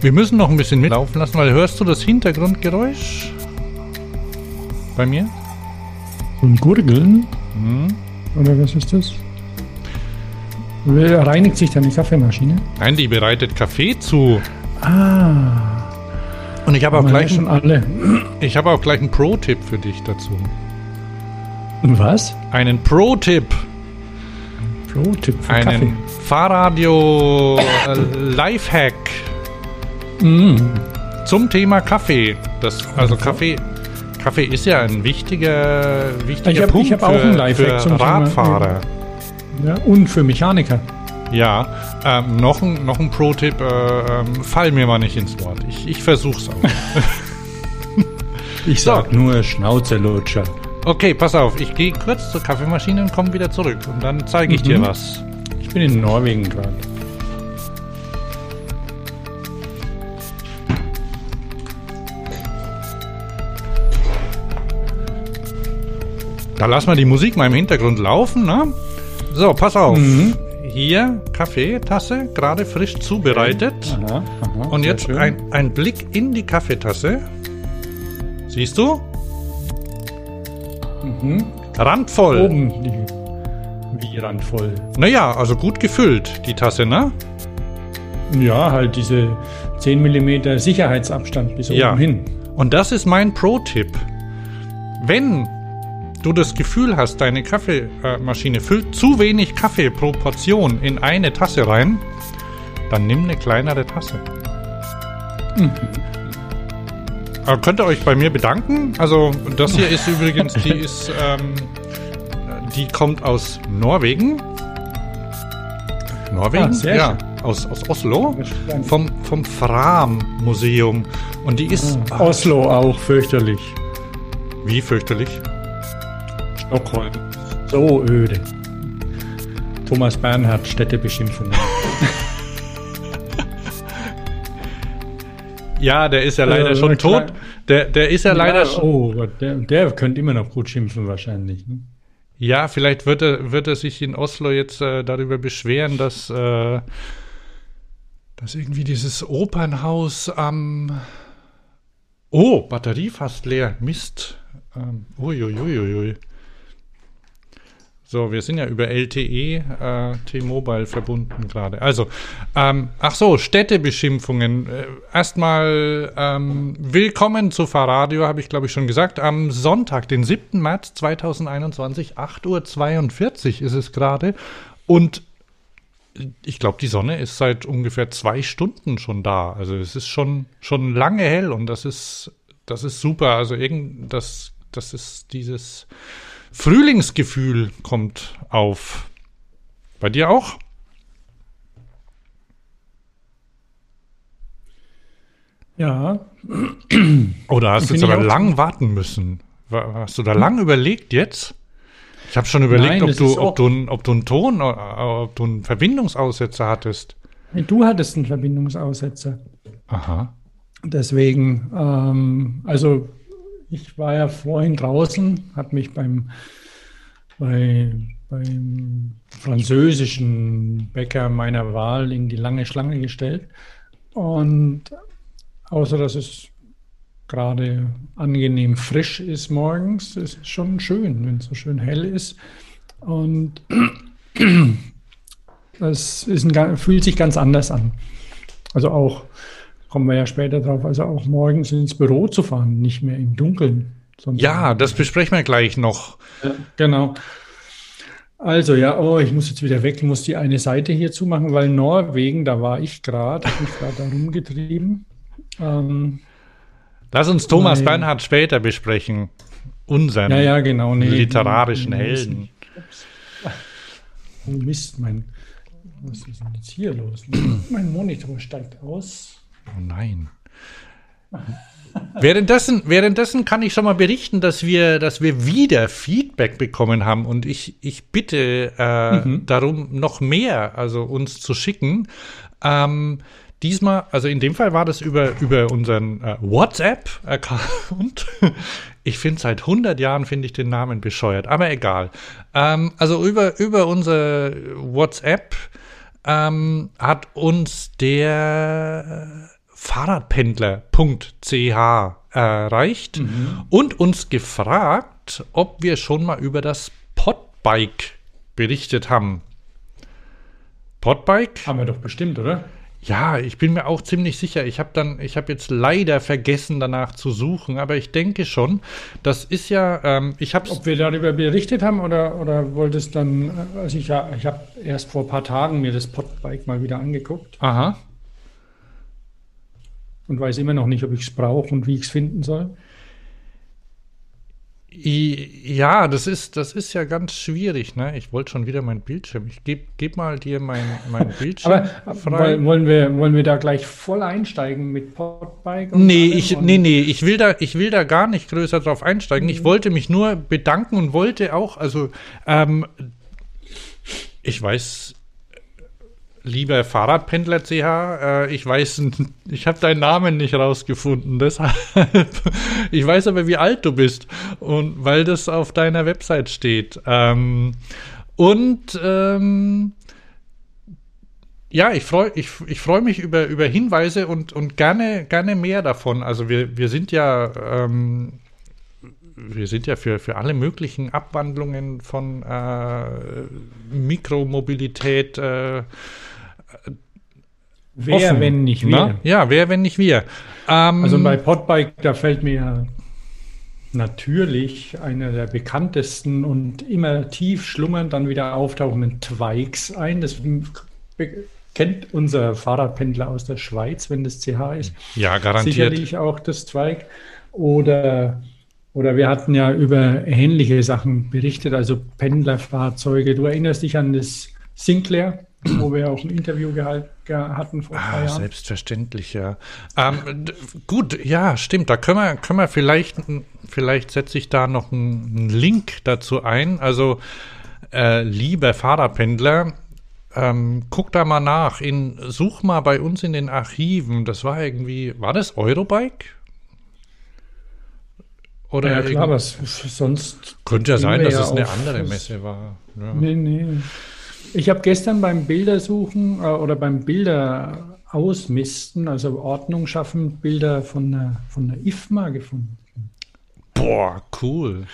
Wir müssen noch ein bisschen mitlaufen lassen, weil hörst du das Hintergrundgeräusch bei mir? Und Gurgeln? Mhm. Oder was ist das? Reinigt sich deine Kaffeemaschine? Nein, die bereitet Kaffee zu. Ah. Und ich habe auch gleich schon alle. Ich habe auch gleich einen Pro-Tipp für dich dazu. Was? Einen Pro-Tipp. Pro-Tipp für Einen Kaffee. Fahrradio äh, Lifehack. Mm. Zum Thema Kaffee. Das, also Kaffee, Kaffee ist ja ein wichtiger, wichtiger ich hab, Punkt ich hab für, auch einen für Radfahrer. Ja, und für Mechaniker. Ja, ähm, noch ein, noch ein Pro-Tipp, äh, ähm, fall mir mal nicht ins Wort. Ich, ich versuch's auch. ich sag so. nur Schnauzelutscher. Okay, pass auf, ich gehe kurz zur Kaffeemaschine und komme wieder zurück und dann zeige ich mhm. dir was. Ich bin in Norwegen gerade. Da lassen wir die Musik mal im Hintergrund laufen, ne? So, pass auf. Mhm. Hier Kaffeetasse, gerade frisch zubereitet. Aha, aha, und jetzt ein, ein Blick in die Kaffeetasse. Siehst du? Mhm. Randvoll. Oben wie randvoll. Naja, also gut gefüllt, die Tasse, ne? Ja, halt diese 10 mm Sicherheitsabstand bis ja. oben hin. Und das ist mein Pro-Tipp. Wenn du das Gefühl hast, deine Kaffeemaschine füllt zu wenig Kaffee pro Portion in eine Tasse rein, dann nimm eine kleinere Tasse. Mhm. Könnt ihr euch bei mir bedanken? Also das hier ist übrigens, die ist, ähm, die kommt aus Norwegen. Norwegen? Ah, ja, aus, aus Oslo. Vom, vom Fram Museum. Und die ist. Ah, Oslo auch fürchterlich. Wie fürchterlich? Stockholm. So öde. Thomas Bernhard, Städtebeschimpfungen. Ja, der ist ja leider äh, schon tot. Der, der ist ja, ja leider schon. Oh, der, der könnte immer noch gut schimpfen, wahrscheinlich. Ne? Ja, vielleicht wird er, wird er sich in Oslo jetzt äh, darüber beschweren, dass, äh, dass irgendwie dieses Opernhaus am. Ähm oh, Batterie fast leer. Mist. Ähm, uiuiuiui. So, wir sind ja über LTE, äh, T-Mobile verbunden gerade. Also, ähm, ach so, Städtebeschimpfungen. Äh, erstmal ähm, willkommen zu Fahrradio, habe ich glaube ich schon gesagt. Am Sonntag, den 7. März 2021, 8.42 Uhr ist es gerade. Und ich glaube, die Sonne ist seit ungefähr zwei Stunden schon da. Also es ist schon, schon lange hell und das ist, das ist super. Also irgend, das, das ist dieses Frühlingsgefühl kommt auf. Bei dir auch? Ja. Oder hast du jetzt aber lang warten müssen? Hast du da lang überlegt jetzt? Ich habe schon überlegt, Nein, ob, du, ob, du, ob du einen Ton, äh, ob du einen Verbindungsaussetzer hattest. Du hattest einen Verbindungsaussetzer. Aha. Deswegen, ähm, also ich war ja vorhin draußen, habe mich beim, bei, beim französischen Bäcker meiner Wahl in die lange Schlange gestellt. Und außer dass es gerade angenehm frisch ist morgens, ist es schon schön, wenn es so schön hell ist. Und das ist ein, fühlt sich ganz anders an. Also auch kommen wir ja später drauf, also auch morgens ins Büro zu fahren, nicht mehr im Dunkeln. Ja, das besprechen wir gleich noch. Ja, genau. Also ja, oh, ich muss jetzt wieder weg, ich muss die eine Seite hier zumachen, weil Norwegen, da war ich gerade, habe mich gerade da rumgetrieben. Ähm, Lass uns Thomas weil, Bernhard später besprechen, unseren ja, ja, genau, nee, literarischen nee, Helden. Oh Mist, mein, was ist denn jetzt hier los? mein Monitor steigt aus. Oh nein. währenddessen, währenddessen kann ich schon mal berichten, dass wir, dass wir wieder Feedback bekommen haben und ich, ich bitte äh, mhm. darum, noch mehr also uns zu schicken. Ähm, diesmal, also in dem Fall war das über, über unseren äh, WhatsApp-Account. Ich finde seit 100 Jahren finde ich den Namen bescheuert, aber egal. Ähm, also über, über unser WhatsApp ähm, hat uns der fahrradpendler.ch erreicht mhm. und uns gefragt, ob wir schon mal über das Podbike berichtet haben. Podbike? Haben wir doch bestimmt, oder? Ja, ich bin mir auch ziemlich sicher. Ich habe dann, ich habe jetzt leider vergessen, danach zu suchen, aber ich denke schon. Das ist ja, ähm, ich habe. Ob wir darüber berichtet haben oder oder wolltest dann, also ich ja, ich habe erst vor ein paar Tagen mir das Podbike mal wieder angeguckt. Aha. Und weiß immer noch nicht, ob ich es brauche und wie ich es finden soll. Ja, das ist, das ist ja ganz schwierig. Ne? Ich wollte schon wieder mein Bildschirm. Ich gebe geb mal dir mein, mein Bildschirm Aber frei. Wollen wir, wollen wir da gleich voll einsteigen mit Podbike? Nee, ich, nee, nee, ich will, da, ich will da gar nicht größer drauf einsteigen. Mhm. Ich wollte mich nur bedanken und wollte auch, also ähm, ich weiß lieber Fahrradpendler CH, äh, ich weiß, ich habe deinen Namen nicht rausgefunden, deshalb. ich weiß aber, wie alt du bist und weil das auf deiner Website steht. Ähm, und ähm, ja, ich freue ich, ich freu mich über, über Hinweise und, und gerne, gerne mehr davon. Also wir, wir sind ja ähm, wir sind ja für, für alle möglichen Abwandlungen von äh, Mikromobilität äh, Wer, offen, wenn nicht wir? Na? Ja, wer, wenn nicht wir? Ähm, also bei Podbike, da fällt mir natürlich einer der bekanntesten und immer tief schlummernd dann wieder auftauchenden Twikes ein. Das kennt unser Fahrradpendler aus der Schweiz, wenn das CH ist. Ja, garantiert. Sicherlich auch das Twike. Oder, oder wir hatten ja über ähnliche Sachen berichtet, also Pendlerfahrzeuge. Du erinnerst dich an das Sinclair? wo wir auch ein Interview gehalten hatten vor ah, Jahren. Selbstverständlich, ja. Ähm, gut, ja, stimmt. Da können wir, können wir vielleicht, vielleicht setze ich da noch einen Link dazu ein. Also, äh, lieber Fahrradpendler, ähm, guck da mal nach. In, such mal bei uns in den Archiven. Das war irgendwie, war das Eurobike? Oder ja, klar, was sonst. Könnte ja sein, dass es eine andere Messe war. Ja. Nee, nee. Ich habe gestern beim Bildersuchen äh, oder beim Bilder ausmisten, also Ordnung schaffen, Bilder von der, von der IFMA gefunden. Boah, cool.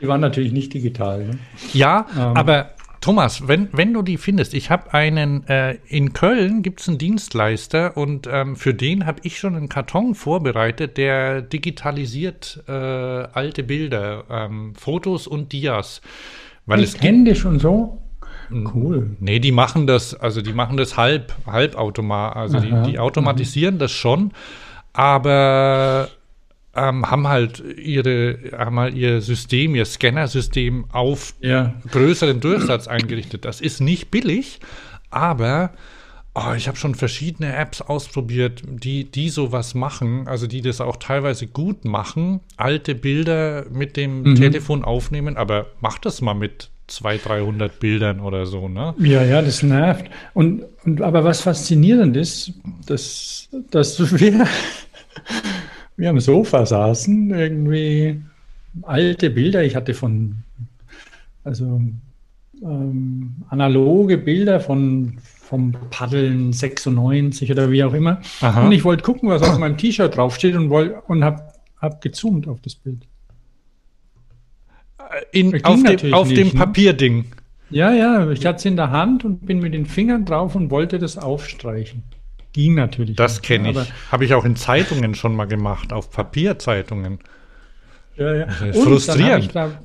Die waren natürlich nicht digital. Ne? Ja, ähm, aber Thomas, wenn, wenn du die findest, ich habe einen, äh, in Köln gibt es einen Dienstleister und ähm, für den habe ich schon einen Karton vorbereitet, der digitalisiert äh, alte Bilder, ähm, Fotos und Dias. Weil ich kenne die schon so. Cool. Nee, die machen das, also die machen das halb, halbautomat, also die, die, automatisieren mhm. das schon, aber ähm, haben halt ihre, haben halt ihr System, ihr Scannersystem auf ja. größeren Durchsatz eingerichtet. Das ist nicht billig, aber oh, ich habe schon verschiedene Apps ausprobiert, die, die sowas machen, also die das auch teilweise gut machen, alte Bilder mit dem mhm. Telefon aufnehmen, aber mach das mal mit 200, 300 Bildern oder so, ne? Ja, ja, das nervt. Und, und aber was faszinierend ist, dass, dass wir, wir am Sofa saßen, irgendwie alte Bilder. Ich hatte von, also ähm, analoge Bilder von vom Paddeln 96 oder wie auch immer. Aha. Und ich wollte gucken, was auf meinem T-Shirt draufsteht und, und habe hab gezoomt auf das Bild in, auf, dem, auf nicht, dem ne? Papierding. Ja, ja, ich hatte es in der Hand und bin mit den Fingern drauf und wollte das aufstreichen. Ging natürlich. Das kenne ich. Habe ich auch in Zeitungen schon mal gemacht, auf Papierzeitungen. Ja, ja. Das ist und frustrierend. Dann da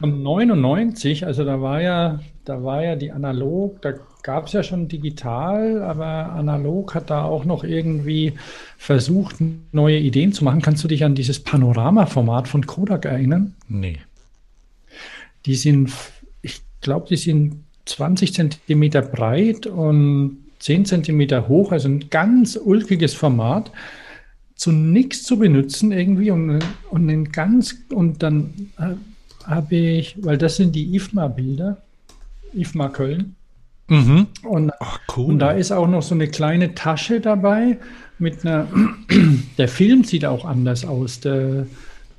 von 99, also da war ja, da war ja die analog, da gab es ja schon digital, aber analog hat da auch noch irgendwie versucht, neue Ideen zu machen. Kannst du dich an dieses Panorama-Format von Kodak erinnern? Nee. Die sind, ich glaube, die sind 20 Zentimeter breit und 10 Zentimeter hoch, also ein ganz ulkiges Format, zu nichts zu benutzen irgendwie und, und ein ganz, und dann äh, habe ich, weil das sind die IFMA-Bilder, IFMA Köln. Mhm. Und, Ach, cool. und da ist auch noch so eine kleine Tasche dabei mit einer, der Film sieht auch anders aus. Der,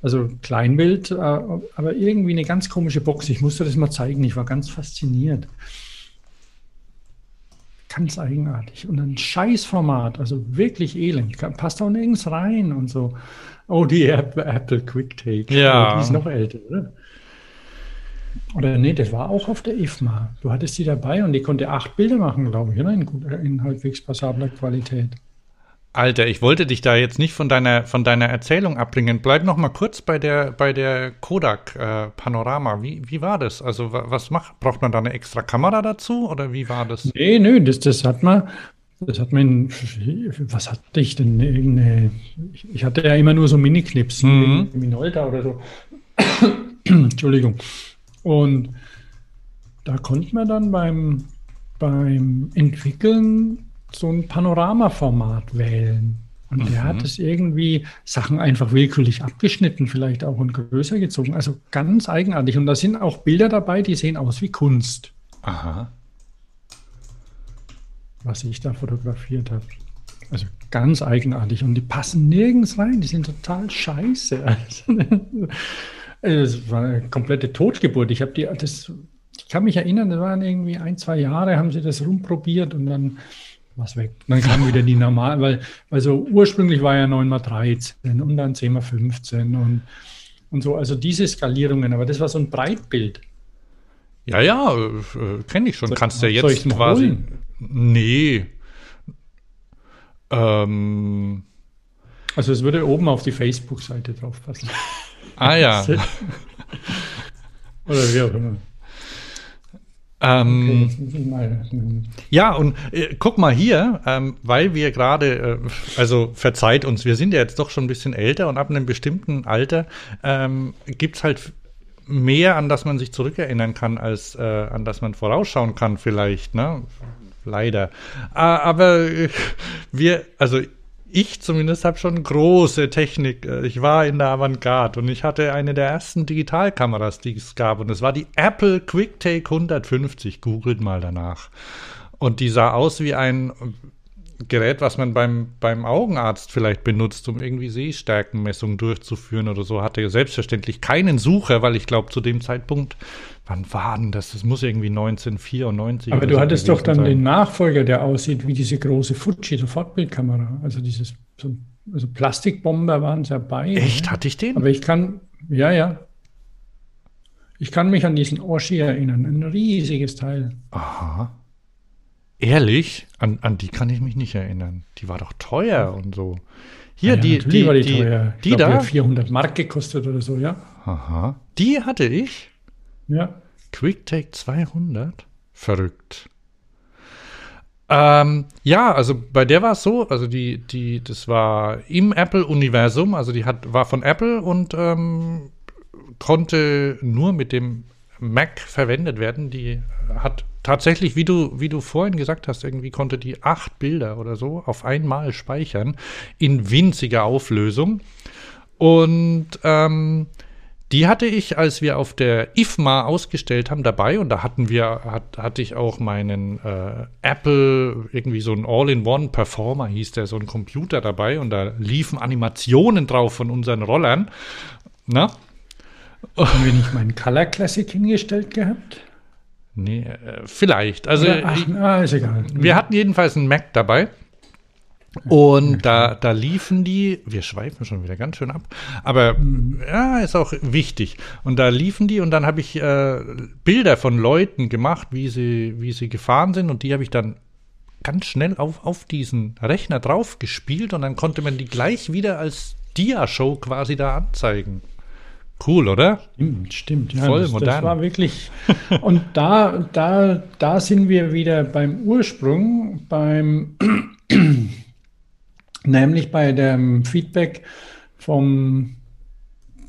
also Kleinbild, äh, aber irgendwie eine ganz komische Box. Ich musste das mal zeigen. Ich war ganz fasziniert. ganz eigenartig. Und ein Scheißformat, also wirklich elend. Passt auch nirgends rein und so. Oh, die Apple QuickTake. Ja. Die ist noch älter, oder? Oder nee, das war auch auf der IFMA. Du hattest die dabei und die konnte acht Bilder machen, glaube ich, oder? In, in halbwegs passabler Qualität. Alter, ich wollte dich da jetzt nicht von deiner, von deiner Erzählung abbringen. Bleib noch mal kurz bei der, bei der Kodak äh, Panorama. Wie, wie war das? Also was macht, braucht man da eine extra Kamera dazu oder wie war das? Nee, nö, das, das hat man, das hat man, was hatte ich denn? Eine, ich hatte ja immer nur so Mini-Clips, mhm. Minolta oder so. Entschuldigung. Und da konnte man dann beim, beim Entwickeln so ein Panoramaformat wählen. Und mhm. der hat es irgendwie Sachen einfach willkürlich abgeschnitten, vielleicht auch und größer gezogen. Also ganz eigenartig. Und da sind auch Bilder dabei, die sehen aus wie Kunst. Aha. Was ich da fotografiert habe. Also ganz eigenartig. Und die passen nirgends rein. Die sind total scheiße. Also, es war eine komplette Totgeburt. Ich habe die, das, ich kann mich erinnern, das waren irgendwie ein, zwei Jahre, haben sie das rumprobiert und dann was weg. Dann kam wieder die normal, weil, weil so ursprünglich war ja 9 mal 13 und dann 10 mal 15 und, und so. Also diese Skalierungen, aber das war so ein Breitbild. Ja, ja, äh, kenne ich schon. Soll, Kannst du ja jetzt quasi. Holen? Nee. Ähm. Also es würde oben auf die Facebook-Seite draufpassen. Ah ja. Oder wie auch immer. Ähm, okay, ja, und äh, guck mal hier, ähm, weil wir gerade, äh, also verzeiht uns, wir sind ja jetzt doch schon ein bisschen älter und ab einem bestimmten Alter ähm, gibt es halt mehr, an das man sich zurückerinnern kann, als äh, an das man vorausschauen kann, vielleicht, ne? Leider. Äh, aber äh, wir, also ich zumindest habe schon große Technik. Äh, ich war in der Avantgarde und ich hatte eine der ersten Digitalkameras, die es gab. Und es war die Apple QuickTake 150. Googelt mal danach. Und die sah aus wie ein Gerät, was man beim, beim Augenarzt vielleicht benutzt, um irgendwie Sehstärkenmessungen durchzuführen oder so. Hatte selbstverständlich keinen Sucher, weil ich glaube, zu dem Zeitpunkt wann war denn das? Das muss irgendwie 1994. Aber du so hattest doch dann sein. den Nachfolger, der aussieht wie diese große Fuji, Sofortbildkamera. Also dieses so, also Plastikbomber waren es dabei. Echt? Ne? Hatte ich den? Aber ich kann, ja, ja. Ich kann mich an diesen Oschi erinnern. Ein riesiges Teil. Aha. Ehrlich? An, an die kann ich mich nicht erinnern. Die war doch teuer und so. Hier, ja, die, die, war die, die, teuer. die glaub, da? Die 400 Mark gekostet oder so, ja. Aha. Die hatte ich. Ja. QuickTake 200? Verrückt. Ähm, ja, also bei der war es so, also die, die, das war im Apple-Universum, also die hat, war von Apple und ähm, konnte nur mit dem Mac verwendet werden. Die hat tatsächlich, wie du, wie du vorhin gesagt hast, irgendwie konnte die acht Bilder oder so auf einmal speichern in winziger Auflösung. Und ähm, die hatte ich, als wir auf der IFMA ausgestellt haben, dabei und da hatten wir, hat, hatte ich auch meinen äh, Apple, irgendwie so ein All-in-One-Performer hieß der, so ein Computer dabei und da liefen Animationen drauf von unseren Rollern. Na? Haben wir nicht meinen Color Classic hingestellt gehabt? Nee, äh, vielleicht. Also, ach, ah, ist egal. Wir hatten jedenfalls einen Mac dabei und da, da liefen die, wir schweifen schon wieder ganz schön ab, aber ja, ist auch wichtig. Und da liefen die und dann habe ich äh, Bilder von Leuten gemacht, wie sie, wie sie gefahren sind und die habe ich dann ganz schnell auf, auf diesen Rechner drauf gespielt und dann konnte man die gleich wieder als Dia-Show quasi da anzeigen. Cool, oder? Stimmt, stimmt. Ja, Voll das, modern. Das war wirklich. Und da, da, da sind wir wieder beim Ursprung, beim Nämlich bei dem Feedback vom,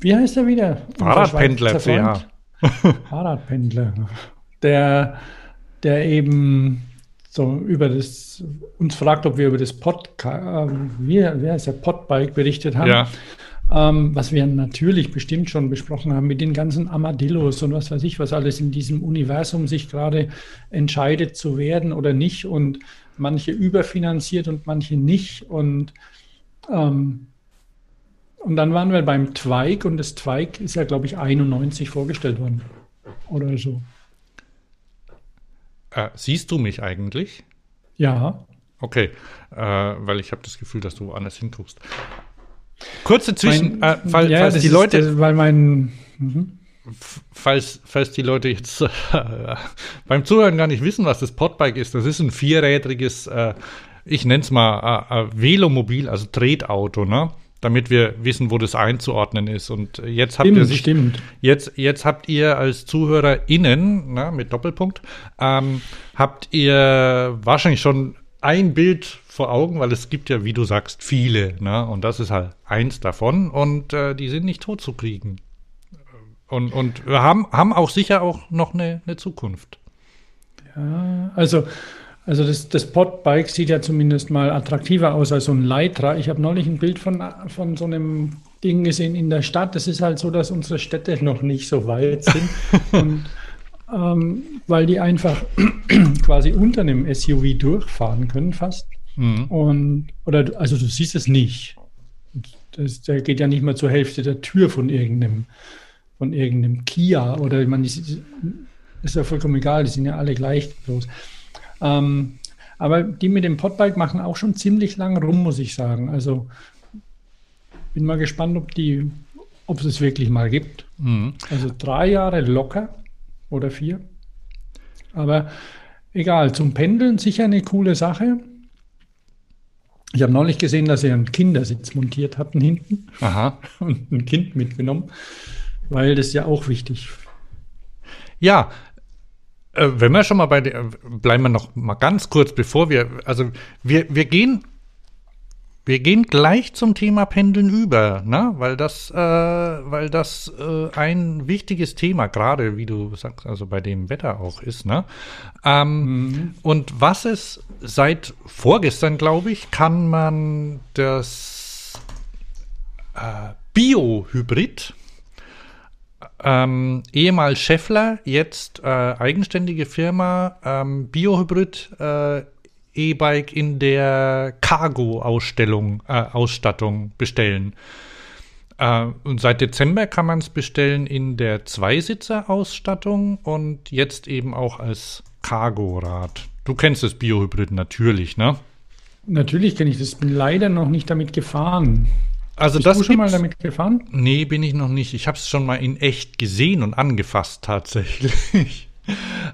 wie heißt er wieder? Fahrradpendler, ja. Fahrradpendler. Der, der eben so über das, uns fragt, ob wir über das Podcast, äh, wie, wie heißt der, Podbike berichtet haben. Ja. Ähm, was wir natürlich bestimmt schon besprochen haben mit den ganzen Armadillos und was weiß ich, was alles in diesem Universum sich gerade entscheidet zu werden oder nicht und manche überfinanziert und manche nicht. Und, ähm, und dann waren wir beim Zweig und das Zweig ist ja, glaube ich, 91 vorgestellt worden. Oder so. Äh, siehst du mich eigentlich? Ja. Okay, äh, weil ich habe das Gefühl, dass du woanders hinguckst. Kurze Zwischen, Mein, äh, fall, ja, falls die Leute, das, weil mein, mhm. falls, falls die Leute jetzt äh, beim Zuhören gar nicht wissen, was das Podbike ist, das ist ein vierrädriges, äh, ich nenne es mal äh, äh, Velomobil, also Tretauto, ne? Damit wir wissen, wo das einzuordnen ist. Und jetzt habt ihr stimmt, sich, stimmt. jetzt, jetzt habt ihr als ZuhörerInnen, ne, mit Doppelpunkt, ähm, habt ihr wahrscheinlich schon ein Bild vor Augen, weil es gibt ja, wie du sagst, viele, ne? Und das ist halt eins davon und äh, die sind nicht tot zu kriegen. Und, und wir haben, haben auch sicher auch noch eine, eine Zukunft. Ja, also, also das, das Podbike sieht ja zumindest mal attraktiver aus als so ein Leitra. Ich habe neulich ein Bild von, von so einem Ding gesehen in der Stadt. Das ist halt so, dass unsere Städte noch nicht so weit sind. und ähm, weil die einfach quasi unter einem SUV durchfahren können fast. Mhm. Und, oder, also du siehst es nicht. Das, der geht ja nicht mal zur Hälfte der Tür von irgendeinem, von irgendeinem Kia oder ich meine, ist, ist ja vollkommen egal, die sind ja alle gleich groß. Ähm, aber die mit dem Podbike machen auch schon ziemlich lang rum, muss ich sagen. Also bin mal gespannt, ob die, ob es es wirklich mal gibt. Mhm. Also drei Jahre locker oder vier. Aber egal, zum Pendeln sicher eine coole Sache. Ich habe neulich gesehen, dass sie einen Kindersitz montiert hatten hinten Aha. und ein Kind mitgenommen, weil das ist ja auch wichtig. Ja, äh, wenn wir schon mal bei der, bleiben wir noch mal ganz kurz, bevor wir, also wir, wir gehen, wir gehen gleich zum Thema Pendeln über, ne? weil das, äh, weil das äh, ein wichtiges Thema, gerade wie du sagst, also bei dem Wetter auch ist. Ne? Ähm, Und was es seit vorgestern, glaube ich, kann man das äh, Bio-Hybrid ähm, ehemals Scheffler, jetzt äh, eigenständige Firma, ähm, Biohybrid äh, E-Bike in der Cargo-Ausstellung, äh, Ausstattung bestellen. Äh, und seit Dezember kann man es bestellen in der Zweisitzer-Ausstattung und jetzt eben auch als Cargo-Rad. Du kennst das Biohybrid natürlich, ne? Natürlich kenne ich das, bin leider noch nicht damit gefahren. Also Bist das du schon mal damit gefahren? Nee, bin ich noch nicht. Ich habe es schon mal in echt gesehen und angefasst tatsächlich.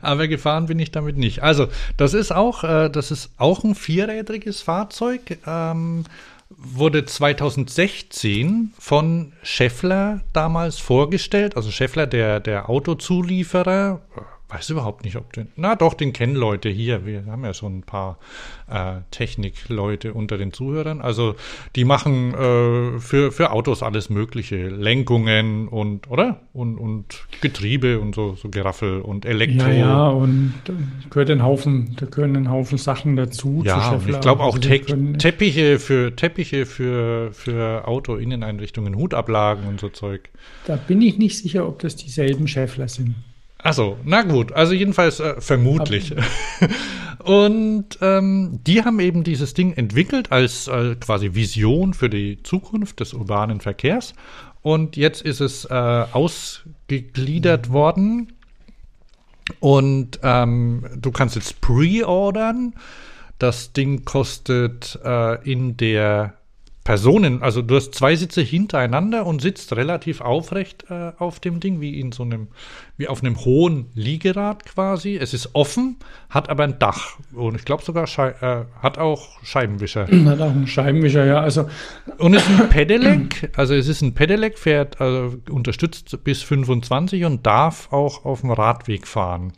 Aber gefahren bin ich damit nicht. Also, das ist auch, äh, das ist auch ein vierrädriges Fahrzeug. Ähm, wurde 2016 von Scheffler damals vorgestellt. Also Scheffler, der, der Autozulieferer. Weiß überhaupt nicht, ob den. Na doch, den kennen Leute hier. Wir haben ja schon ein paar äh, Technikleute unter den Zuhörern. Also die machen äh, für, für Autos alles Mögliche. Lenkungen und, oder? Und, und Getriebe und so, so Geraffel und Elektro. Ja, ja, und da gehört ein Haufen, da gehören ein Haufen Sachen dazu. zu Ja, und ich glaube auch Also Te Teppiche für Teppiche für, für Auto-Inneneinrichtungen, Hutablagen und so Zeug. Da bin ich nicht sicher, ob das dieselben Scheffler sind. Achso, na gut, also jedenfalls äh, vermutlich. und ähm, die haben eben dieses Ding entwickelt als äh, quasi Vision für die Zukunft des urbanen Verkehrs. Und jetzt ist es äh, ausgegliedert worden. Und ähm, du kannst jetzt pre-ordern. Das Ding kostet äh, in der Personen, also du hast zwei Sitze hintereinander und sitzt relativ aufrecht äh, auf dem Ding, wie in so einem, wie auf einem hohen Liegerad quasi. Es ist offen, hat aber ein Dach und ich glaube sogar Schei äh, hat auch Scheibenwischer. Hat auch einen Scheibenwischer, ja. Also Und es ist ein Pedelec, also es ist ein Pedelec, fährt, also unterstützt bis 25 und darf auch auf dem Radweg fahren.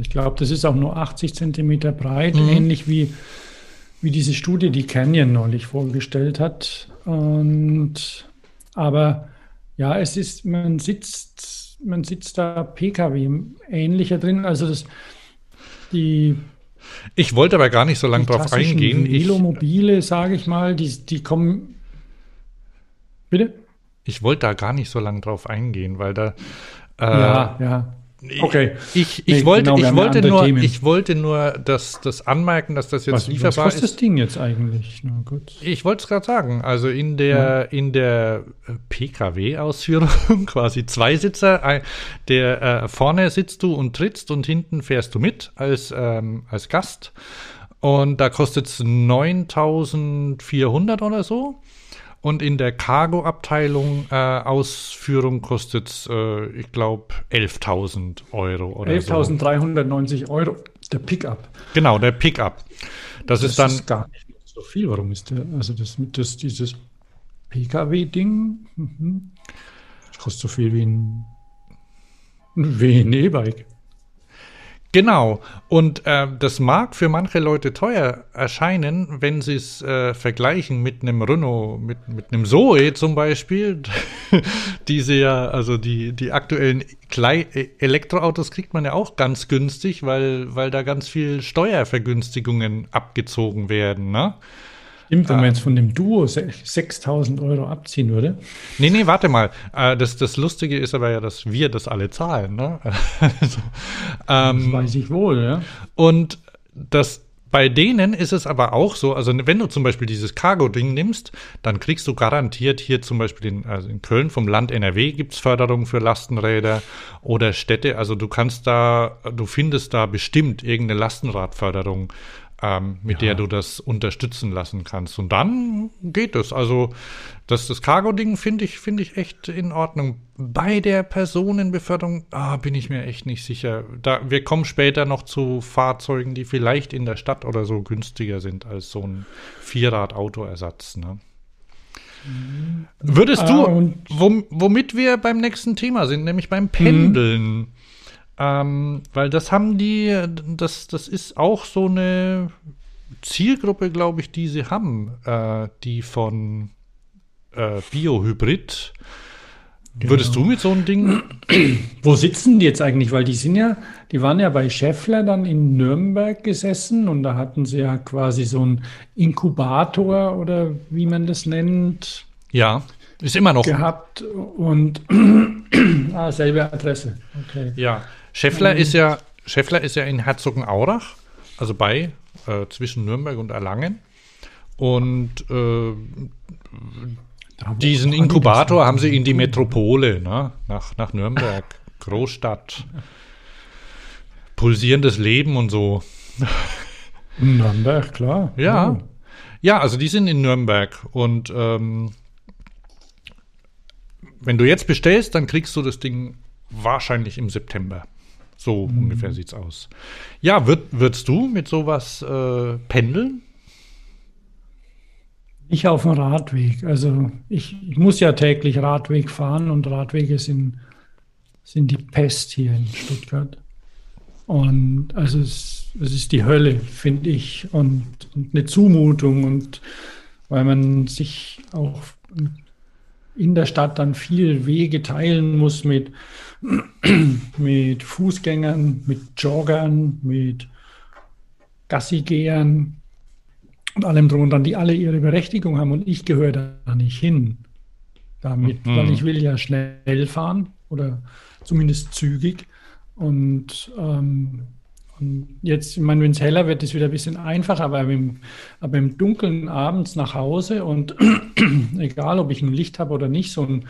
ich glaube, das ist auch nur 80 Zentimeter breit, Mhm. ähnlich wie, wie diese Studie, die Canyon neulich vorgestellt hat. Und aber ja, es ist, man sitzt, man sitzt da PKW ähnlicher drin. Also das die Ich wollte aber gar nicht so lange die drauf eingehen. Ich, Velomobile, sage ich mal, die, die kommen. Bitte? ich wollte da gar nicht so lange drauf eingehen, weil da äh, ja, ja. Okay. Ich, ich Nee, wollte, genau, ich ja wollte nur, Themen. ich wollte nur das, das anmerken, dass das jetzt Was, was lieferbar kostet das ist. Ding jetzt eigentlich? Na gut. Ich wollte es gerade sagen. Also in der, in der äh, PKW-Ausführung quasi Zweisitzer, der äh, vorne sitzt du und trittst und hinten fährst du mit als, ähm, als Gast. Und da kostet es 9400 oder so. Und in der Cargo-Abteilung äh, Ausführung kostet es, äh, ich glaube, 11.000 Euro 11.390 so. Euro. Der Pickup. Genau, der Pickup. Das, das ist dann. Ist gar nicht so viel. Warum ist der? Also das mit das, dieses PKW-Ding mhm. kostet so viel wie ein, wie ein E-Bike. Genau. Und äh, das mag für manche Leute teuer erscheinen, wenn sie es äh, vergleichen mit einem Renault, mit, mit einem Zoe zum Beispiel. Diese ja, also die, die aktuellen Klei Elektroautos kriegt man ja auch ganz günstig, weil, weil da ganz viel Steuervergünstigungen abgezogen werden. Ne? Stimmt, wenn man jetzt von dem Duo 6000 Euro abziehen würde. Nee, nee, warte mal. Äh, das, das Lustige ist aber ja, dass wir das alle zahlen. Ne? also, ähm, das weiß ich wohl, ja. Und das bei denen ist es aber auch so, also wenn du zum Beispiel dieses Cargo-Ding nimmst, dann kriegst du garantiert hier zum Beispiel in, also in Köln vom Land NRW gibt es Förderung für Lastenräder oder Städte. Also du kannst da, du findest da bestimmt irgendeine Lastenradförderung ähm, mit ja. der du das unterstützen lassen kannst. Und dann geht es. Also das, das Cargo-Ding finde ich, finde ich echt in Ordnung. Bei der Personenbeförderung ah, bin ich mir echt nicht sicher. Da, wir kommen später noch zu Fahrzeugen, die vielleicht in der Stadt oder so günstiger sind als so ein Vierrad-Autoersatz. Ne? Mhm. Würdest du, ah, womit wir beim nächsten Thema sind, nämlich beim Pendeln, mhm. Ähm, weil das haben die, das, das ist auch so eine Zielgruppe, glaube ich, die sie haben, äh, die von äh, Biohybrid. Genau. Würdest du mit so einem Ding? Wo sitzen die jetzt eigentlich? Weil die sind ja, die waren ja bei Scheffler dann in Nürnberg gesessen und da hatten sie ja quasi so einen Inkubator oder wie man das nennt. Ja, ist immer noch. Gehabt und ah, selbe Adresse. Okay. Ja, Scheffler mhm. ist ja Scheffler ist ja in Herzogenaurach, also bei äh, zwischen Nürnberg und Erlangen. Und äh, diesen Inkubator haben sie in die Metropole, ne? nach, nach Nürnberg, Großstadt, pulsierendes Leben und so. Nürnberg, klar. Ja. Oh. Ja, also die sind in Nürnberg und ähm, wenn du jetzt bestellst, dann kriegst du das Ding wahrscheinlich im September. So mhm. ungefähr sieht's aus. Ja, würd, würdest du mit sowas äh, pendeln? Ich auf dem Radweg. Also ich, ich, muss ja täglich Radweg fahren und Radwege sind, sind die Pest hier in Stuttgart. Und also es, es ist die Hölle, finde ich, und, und, eine Zumutung. Und weil man sich auch in der Stadt dann viel Wege teilen muss mit mit Fußgängern, mit Joggern, mit Gassigehern und allem drum und dran, die alle ihre Berechtigung haben und ich gehöre da nicht hin damit, mhm. weil ich will ja schnell fahren oder zumindest zügig und, ähm, und jetzt, ich meine, wenn es heller wird, ist es wieder ein bisschen einfacher, aber im, aber im Dunkeln abends nach Hause und egal, ob ich ein Licht habe oder nicht, so ein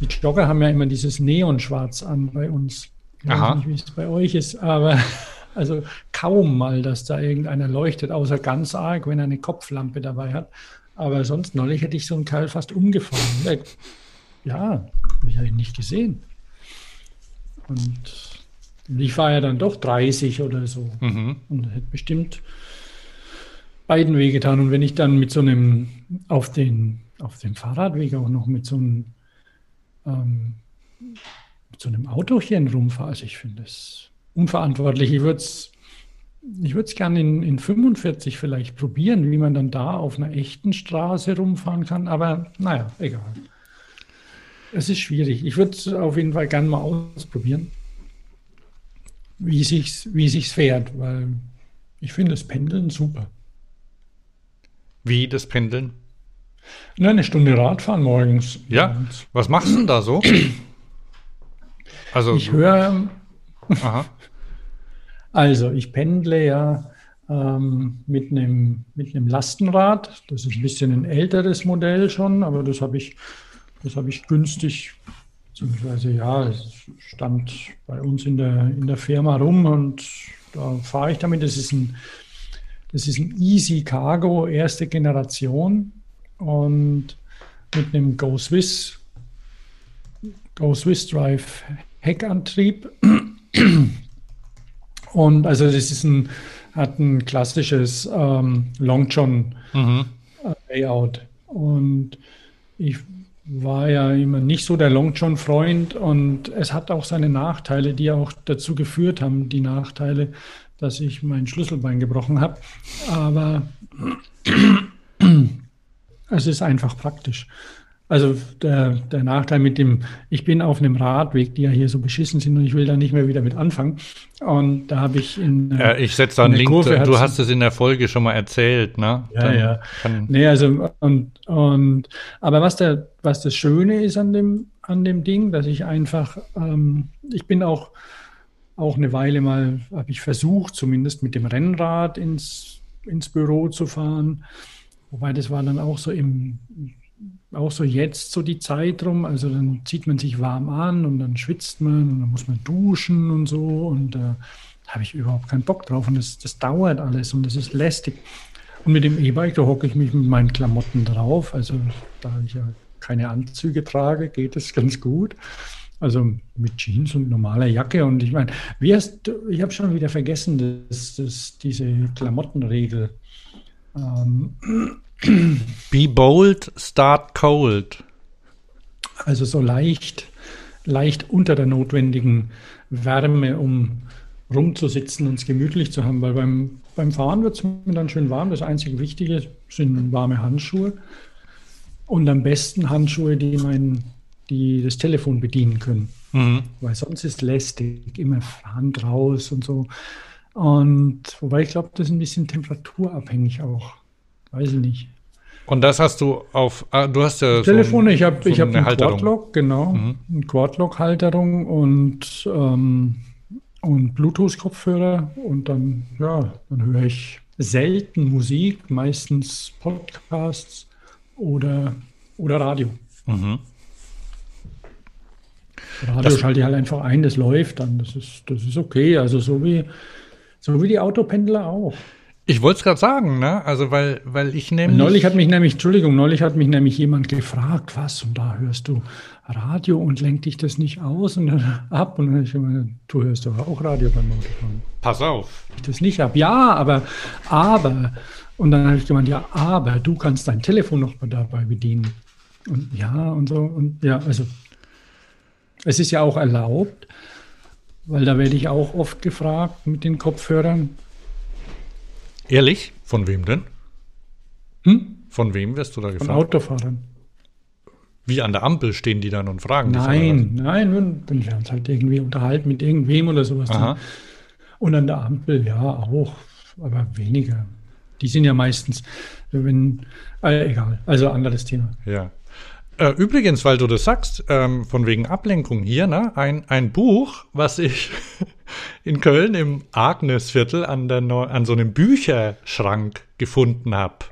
die Jogger haben ja immer dieses Neonschwarz an bei uns. Ich Aha. weiß nicht, wie es bei euch ist, aber also kaum mal, dass da irgendeiner leuchtet, außer ganz arg, wenn er eine Kopflampe dabei hat. Aber sonst neulich hätte ich so einen Kerl fast umgefahren. Ja, habe ich nicht gesehen. Und ich war ja dann doch 30 oder so mhm. und hätte bestimmt beiden weh getan. Und wenn ich dann mit so einem auf den auf dem Fahrradweg auch noch mit so einem ähm, mit so einem Autochen rumfahre. Also ich finde es unverantwortlich. Ich würde es ich würde es gerne in, in 45 vielleicht probieren, wie man dann da auf einer echten Straße rumfahren kann. Aber naja, egal. Es ist schwierig. Ich würde es auf jeden Fall gerne mal ausprobieren, wie sich's, wie sich's fährt, weil ich finde das Pendeln super. Wie das Pendeln? Na, eine Stunde Radfahren morgens. Ja. Was machst du denn da so? Also, ich höre. Also, ich pendle ja ähm, mit, einem, mit einem Lastenrad. Das ist ein bisschen ein älteres Modell schon, aber das habe ich, das ich günstig, beziehungsweise ja, es stand bei uns in der, in der Firma rum und da fahre ich damit. Das ist ein Das ist ein Easy Cargo, erste Generation und mit einem Go Swiss, Go Swiss Drive Heckantrieb. Und also das ist ein, hat ein klassisches ähm, Long John mhm. Layout. Und ich war ja immer nicht so der Long John Freund und es hat auch seine Nachteile, die auch dazu geführt haben, die Nachteile, dass ich mein Schlüsselbein gebrochen habe. Aber es ist einfach praktisch. Also der, der Nachteil mit dem, ich bin auf einem Radweg, die ja hier so beschissen sind und ich will da nicht mehr wieder mit anfangen. Und da habe ich in. Ja, ich setze da einen Link, Kurve, du hast es in der Folge schon mal erzählt, ne? Ja, Dann ja. Nee, also und, und aber was der, was das Schöne ist an dem, an dem Ding, dass ich einfach, ähm, ich bin auch, auch eine Weile mal, habe ich versucht, zumindest mit dem Rennrad ins, ins Büro zu fahren. Wobei das war dann auch so im auch so jetzt so die Zeit rum. Also dann zieht man sich warm an und dann schwitzt man und dann muss man duschen und so. Und da äh, habe ich überhaupt keinen Bock drauf. Und das, das dauert alles und das ist lästig. Und mit dem E-Bike, da hocke ich mich mit meinen Klamotten drauf. Also da ich ja keine Anzüge trage, geht es ganz gut. Also mit Jeans und normaler Jacke. Und ich meine, wie hast ich habe schon wieder vergessen, dass, dass diese Klamottenregel. Ähm, Be bold, start cold. Also so leicht, leicht unter der notwendigen Wärme, um rumzusitzen und es gemütlich zu haben, weil beim, beim Fahren wird es mir dann schön warm. Das einzige Wichtige sind warme Handschuhe und am besten Handschuhe, die mein, die das Telefon bedienen können. Mhm. Weil sonst ist lästig, immer Hand raus und so. Und wobei ich glaube, das ist ein bisschen temperaturabhängig auch. Weiß ich nicht. Und das hast du auf, ah, du hast ja Telefon, so ein, ich habe so ich hab eine Quadlock, genau, mhm. eine Quadlock-Halterung und, ähm, und Bluetooth-Kopfhörer und dann, ja, dann höre ich selten Musik, meistens Podcasts oder, oder Radio. Mhm. Radio das, schalte ich halt einfach ein, das läuft dann, das ist, das ist okay, also so wie, so wie die Autopendler auch. Ich wollte es gerade sagen, ne? Also weil, weil ich nämlich. Neulich hat mich nämlich, Entschuldigung, neulich hat mich nämlich jemand gefragt, was, und da hörst du Radio und lenkt dich das nicht aus und dann ab. Und dann habe ich immer, du hörst doch auch Radio beim Autofahren. Pass auf. Ich das nicht ab. Ja, aber, aber. Und dann habe ich gemeint, ja, aber du kannst dein Telefon noch dabei bedienen. Und ja, und so. Und ja, also es ist ja auch erlaubt, weil da werde ich auch oft gefragt mit den Kopfhörern Ehrlich? Von wem denn? Hm? Von wem wirst du da gefragt? Von Autofahrern. Wie an der Ampel stehen die dann und fragen Nein, nein, wenn wir uns halt irgendwie unterhalten mit irgendwem oder sowas. Und an der Ampel, ja, auch, aber weniger. Die sind ja meistens, wenn, äh, egal, also anderes Thema. Ja. Äh, übrigens, weil du das sagst, ähm, von wegen Ablenkung hier, ne, ein, ein Buch, was ich in Köln im Agnesviertel an, der Neu an so einem Bücherschrank gefunden habe.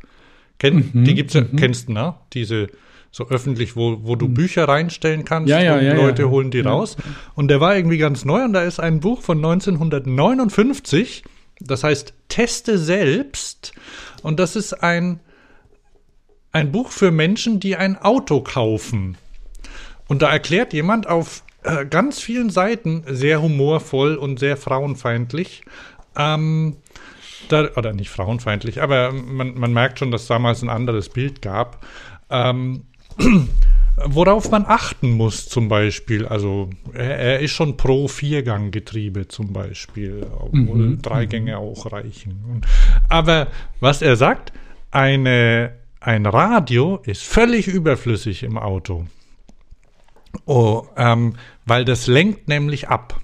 Kenn, mhm, die gibt's ja, mhm. kennst du, ne? Diese so öffentlich, wo, wo du mhm. Bücher reinstellen kannst ja, ja, und ja, Leute holen die raus. Und der war irgendwie ganz neu und da ist ein Buch von 1959, das heißt Teste selbst. Und das ist ein ein Buch für Menschen, die ein Auto kaufen. Und da erklärt jemand auf äh, ganz vielen Seiten, sehr humorvoll und sehr frauenfeindlich, ähm, da, oder nicht frauenfeindlich, aber man, man, merkt schon, dass damals ein anderes Bild gab, ähm, worauf man achten muss zum Beispiel. Also er, er ist schon pro Vierganggetriebe zum Beispiel, obwohl mhm. drei Gänge auch reichen. Aber was er sagt, eine ein Radio ist völlig überflüssig im Auto. Oh, ähm, weil das lenkt nämlich ab.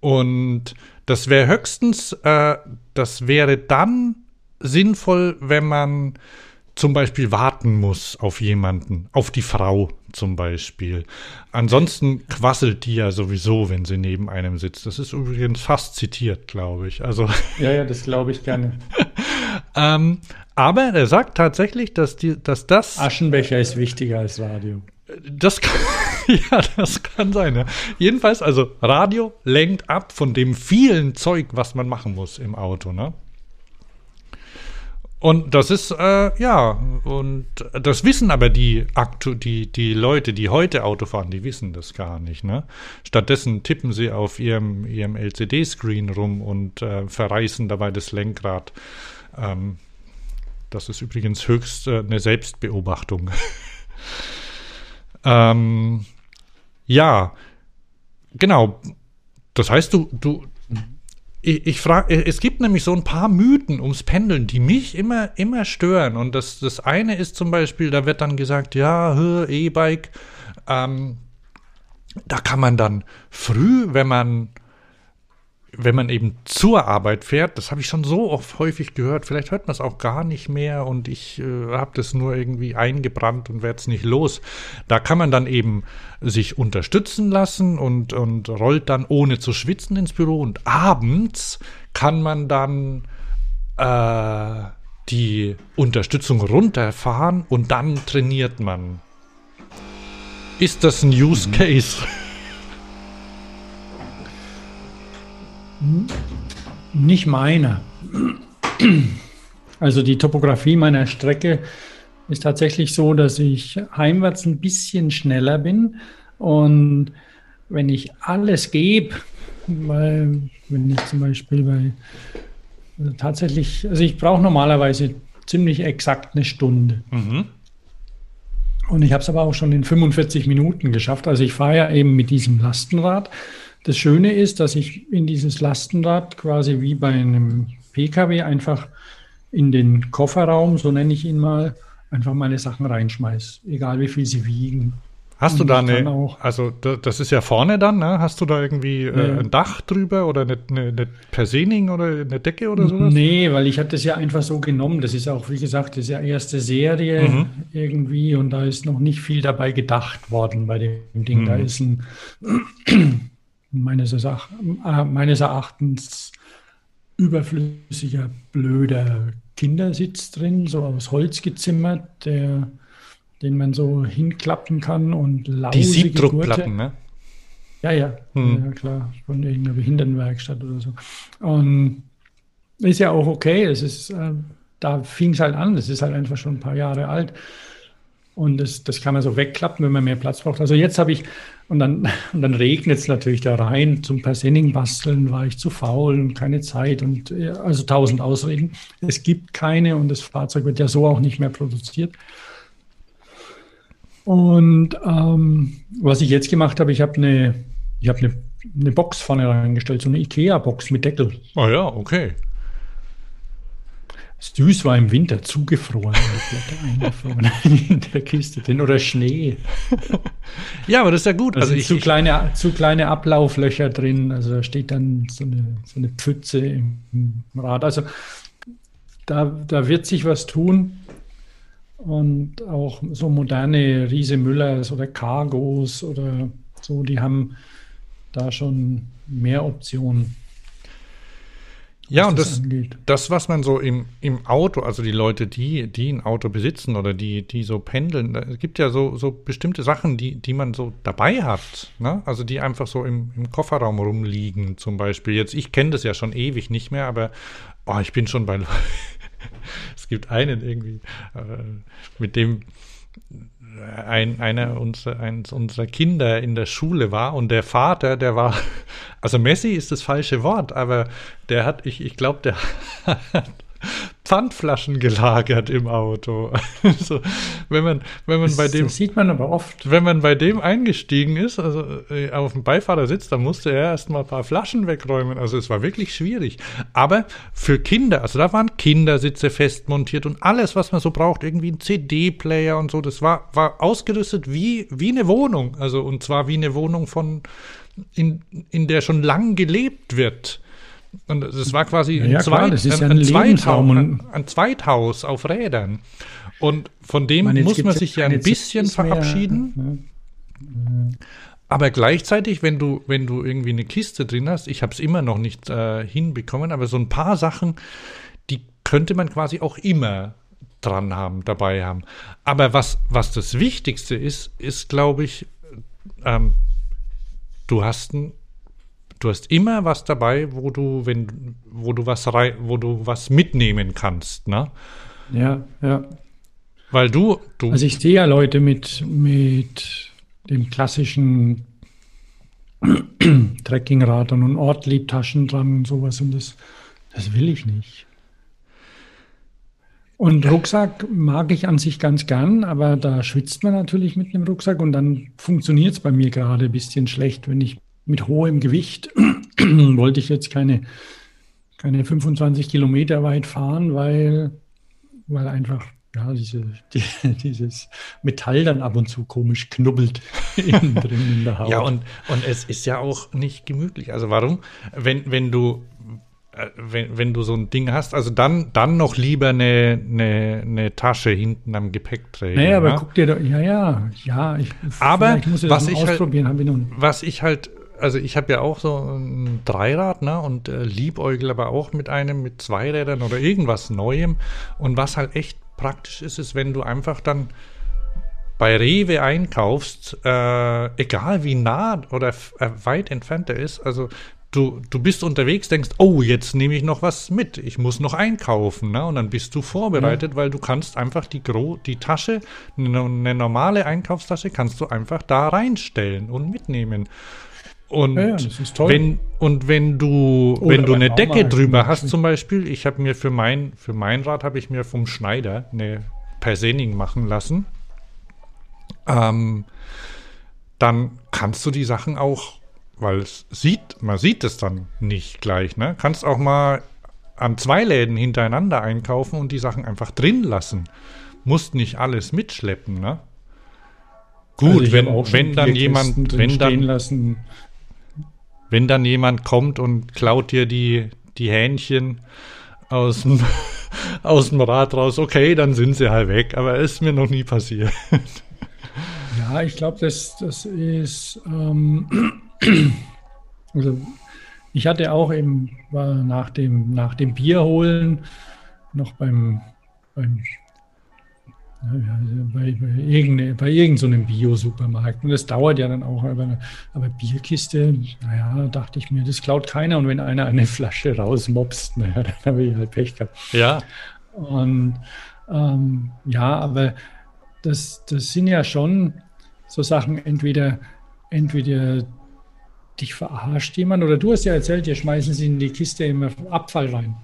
Und das wäre höchstens, äh, das wäre dann sinnvoll, wenn man zum Beispiel warten muss auf jemanden, auf die Frau zum Beispiel. Ansonsten quasselt die ja sowieso, wenn sie neben einem sitzt. Das ist übrigens fast zitiert, glaube ich. Also ja, ja, das glaube ich gerne. ähm, aber er sagt tatsächlich, dass, die, dass das. Aschenbecher ist wichtiger als Radio. Das kann, ja, das kann sein. Ja. Jedenfalls, also Radio lenkt ab von dem vielen Zeug, was man machen muss im Auto. Ne? Und das ist, äh, ja, und das wissen aber die, Aktu die, die Leute, die heute Auto fahren, die wissen das gar nicht. Ne? Stattdessen tippen sie auf ihrem, ihrem LCD-Screen rum und äh, verreißen dabei das Lenkrad. Ähm, das ist übrigens höchst äh, eine Selbstbeobachtung. ähm, ja, genau. Das heißt, du, du, ich, ich frage, es gibt nämlich so ein paar Mythen ums Pendeln, die mich immer, immer stören. Und das, das eine ist zum Beispiel, da wird dann gesagt, ja, E-Bike, ähm, da kann man dann früh, wenn man wenn man eben zur Arbeit fährt, das habe ich schon so oft häufig gehört, vielleicht hört man es auch gar nicht mehr und ich äh, habe das nur irgendwie eingebrannt und werde es nicht los. Da kann man dann eben sich unterstützen lassen und, und rollt dann ohne zu schwitzen ins Büro und abends kann man dann äh, die Unterstützung runterfahren und dann trainiert man. Ist das ein Use. Case? Mhm. Nicht meine. Also die Topografie meiner Strecke ist tatsächlich so, dass ich heimwärts ein bisschen schneller bin. Und wenn ich alles gebe, weil wenn ich zum Beispiel bei also tatsächlich, also ich brauche normalerweise ziemlich exakt eine Stunde. Mhm. Und ich habe es aber auch schon in 45 Minuten geschafft. Also ich fahre ja eben mit diesem Lastenrad das Schöne ist, dass ich in dieses Lastenrad quasi wie bei einem Pkw einfach in den Kofferraum, so nenne ich ihn mal, einfach meine Sachen reinschmeiße, egal wie viel sie wiegen. Hast du da eine, also das ist ja vorne dann, ne? Hast du da irgendwie äh, ja. ein Dach drüber oder eine, eine, eine Persening oder eine Decke oder sowas? Nee, weil ich hatte das ja einfach so genommen. Das ist auch, wie gesagt, das ist ja erste Serie mhm. irgendwie und da ist noch nicht viel dabei gedacht worden bei dem Ding. Mhm. Da ist ein meines, äh, meines Erachtens überflüssiger, blöder Kindersitz drin, so aus Holz gezimmert, der, den man so hinklappen kann und lausige Die Siebdruckplatten, ne? Ja, ja, hm. ja klar, von irgendeiner Behindertenwerkstatt oder so. Und ist ja auch okay, es ist, äh, da fing es halt an, das ist halt einfach schon ein paar Jahre alt. Und das, das kann man so wegklappen, wenn man mehr Platz braucht. Also jetzt habe ich, und dann, und dann regnet es natürlich da rein. Zum Persenning basteln war ich zu faul und keine Zeit und also tausend Ausreden. Es gibt keine und das Fahrzeug wird ja so auch nicht mehr produziert. Und ähm, was ich jetzt gemacht habe, ich habe eine, ich eine, eine Box vorne reingestellt, so eine IKEA-Box mit Deckel. Ah oh ja, okay. Süß war im Winter zugefroren, in der Kiste drin oder Schnee. Ja, aber das ist ja gut. Also ich, zu, kleine, zu kleine Ablauflöcher drin. Also da steht dann so eine, so eine Pfütze im, Rad. Also da, da wird sich was tun. Und auch so moderne Riese Müllers oder Cargos oder so, die haben da schon mehr Optionen. Ja, und das, das, das, was man so im, im Auto, also die Leute, die, die ein Auto besitzen oder die, die so pendeln, es gibt ja so, so bestimmte Sachen, die, die man so dabei hat, ne? Also die einfach so im, im Kofferraum rumliegen, zum Beispiel. Jetzt, ich kenne das ja schon ewig nicht mehr, aber oh, ich bin schon bei. es gibt einen irgendwie, äh, mit dem ein, einer unserer, eines unserer Kinder in der Schule war und der Vater, der war, also Messi ist das falsche Wort, aber der hat, ich, ich glaube, der hat Pfandflaschen gelagert im Auto. so, wenn man, wenn man das, bei dem. Das sieht man aber oft. Wenn man bei dem eingestiegen ist, also äh, auf dem Beifahrersitz, dann musste er erst mal ein paar Flaschen wegräumen. Also es war wirklich schwierig. Aber für Kinder, also da waren Kindersitze festmontiert und alles, was man so braucht, irgendwie ein CD-Player und so, das war, war ausgerüstet wie, wie eine Wohnung. Also und zwar wie eine Wohnung von, in, in der schon lang gelebt wird. Und es war quasi ja, ein, Zweit, klar, ein, ein, ein, Zweithaus, ein, ein, Zweithaus auf Rädern. Und von dem meine, muss man sich ja ein bisschen verabschieden. Mehr, Aber gleichzeitig, wenn du, wenn du irgendwie eine Kiste drin hast, ich habe es immer noch nicht äh, hinbekommen, aber so ein paar Sachen, die könnte man quasi auch immer dran haben, dabei haben. Aber was, was das Wichtigste ist, ist, glaube ich, ähm, du hast ein du hast immer was dabei, wo du, wenn, wo du was rei wo du was mitnehmen kannst, ne? Ja, ja. Weil du, du. Also ich sehe ja Leute mit, mit dem klassischen Trekkingrad und Ortliebtaschen dran und sowas und das, das will ich nicht. Und Rucksack mag ich an sich ganz gern, aber da schwitzt man natürlich mit dem Rucksack und dann funktioniert es bei mir gerade ein bisschen schlecht, wenn ich mit hohem Gewicht wollte ich jetzt keine, keine 25 Kilometer weit fahren, weil, weil einfach ja, diese, die, dieses Metall dann ab und zu komisch knubbelt innen drin in der Haut. Ja, und, und es ist ja auch nicht gemütlich. Also warum? Wenn, wenn du äh, wenn, wenn du so ein Ding hast, also dann, dann noch lieber eine, eine, eine Tasche hinten am Gepäckträger. Naja, aber ja? guck dir doch, ja, ja, ja, ich, aber was ich halt ausprobieren, halt, was ich halt, also ich habe ja auch so ein Dreirad, ne, und äh, liebäugel aber auch mit einem mit zwei Rädern oder irgendwas Neuem. Und was halt echt praktisch ist, ist, wenn du einfach dann bei Rewe einkaufst, äh, egal wie nah oder äh, weit entfernt er ist, also du, du bist unterwegs, denkst, oh, jetzt nehme ich noch was mit, ich muss noch einkaufen, ne? Und dann bist du vorbereitet, ja. weil du kannst einfach die, Gro die Tasche, eine, eine, normale Einkaufstasche, kannst du einfach da reinstellen und mitnehmen. Und ja, wenn und wenn du Oder wenn du eine Decke drüber hast zum Beispiel, ich habe mir für mein für mein Rad habe ich mir vom Schneider eine Persening machen lassen. Ähm, dann kannst du die Sachen auch weil es sieht, man sieht es dann nicht gleich, ne? Kannst auch mal an zwei Läden hintereinander einkaufen und die Sachen einfach drin lassen. Musst nicht alles mitschleppen, ne? Gut, also wenn, wenn dann jemand, wenn dann, lassen. Wenn dann jemand kommt und klaut dir die, die Hähnchen aus dem, aus dem Rad raus, okay, dann sind sie halt weg, aber ist mir noch nie passiert. Ja, ich glaube, das, das ist ähm, also ich hatte auch eben war nach dem, nach dem Bier holen noch beim, beim bei, bei, irgendeinem bei irgendeinem Bio-Supermarkt. Und das dauert ja dann auch. Aber, aber Bierkiste, naja, dachte ich mir, das klaut keiner. Und wenn einer eine Flasche rausmopst, naja, dann habe ich halt Pech gehabt. Ja. Und ähm, ja, aber das, das sind ja schon so Sachen, entweder, entweder dich verarscht jemand oder du hast ja erzählt, ihr schmeißen sie in die Kiste immer Abfall rein.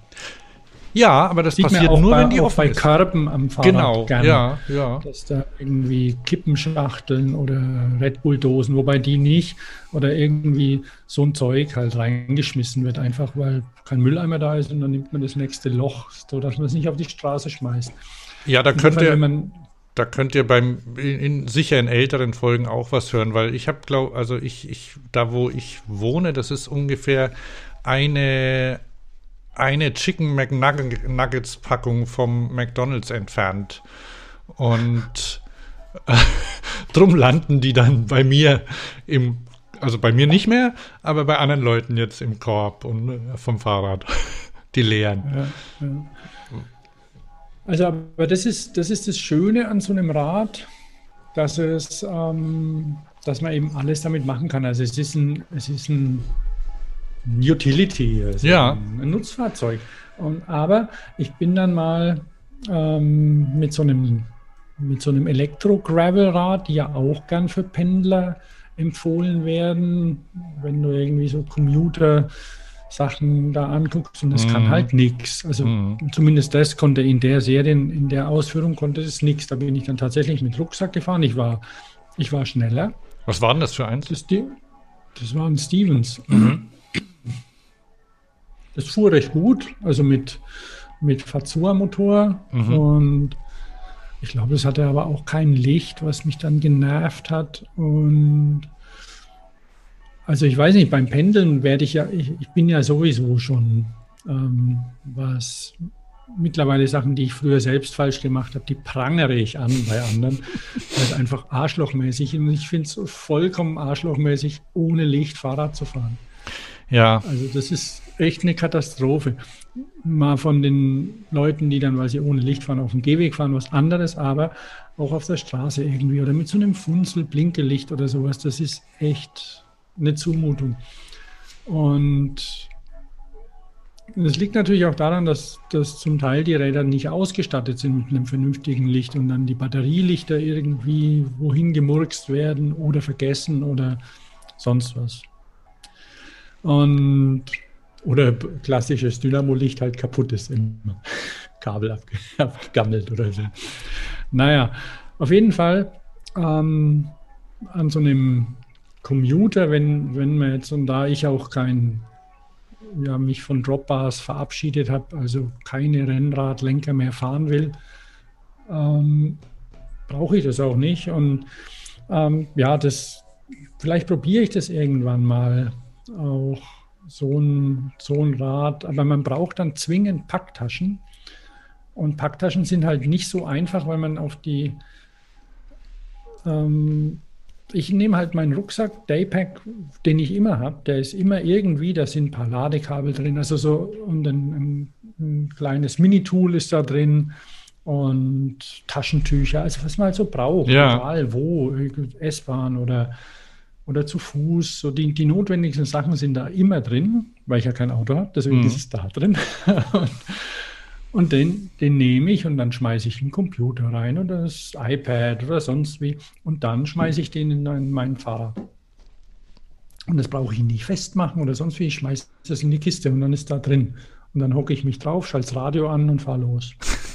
Ja, aber das Sieht passiert nur, bei, wenn die offen bei ist. Körben am Fahrrad genau, gerne, ja, ja. Dass da irgendwie Kippenschachteln oder Red Bull-Dosen, wobei die nicht, oder irgendwie so ein Zeug halt reingeschmissen wird, einfach weil kein Mülleimer da ist und dann nimmt man das nächste Loch, sodass man es nicht auf die Straße schmeißt. Ja, da könnte, man da könnt ihr beim in, in, sicher in älteren Folgen auch was hören, weil ich habe glaube, also ich, ich, da wo ich wohne, das ist ungefähr eine eine Chicken McNuggets Packung vom McDonald's entfernt und äh, drum landen die dann bei mir im also bei mir nicht mehr, aber bei anderen Leuten jetzt im Korb und äh, vom Fahrrad die leeren. Ja, ja. Also, aber das ist, das ist das Schöne an so einem Rad, dass es, ähm, dass man eben alles damit machen kann. Also es ist ein, es ist ein Utility, also ja. ein, ein Nutzfahrzeug. Und, aber ich bin dann mal ähm, mit so einem mit so einem Elektro-Gravel-Rad, die ja auch gern für Pendler empfohlen werden, wenn du irgendwie so Commuter Sachen da anguckst und es mm. kann mhm. halt nichts. Also mm. zumindest das konnte in der Serie, in der Ausführung konnte es nichts. Da bin ich dann tatsächlich mit Rucksack gefahren. Ich war, ich war schneller. Was war denn das für eins? Das, das war ein Stevens. Mhm. Das fuhr recht gut, also mit, mit Fazua-Motor mhm. und ich glaube, es hatte aber auch kein Licht, was mich dann genervt hat und also ich weiß nicht, beim Pendeln werde ich ja, ich, ich bin ja sowieso schon, ähm, was mittlerweile Sachen, die ich früher selbst falsch gemacht habe, die prangere ich an bei anderen. Das ist einfach arschlochmäßig. Und ich finde es vollkommen arschlochmäßig, ohne Licht Fahrrad zu fahren. Ja. Also das ist echt eine Katastrophe. Mal von den Leuten, die dann, weil sie ohne Licht fahren, auf dem Gehweg fahren, was anderes, aber auch auf der Straße irgendwie oder mit so einem Funzel, Blinkelicht oder sowas, das ist echt eine Zumutung. Und das liegt natürlich auch daran, dass, dass zum Teil die Räder nicht ausgestattet sind mit einem vernünftigen Licht und dann die Batterielichter irgendwie wohin gemurkst werden oder vergessen oder sonst was. Und oder klassisches Dynamo-Licht halt kaputt ist, immer Kabel abgegammelt oder so. Naja, auf jeden Fall ähm, an so einem Commuter, wenn, wenn man jetzt, und da ich auch kein, ja, mich von Dropbars verabschiedet habe, also keine Rennradlenker mehr fahren will, ähm, brauche ich das auch nicht. Und ähm, ja, das, vielleicht probiere ich das irgendwann mal auch so ein, so ein Rad, aber man braucht dann zwingend Packtaschen. Und Packtaschen sind halt nicht so einfach, weil man auf die ähm, ich nehme halt meinen Rucksack, Daypack, den ich immer habe, der ist immer irgendwie, da sind ein paar Ladekabel drin, also so und ein, ein, ein kleines Mini-Tool ist da drin und Taschentücher, also was man halt so braucht, ja. egal wo, S-Bahn oder, oder zu Fuß, so die, die notwendigsten Sachen sind da immer drin, weil ich ja kein Auto habe, deswegen mhm. ist es da drin. und, und den, den nehme ich und dann schmeiße ich einen Computer rein oder das iPad oder sonst wie. Und dann schmeiße ich den in mein Fahrrad. Und das brauche ich nicht festmachen oder sonst wie. Ich schmeiße das in die Kiste und dann ist da drin. Und dann hocke ich mich drauf, schalte das Radio an und fahre los.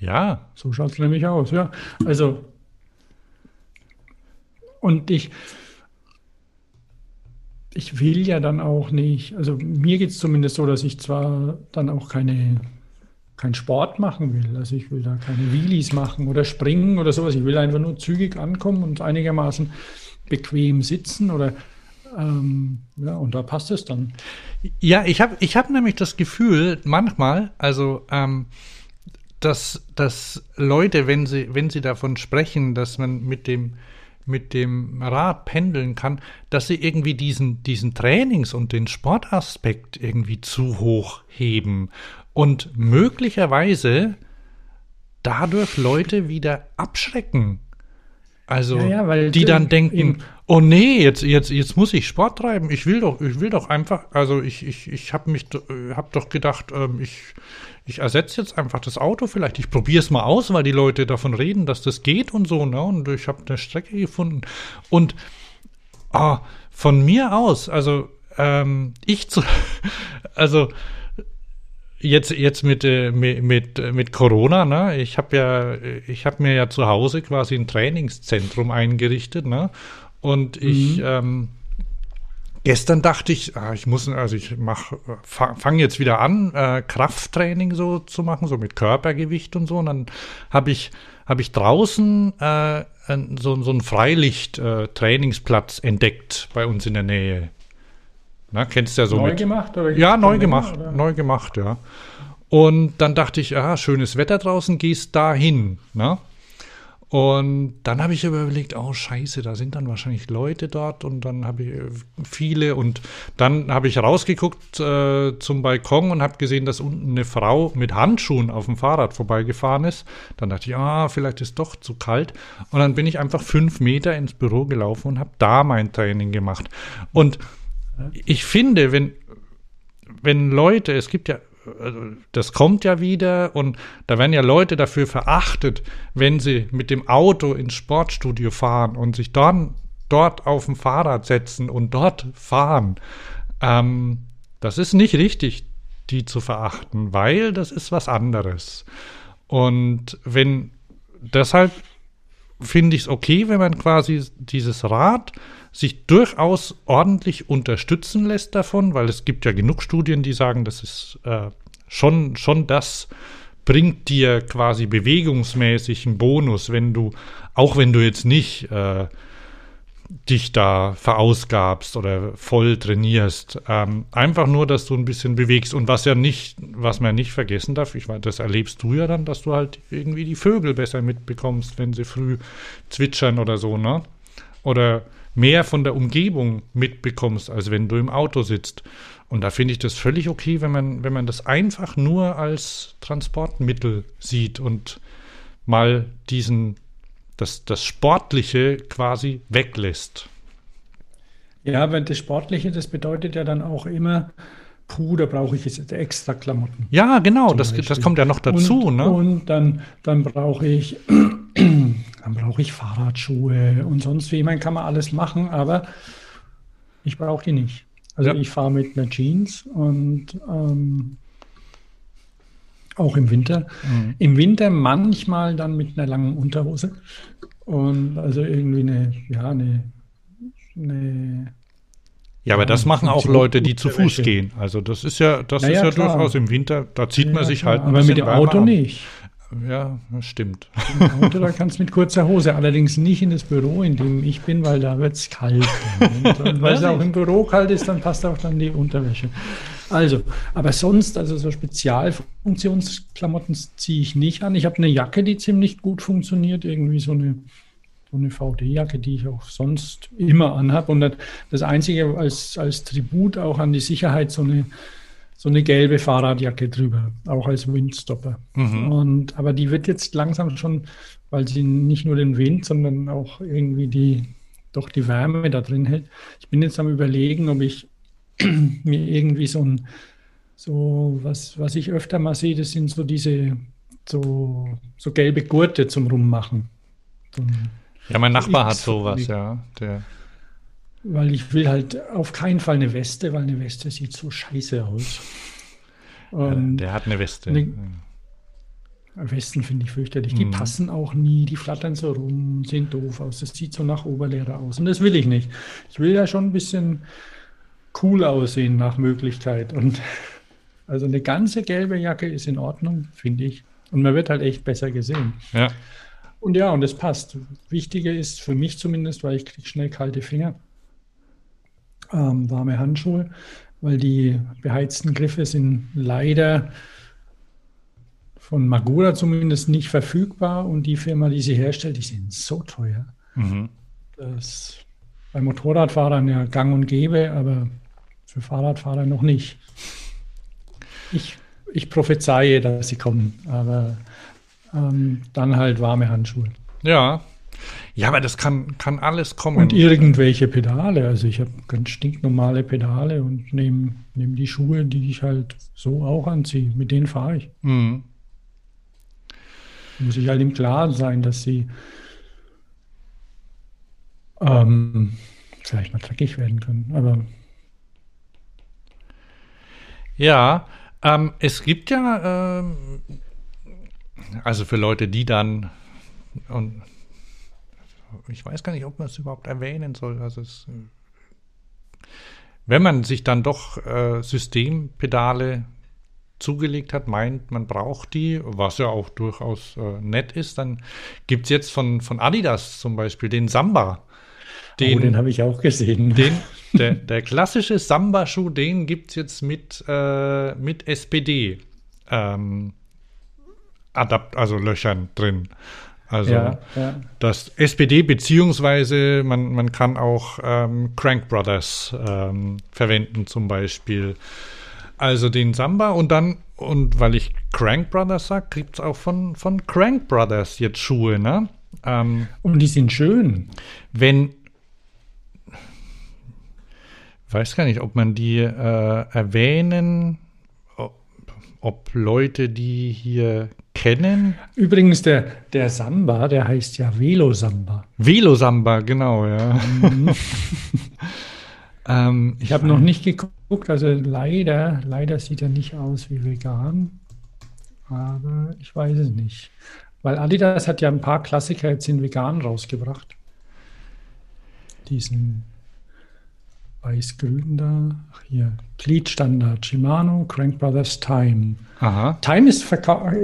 Ja. So schaut es nämlich aus, ja. Also, und ich, ich will ja dann auch nicht, also mir geht es zumindest so, dass ich zwar dann auch keine, keinen Sport machen will. Also ich will da keine Wheelies machen oder springen oder sowas. Ich will einfach nur zügig ankommen und einigermaßen bequem sitzen oder ähm, ja, und da passt es dann. Ja, ich habe ich hab nämlich das Gefühl, manchmal, also ähm, dass, dass Leute, wenn sie, wenn sie davon sprechen, dass man mit dem mit dem Rad pendeln kann, dass sie irgendwie diesen, diesen Trainings- und den Sportaspekt irgendwie zu hoch heben und möglicherweise dadurch Leute wieder abschrecken. Also, ja, ja, die dann denken, oh nee, jetzt, jetzt, jetzt muss ich Sport treiben. Ich will doch, ich will doch einfach, also ich, ich, ich habe mich, habe doch gedacht, ähm, ich, ich ersetze jetzt einfach das Auto vielleicht. Ich probiere es mal aus, weil die Leute davon reden, dass das geht und so, ne? Und ich habe eine Strecke gefunden. Und ah, von mir aus, also ähm, ich zu, also jetzt jetzt mit äh, mit mit, Corona, ne? Ich habe ja ich habe mir ja zu Hause quasi ein Trainingszentrum eingerichtet, ne? Und ich mhm. ähm, gestern dachte ich, ah, ich muss also ich mach fange jetzt wieder an äh, Krafttraining so zu machen, so mit Körpergewicht und so. Und dann habe ich habe ich draußen äh, so, so einen Freilicht-Trainingsplatz äh, entdeckt bei uns in der Nähe. Na, kennst du ja so neu mit. gemacht? Oder ja, neu gemacht. Oder? Neu gemacht, ja. Und dann dachte ich, aha, schönes Wetter draußen, gehst da hin. Ne? Und dann habe ich überlegt, oh scheiße, da sind dann wahrscheinlich Leute dort und dann habe ich äh, viele und dann habe ich rausgeguckt äh, zum Balkon und habe gesehen, dass unten eine Frau mit Handschuhen auf dem Fahrrad vorbeigefahren ist. Dann dachte ich, ah, vielleicht ist doch zu kalt. Und dann bin ich einfach fünf Meter ins Büro gelaufen und habe da mein Training gemacht. Und ich finde, wenn, wenn Leute, es gibt ja, also das kommt ja wieder und da werden ja Leute dafür verachtet, wenn sie mit dem Auto ins Sportstudio fahren und sich dann dort auf dem Fahrrad setzen und dort fahren. Ähm, das ist nicht richtig, die zu verachten, weil das ist was anderes. Und wenn deshalb finde ich es okay, wenn man quasi dieses Rad sich durchaus ordentlich unterstützen lässt davon, weil es gibt ja genug Studien, die sagen, das ist äh, schon, schon das bringt dir quasi bewegungsmäßig einen Bonus, wenn du, auch wenn du jetzt nicht äh, dich da verausgabst oder voll trainierst. Ähm, einfach nur, dass du ein bisschen bewegst. Und was ja nicht, was man nicht vergessen darf, ich weiß, das erlebst du ja dann, dass du halt irgendwie die Vögel besser mitbekommst, wenn sie früh zwitschern oder so, ne? Oder mehr von der Umgebung mitbekommst, als wenn du im Auto sitzt. Und da finde ich das völlig okay, wenn man, wenn man das einfach nur als Transportmittel sieht und mal diesen, das, das Sportliche quasi weglässt. Ja, wenn das Sportliche, das bedeutet ja dann auch immer, puh, da brauche ich jetzt extra Klamotten. Ja, genau, das, das kommt ja noch dazu. Und, ne? und dann, dann brauche ich, dann brauche ich Fahrradschuhe und sonst wie. Ich meine, kann man alles machen, aber ich brauche die nicht. Also ja. ich fahre mit einer Jeans und ähm, auch im Winter. Mhm. Im Winter manchmal dann mit einer langen Unterhose. Und also irgendwie eine, ja, eine, eine ja, aber das machen auch Leute, die zu Fuß gehen. Also das ist ja, das naja, ist ja klar. durchaus im Winter, da zieht ja, man sich klar. halt ein Aber mit dem Auto nicht. Ja, das stimmt. Im Auto, da kannst du mit kurzer Hose, allerdings nicht in das Büro, in dem ich bin, weil da wird es kalt. Und, weil es auch im Büro kalt ist, dann passt auch dann die Unterwäsche. Also, aber sonst, also so Spezialfunktionsklamotten ziehe ich nicht an. Ich habe eine Jacke, die ziemlich gut funktioniert, irgendwie so eine so eine VD-Jacke, die ich auch sonst immer anhabe. Und das Einzige als, als Tribut auch an die Sicherheit, so eine, so eine gelbe Fahrradjacke drüber, auch als Windstopper. Mhm. Und, aber die wird jetzt langsam schon, weil sie nicht nur den Wind, sondern auch irgendwie die, doch die Wärme da drin hält. Ich bin jetzt am überlegen, ob ich mir irgendwie so ein, so was, was ich öfter mal sehe, das sind so diese, so, so gelbe Gurte zum Rummachen. So ja, mein Nachbar hat sowas, ja. Der weil ich will halt auf keinen Fall eine Weste, weil eine Weste sieht so scheiße aus. Ja, der hat eine Weste. Eine, Westen finde ich fürchterlich. Die mhm. passen auch nie, die flattern so rum, sehen doof aus. Das sieht so nach Oberlehrer aus. Und das will ich nicht. Ich will ja schon ein bisschen cool aussehen nach Möglichkeit. Und also eine ganze gelbe Jacke ist in Ordnung, finde ich. Und man wird halt echt besser gesehen. Ja. Und ja, und es passt. Wichtiger ist für mich zumindest, weil ich kriege schnell kalte Finger, ähm, warme Handschuhe, weil die beheizten Griffe sind leider von Magura zumindest nicht verfügbar und die Firma, die sie herstellt, die sind so teuer. Mhm. Das bei Motorradfahrern ja gang und gäbe, aber für Fahrradfahrer noch nicht. Ich, ich prophezeie, dass sie kommen, aber ähm, dann halt warme Handschuhe. Ja. Ja, aber das kann, kann alles kommen. Und irgendwelche Pedale. Also ich habe ganz stinknormale Pedale und nehme nehm die Schuhe, die ich halt so auch anziehe. Mit denen fahre ich. Mhm. Muss ich halt im Klaren sein, dass sie ähm, vielleicht mal dreckig werden können. Aber ja, ähm, es gibt ja ähm, also für Leute, die dann und ich weiß gar nicht, ob man es überhaupt erwähnen soll. Also es, wenn man sich dann doch äh, Systempedale zugelegt hat, meint, man braucht die, was ja auch durchaus äh, nett ist, dann gibt es jetzt von, von Adidas zum Beispiel den Samba. Den, oh, den habe ich auch gesehen. Den, der, der klassische Samba-Schuh, den gibt es jetzt mit, äh, mit SPD. Ähm, Adapt, also Löchern drin. Also ja, ja. das SPD beziehungsweise man, man kann auch ähm, Crank Brothers ähm, verwenden zum Beispiel. Also den Samba und dann, und weil ich Crank Brothers sage, gibt es auch von, von Crank Brothers jetzt Schuhe, ne? Ähm, und die sind schön. Wenn, weiß gar nicht, ob man die äh, erwähnen, ob Leute, die hier kennen. Übrigens, der, der Samba, der heißt ja Velo Samba. Velo Samba, genau, ja. Mhm. ähm, ich habe noch nicht geguckt, also leider, leider sieht er nicht aus wie vegan. Aber ich weiß es nicht. Weil Adidas hat ja ein paar Klassiker jetzt in vegan rausgebracht. Diesen weiß-grün da. Hier, Gliedstandard, Shimano, Crank Brothers Time. Aha. Time ist,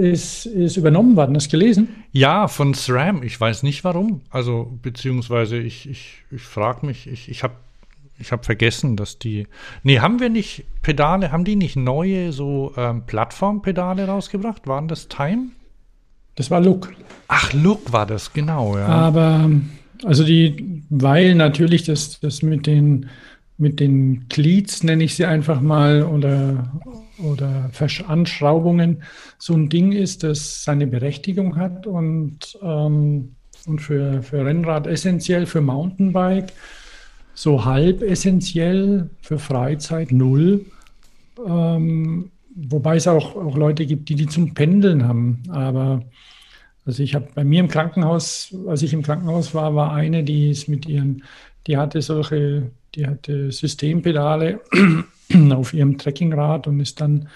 ist, ist übernommen worden, hast du gelesen? Ja, von SRAM. Ich weiß nicht warum. Also, beziehungsweise ich, ich, ich frage mich, ich, ich habe ich hab vergessen, dass die. Nee, haben wir nicht Pedale, haben die nicht neue so ähm, Plattformpedale rausgebracht? Waren das Time? Das war Look. Ach, Look war das, genau, ja. Aber, also die, weil natürlich das, das mit den mit den Cleats, nenne ich sie einfach mal, oder, oder Anschraubungen so ein Ding ist, das seine Berechtigung hat und, ähm, und für, für Rennrad essentiell, für Mountainbike. so halb essentiell für Freizeit null. Ähm, wobei es auch, auch Leute gibt, die die zum Pendeln haben. Aber also ich habe bei mir im Krankenhaus, als ich im Krankenhaus war, war eine, die ist mit ihren, die hatte solche, die hatte Systempedale auf ihrem Trekkingrad und ist dann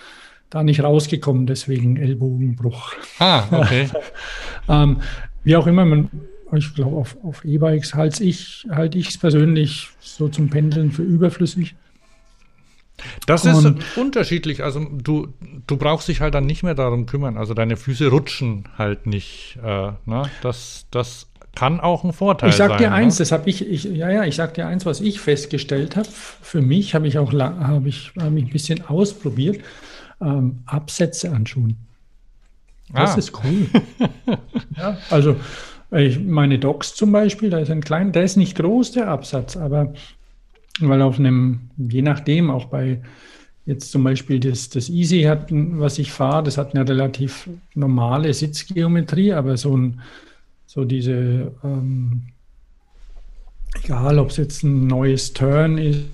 da nicht rausgekommen, deswegen Ellbogenbruch. Ah, okay. ähm, wie auch immer, man, ich glaube, auf, auf E-Bikes halte ich es halt persönlich so zum Pendeln für überflüssig. Das ist und, unterschiedlich. Also du, du brauchst dich halt dann nicht mehr darum kümmern. Also deine Füße rutschen halt nicht. Äh, ne? das, das kann auch ein Vorteil sein. Ich sag dir ne? eins, das habe ich, ich, ja, ja, ich sag dir eins, was ich festgestellt habe. Für mich habe ich auch habe ich, hab ich ein bisschen ausprobiert. Ähm, Absätze an Schuhen. Das ah. ist cool. ja, also ich, meine Docs zum Beispiel, da ist ein kleiner, der ist nicht groß, der Absatz, aber weil auf einem, je nachdem, auch bei jetzt zum Beispiel das, das Easy hat, was ich fahre, das hat eine relativ normale Sitzgeometrie, aber so ein, so diese, ähm, egal ob es jetzt ein neues Turn ist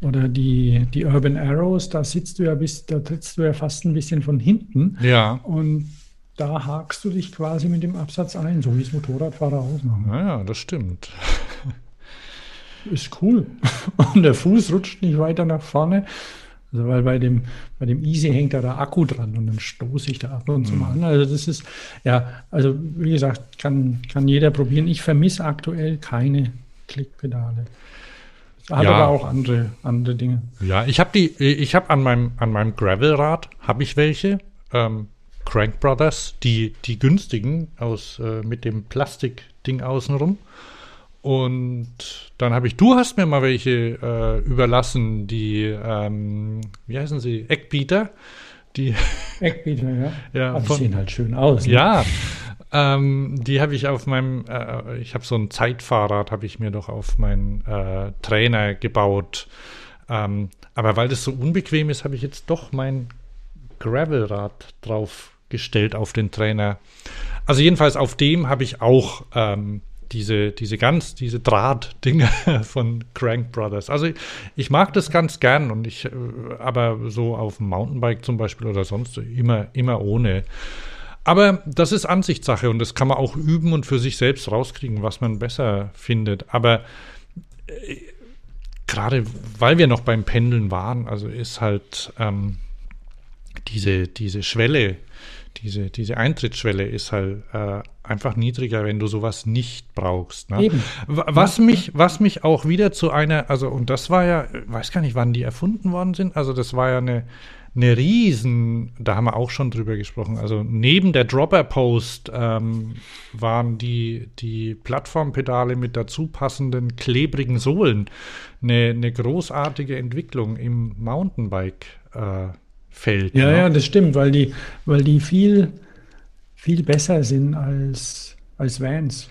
oder die, die Urban Arrows, da sitzt du ja bis, da trittst du ja fast ein bisschen von hinten. Ja. Und da hakst du dich quasi mit dem Absatz ein, so wie es Motorradfahrer auch machen. Ja, das stimmt. Ist cool. Und der Fuß rutscht nicht weiter nach vorne. Also weil bei dem, bei dem Easy hängt da der Akku dran und dann stoße ich da ab und zu mal mhm. an. Also das ist, ja, also wie gesagt, kann, kann jeder probieren. Ich vermisse aktuell keine Klickpedale. Hat ja. aber auch andere, andere Dinge. Ja, ich habe die, ich habe an meinem, an meinem Gravelrad habe ich welche. Ähm, Crank Brothers, die, die günstigen aus äh, mit dem Plastikding außenrum. Und dann habe ich, du hast mir mal welche äh, überlassen, die, ähm, wie heißen sie, Eckbieter. Die Eckbieter, ja. ja Aber von, die sehen halt schön aus. Ne? Ja, ähm, die habe ich auf meinem, äh, ich habe so ein Zeitfahrrad, habe ich mir doch auf meinen äh, Trainer gebaut. Ähm, aber weil das so unbequem ist, habe ich jetzt doch mein Gravelrad draufgestellt auf den Trainer. Also jedenfalls auf dem habe ich auch ähm, diese, diese ganz, diese Drahtdinge von Crank Brothers. Also ich, mag das ganz gern und ich, äh, aber so auf dem Mountainbike zum Beispiel oder sonst immer, immer ohne. Aber das ist Ansichtssache und das kann man auch üben und für sich selbst rauskriegen, was man besser findet. Aber äh, gerade weil wir noch beim Pendeln waren, also ist halt ähm, diese, diese Schwelle, diese, diese Eintrittsschwelle ist halt äh, einfach niedriger, wenn du sowas nicht brauchst. Ne? Eben. Was ja. mich, was mich auch wieder zu einer, also und das war ja, weiß gar nicht, wann die erfunden worden sind. Also das war ja eine, eine riesen, da haben wir auch schon drüber gesprochen. Also neben der Dropper Post ähm, waren die, die Plattformpedale mit dazu passenden klebrigen Sohlen eine, eine großartige Entwicklung im Mountainbike. Äh, Feld. Ja, ne? ja, das stimmt, weil die, weil die viel, viel besser sind als, als Vans.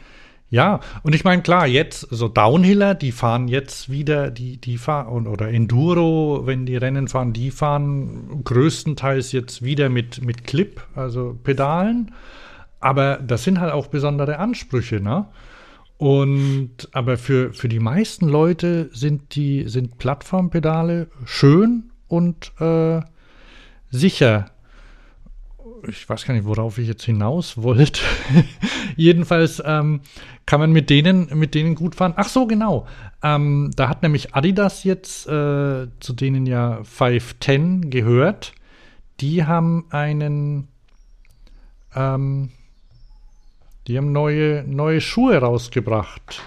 Ja, und ich meine, klar, jetzt so Downhiller, die fahren jetzt wieder, die, die fahren, oder Enduro, wenn die Rennen fahren, die fahren größtenteils jetzt wieder mit, mit Clip, also Pedalen. Aber das sind halt auch besondere Ansprüche, ne? Und aber für, für die meisten Leute sind die sind Plattformpedale schön und äh, sicher. Ich weiß gar nicht, worauf ich jetzt hinaus wollte. Jedenfalls ähm, kann man mit denen, mit denen gut fahren. Ach so, genau. Ähm, da hat nämlich Adidas jetzt, äh, zu denen ja 510 gehört, die haben einen, ähm, die haben neue, neue Schuhe rausgebracht.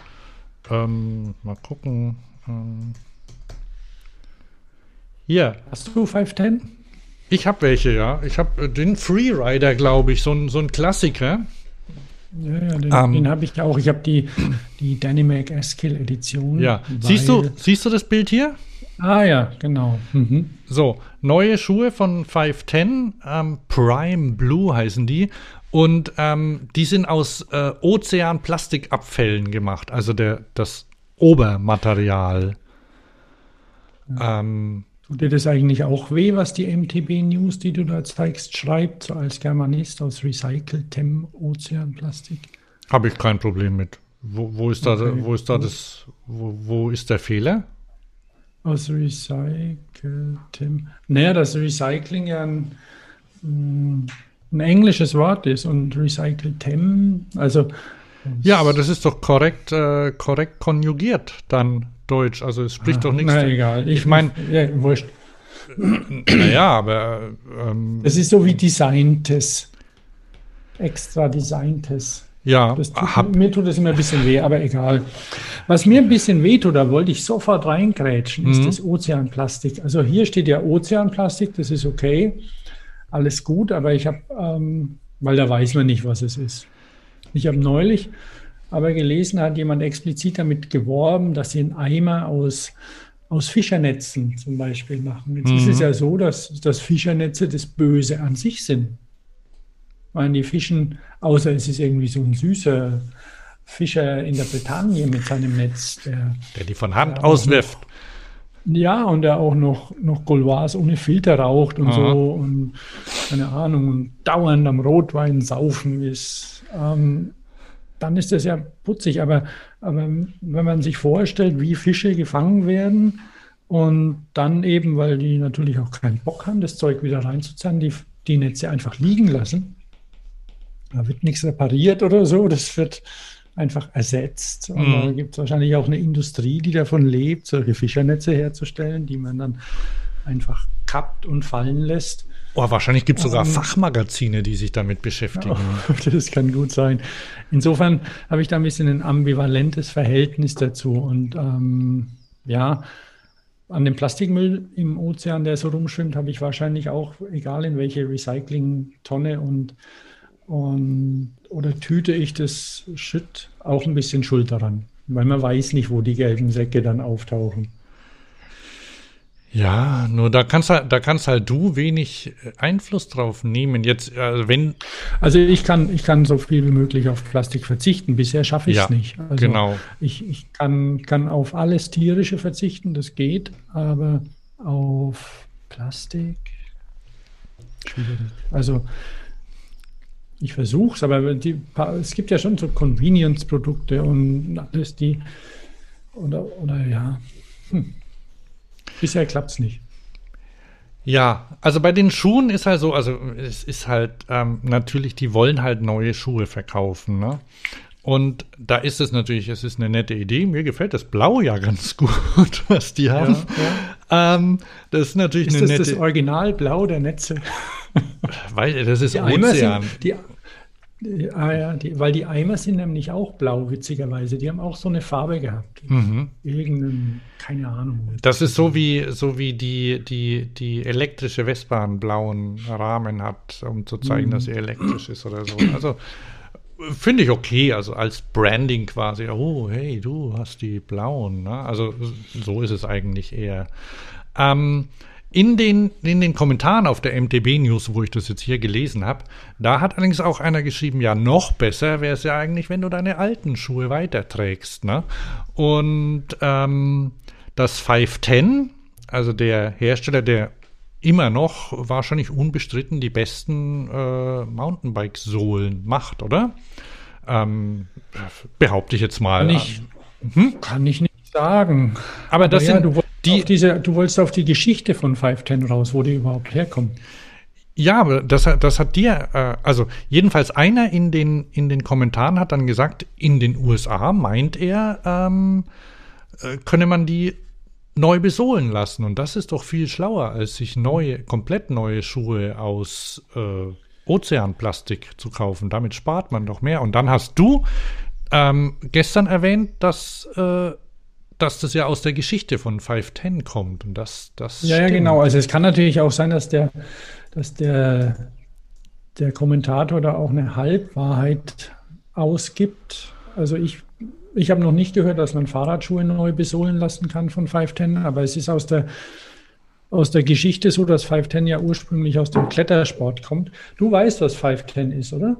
Ähm, mal gucken. Ähm, hier. Hast du 510? Ich habe welche, ja. Ich habe äh, den Freerider, glaube ich, so ein, so ein Klassiker. Ja, ja, den, um, ähm. den habe ich auch. Ich habe die, die Dynamic S-Kill Edition. Ja. Siehst du, siehst du das Bild hier? Ah ja, genau. Mhm. So, neue Schuhe von 510, ähm, Prime Blue heißen die. Und ähm, die sind aus äh, Ozeanplastikabfällen gemacht, also der, das Obermaterial. Ja. Ähm, Tut dir das eigentlich auch weh, was die MTB News, die du da zeigst, schreibt, so als Germanist aus recyceltem Ozeanplastik? Habe ich kein Problem mit. Wo, wo ist da, Okay. wo ist da das, wo, wo ist der Fehler? Aus recyceltem. Naja, das Recycling ja ein, mm, ein englisches Wort ist und recyceltem, also Ja, aber das ist doch korrekt, äh, korrekt konjugiert dann Deutsch. Also es spricht doch nichts. Na egal. Ich mein- ja, wurscht. Naja, aber ähm, Das ist so wie designtes. Extra designtes. ja, Das tut, hab, mir tut das immer ein bisschen weh, aber egal. Was mir ein bisschen weh tut, da wollte ich sofort reingrätschen, ist Mhm. das Ozeanplastik. Also hier steht ja Ozeanplastik, das ist okay, alles gut, aber ich habe, ähm, weil da weiß man nicht, was es ist. Ich habe neulich aber gelesen, hat jemand explizit damit geworben, dass sie einen Eimer aus, aus Fischernetzen zum Beispiel machen. Jetzt ist Mhm. es ja so, dass, dass Fischernetze das Böse an sich sind. Ich meine, die fischen, außer es ist irgendwie so ein süßer Fischer in der Bretagne mit seinem Netz, der der die von Hand auswirft. ja, und der auch noch, noch Gauloise ohne Filter raucht und Aha. so und keine Ahnung, und dauernd am Rotwein saufen ist, ähm, dann ist das ja putzig. Aber, aber wenn man sich vorstellt, wie Fische gefangen werden und dann eben, weil die natürlich auch keinen Bock haben, das Zeug wieder reinzuzahlen, die, die Netze einfach liegen lassen. Da wird nichts repariert oder so, das wird einfach ersetzt. Und Mhm. da gibt es wahrscheinlich auch eine Industrie, die davon lebt, solche Fischernetze herzustellen, die man dann einfach kappt und fallen lässt. Oh, wahrscheinlich gibt es sogar Ähm, Fachmagazine, die sich damit beschäftigen. Das kann gut sein. Insofern habe ich da ein bisschen ein ambivalentes Verhältnis dazu. Und ähm, ja, an dem Plastikmüll im Ozean, der so rumschwimmt, habe ich wahrscheinlich auch, egal in welche Recyclingtonne und, und oder Tüte ich das schütt, auch ein bisschen Schuld daran. Weil man weiß nicht, wo die gelben Säcke dann auftauchen. Ja, nur da kannst halt, da kannst halt du wenig äh, Einfluss drauf nehmen. Jetzt, also wenn, Also ich kann, ich kann so viel wie möglich auf Plastik verzichten. Bisher schaffe ich es Ja, nicht. Also genau. Ich, ich kann, kann auf alles Tierische verzichten, das geht, aber auf Plastik schwierig. Also ich versuche es, aber die, es gibt ja schon so Convenience-Produkte und alles, die oder, oder ja. Hm. Bisher klappt es nicht. Ja, also bei den Schuhen ist halt so, also es ist halt ähm, natürlich, die wollen halt neue Schuhe verkaufen, ne? Und da ist es natürlich, es ist eine nette Idee. Mir gefällt das Blau ja ganz gut, was die haben. Ähm, das ist natürlich Ist eine das das nette, Originalblau der Netze? weil das ist Die Ozean. sind, die, ah ja, die, weil die Eimer sind nämlich auch blau, witzigerweise. Die haben auch so eine Farbe gehabt. Mhm. Irgendeinen, keine Ahnung. Das ist so wie, so wie die, die, die elektrische Vespa einen blauen Rahmen hat, um zu zeigen, dass sie elektrisch ist oder so. Also finde ich okay, also als Branding quasi. Oh, hey, du hast die blauen. Ne? Also so ist es eigentlich eher. Ähm, in den, in den Kommentaren auf der MTB News, wo ich das jetzt hier gelesen habe, da hat allerdings auch einer geschrieben, ja, noch besser wäre es ja eigentlich, wenn du deine alten Schuhe weiterträgst. Ne? Und ähm, das 510, also der Hersteller, der immer noch wahrscheinlich unbestritten die besten äh, Mountainbike-Sohlen macht, oder? Ähm, behaupte ich jetzt mal. Kann ich, kann ich nicht sagen. Aber das ja, sind die- diese, du wolltest auf die Geschichte von 510 raus, wo die überhaupt herkommt. Ja, aber das, hat- das hat dir, äh, also jedenfalls einer in den, in den Kommentaren hat dann gesagt, in den USA meint er, ähm, äh, könne man die neu besohlen lassen. Und das ist doch viel schlauer, als sich neue, komplett neue Schuhe aus äh, Ozeanplastik zu kaufen. Damit spart man doch mehr. Und dann hast du ähm, gestern erwähnt, dass, äh, dass das ja aus der Geschichte von 510 kommt. Und das, das Ja, ja, genau. Also es kann natürlich auch sein, dass der, dass der, der Kommentator da auch eine Halbwahrheit ausgibt. Also ich, ich habe noch nicht gehört, dass man Fahrradschuhe neu besohlen lassen kann von 510, aber es ist aus der, aus der Geschichte so, dass 510 ja ursprünglich aus dem Klettersport kommt. Du weißt, was 510 ist, oder?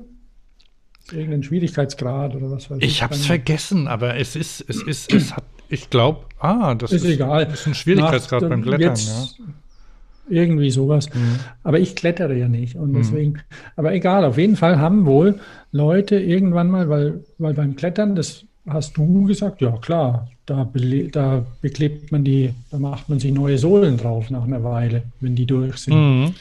Irgendein Schwierigkeitsgrad oder was weiß ich. Ich habe es vergessen, aber es ist, es ist, es hat, ich glaube, ah, das Ist egal. ist ein Schwierigkeitsgrad Nach- beim Klettern, jetzt- Irgendwie sowas. Aber ich klettere ja nicht. Und deswegen, aber egal, auf jeden Fall haben wohl Leute irgendwann mal, weil, weil beim Klettern, das hast du gesagt, ja klar, da, da, beklebt man die, da macht man sich neue Sohlen drauf nach einer Weile, wenn die durch sind. Mhm.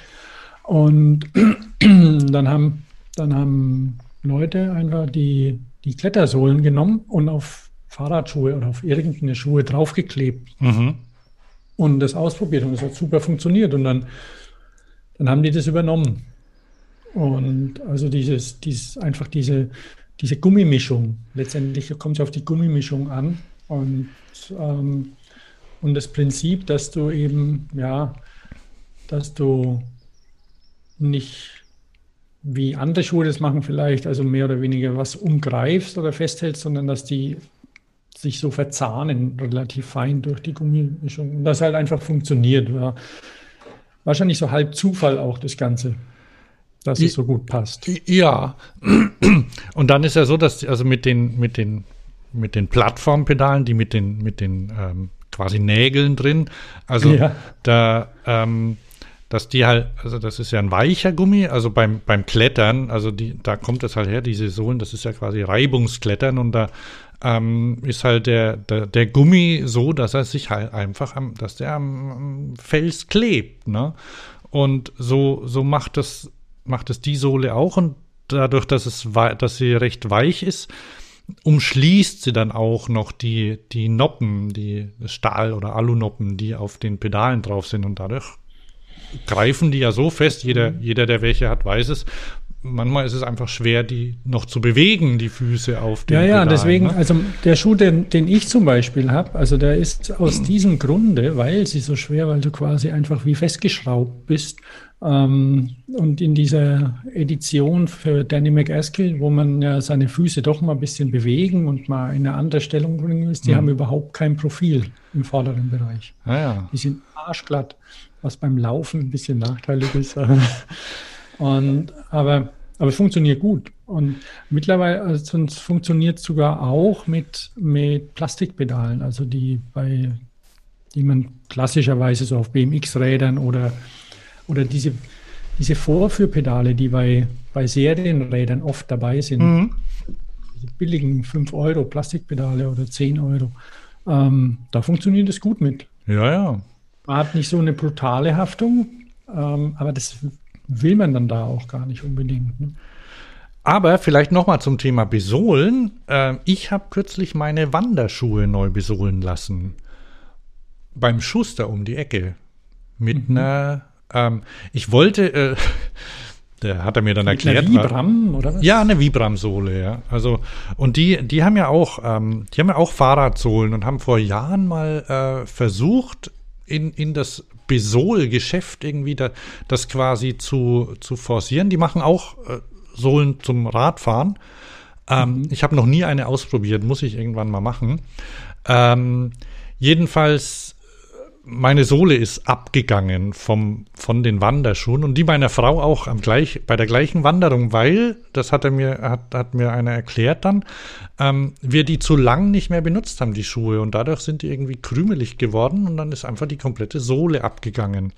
Und dann haben, dann haben Leute einfach die, die Klettersohlen genommen und auf Fahrradschuhe oder auf irgendeine Schuhe draufgeklebt. Mhm. Und das ausprobiert und es hat super funktioniert. Und dann, dann haben die das übernommen. Und also dieses, dieses, einfach diese, diese Gummimischung. Letztendlich kommt es auf die Gummimischung an. Und, ähm, und das Prinzip, dass du eben, ja, dass du nicht wie andere Schuhe das machen vielleicht, also mehr oder weniger was umgreifst oder festhältst, sondern dass die sich so verzahnen, relativ fein durch die Gummimischung. Und das halt einfach funktioniert. Ja. Wahrscheinlich so halb Zufall auch das Ganze, dass es so gut passt. Ja. Und dann ist ja so, dass also mit den, mit den, mit den Plattformpedalen, die mit den, mit den ähm, quasi Nägeln drin, also ja. da ähm, dass die halt, also das ist ja ein weicher Gummi, also beim, beim Klettern, also die, da kommt es halt her, diese Sohlen, das ist ja quasi Reibungsklettern und da ähm, ist halt der, der, der, Gummi so, dass er sich halt einfach am, dass der am, am Fels klebt, ne? Und so, so macht das, macht es die Sohle auch und dadurch, dass es, dass sie recht weich ist, umschließt sie dann auch noch die, die Noppen, die Stahl- oder Alunoppen, die auf den Pedalen drauf sind und dadurch greifen die ja so fest, jeder, mhm. jeder, der welche hat, weiß es. Manchmal ist es einfach schwer, die noch zu bewegen, die Füße auf den Ja, ja, Pedalen, deswegen, ne? also der Schuh, den, den ich zum Beispiel habe, also der ist aus diesem Grunde, weil sie so schwer, weil du quasi einfach wie festgeschraubt bist. Ähm, und in dieser Edition für Danny McAskill, wo man ja seine Füße doch mal ein bisschen bewegen und mal in eine andere Stellung bringen muss, die mhm. haben überhaupt kein Profil im vorderen Bereich. Ah, ja. Die sind arschglatt was beim Laufen ein bisschen nachteilig ist. Und, aber, aber es funktioniert gut. Und mittlerweile also funktioniert es sogar auch mit, mit Plastikpedalen, also die bei die man klassischerweise so auf BMX-Rädern oder, oder diese, diese Vorführpedale, die bei, bei Serienrädern oft dabei sind. Mhm. Diese billigen 5 Euro Plastikpedale oder 10 Euro. Ähm, da funktioniert es gut mit. Ja, ja. Man hat nicht so eine brutale Haftung, ähm, aber das will man dann da auch gar nicht unbedingt. Ne? Aber vielleicht noch mal zum Thema Besohlen. Äh, ich habe kürzlich meine Wanderschuhe neu besohlen lassen. Beim Schuster um die Ecke. Mit mhm. einer, ähm, ich wollte, äh, der hat er mir dann Mit erklärt. Eine Vibram, oder was? Ja, eine Vibram-Sohle, ja. Also, und die, die haben ja auch, ähm, die haben ja auch Fahrradsohlen und haben vor Jahren mal äh, versucht, in, in das Besol-Geschäft irgendwie da, das quasi zu, zu forcieren. Die machen auch äh, Sohlen zum Radfahren. Ähm, mhm. Ich habe noch nie eine ausprobiert, muss ich irgendwann mal machen. Ähm, jedenfalls meine Sohle ist abgegangen vom, von den Wanderschuhen und die meiner Frau auch am gleich, bei der gleichen Wanderung, weil, das hat er mir, hat, hat mir einer erklärt dann, ähm, wir die zu lang nicht mehr benutzt haben, die Schuhe, und dadurch sind die irgendwie krümelig geworden und dann ist einfach die komplette Sohle abgegangen.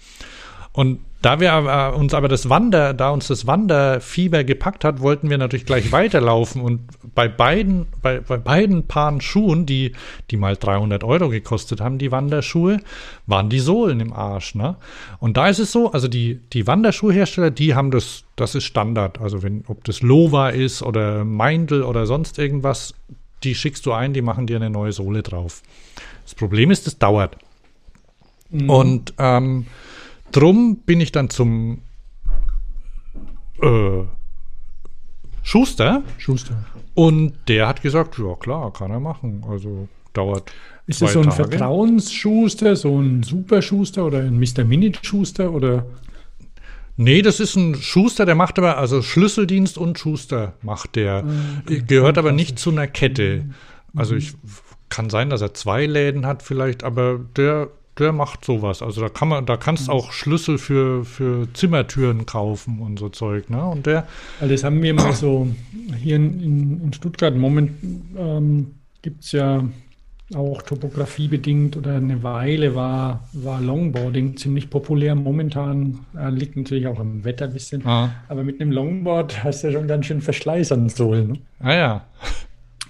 Und da wir uns aber das Wander, da uns das Wanderfieber gepackt hat, wollten wir natürlich gleich weiterlaufen und bei beiden, bei, bei beiden Paaren Schuhen, die, die mal 300 Euro gekostet haben, die Wanderschuhe, waren die Sohlen im Arsch, ne? Und da ist es so, also die, die Wanderschuhhersteller, die haben das, das ist Standard. Also wenn, ob das Lova ist oder Meindl oder sonst irgendwas, die schickst du ein, die machen dir eine neue Sohle drauf. Das Problem ist, das dauert. Mhm. Und, ähm, Drum bin ich dann zum äh, Schuster. Schuster. Und der hat gesagt, ja klar, kann er machen. Also dauert. Ist das so ein Tage. Vertrauensschuster, so ein Superschuster oder ein Mr. Minute-Schuster oder? Nee, das ist ein Schuster, der macht aber, also Schlüsseldienst und Schuster macht der. Ah, okay. Gehört aber nicht zu einer Kette. Also ich kann sein, dass er zwei Läden hat vielleicht, aber der der macht sowas. Also da kann man, da kannst mhm. auch Schlüssel für, für Zimmertüren kaufen und so Zeug, ne? Und der. Also das haben wir mal so hier in, in Stuttgart. Moment ähm, gibt es ja auch topografiebedingt oder eine Weile war, war Longboarding ziemlich populär. Momentan äh, liegt natürlich auch am Wetter ein bisschen. Ah. Aber mit einem Longboard hast du ja schon ganz schön Verschleiß an Sohlen. Ne? Ah ja.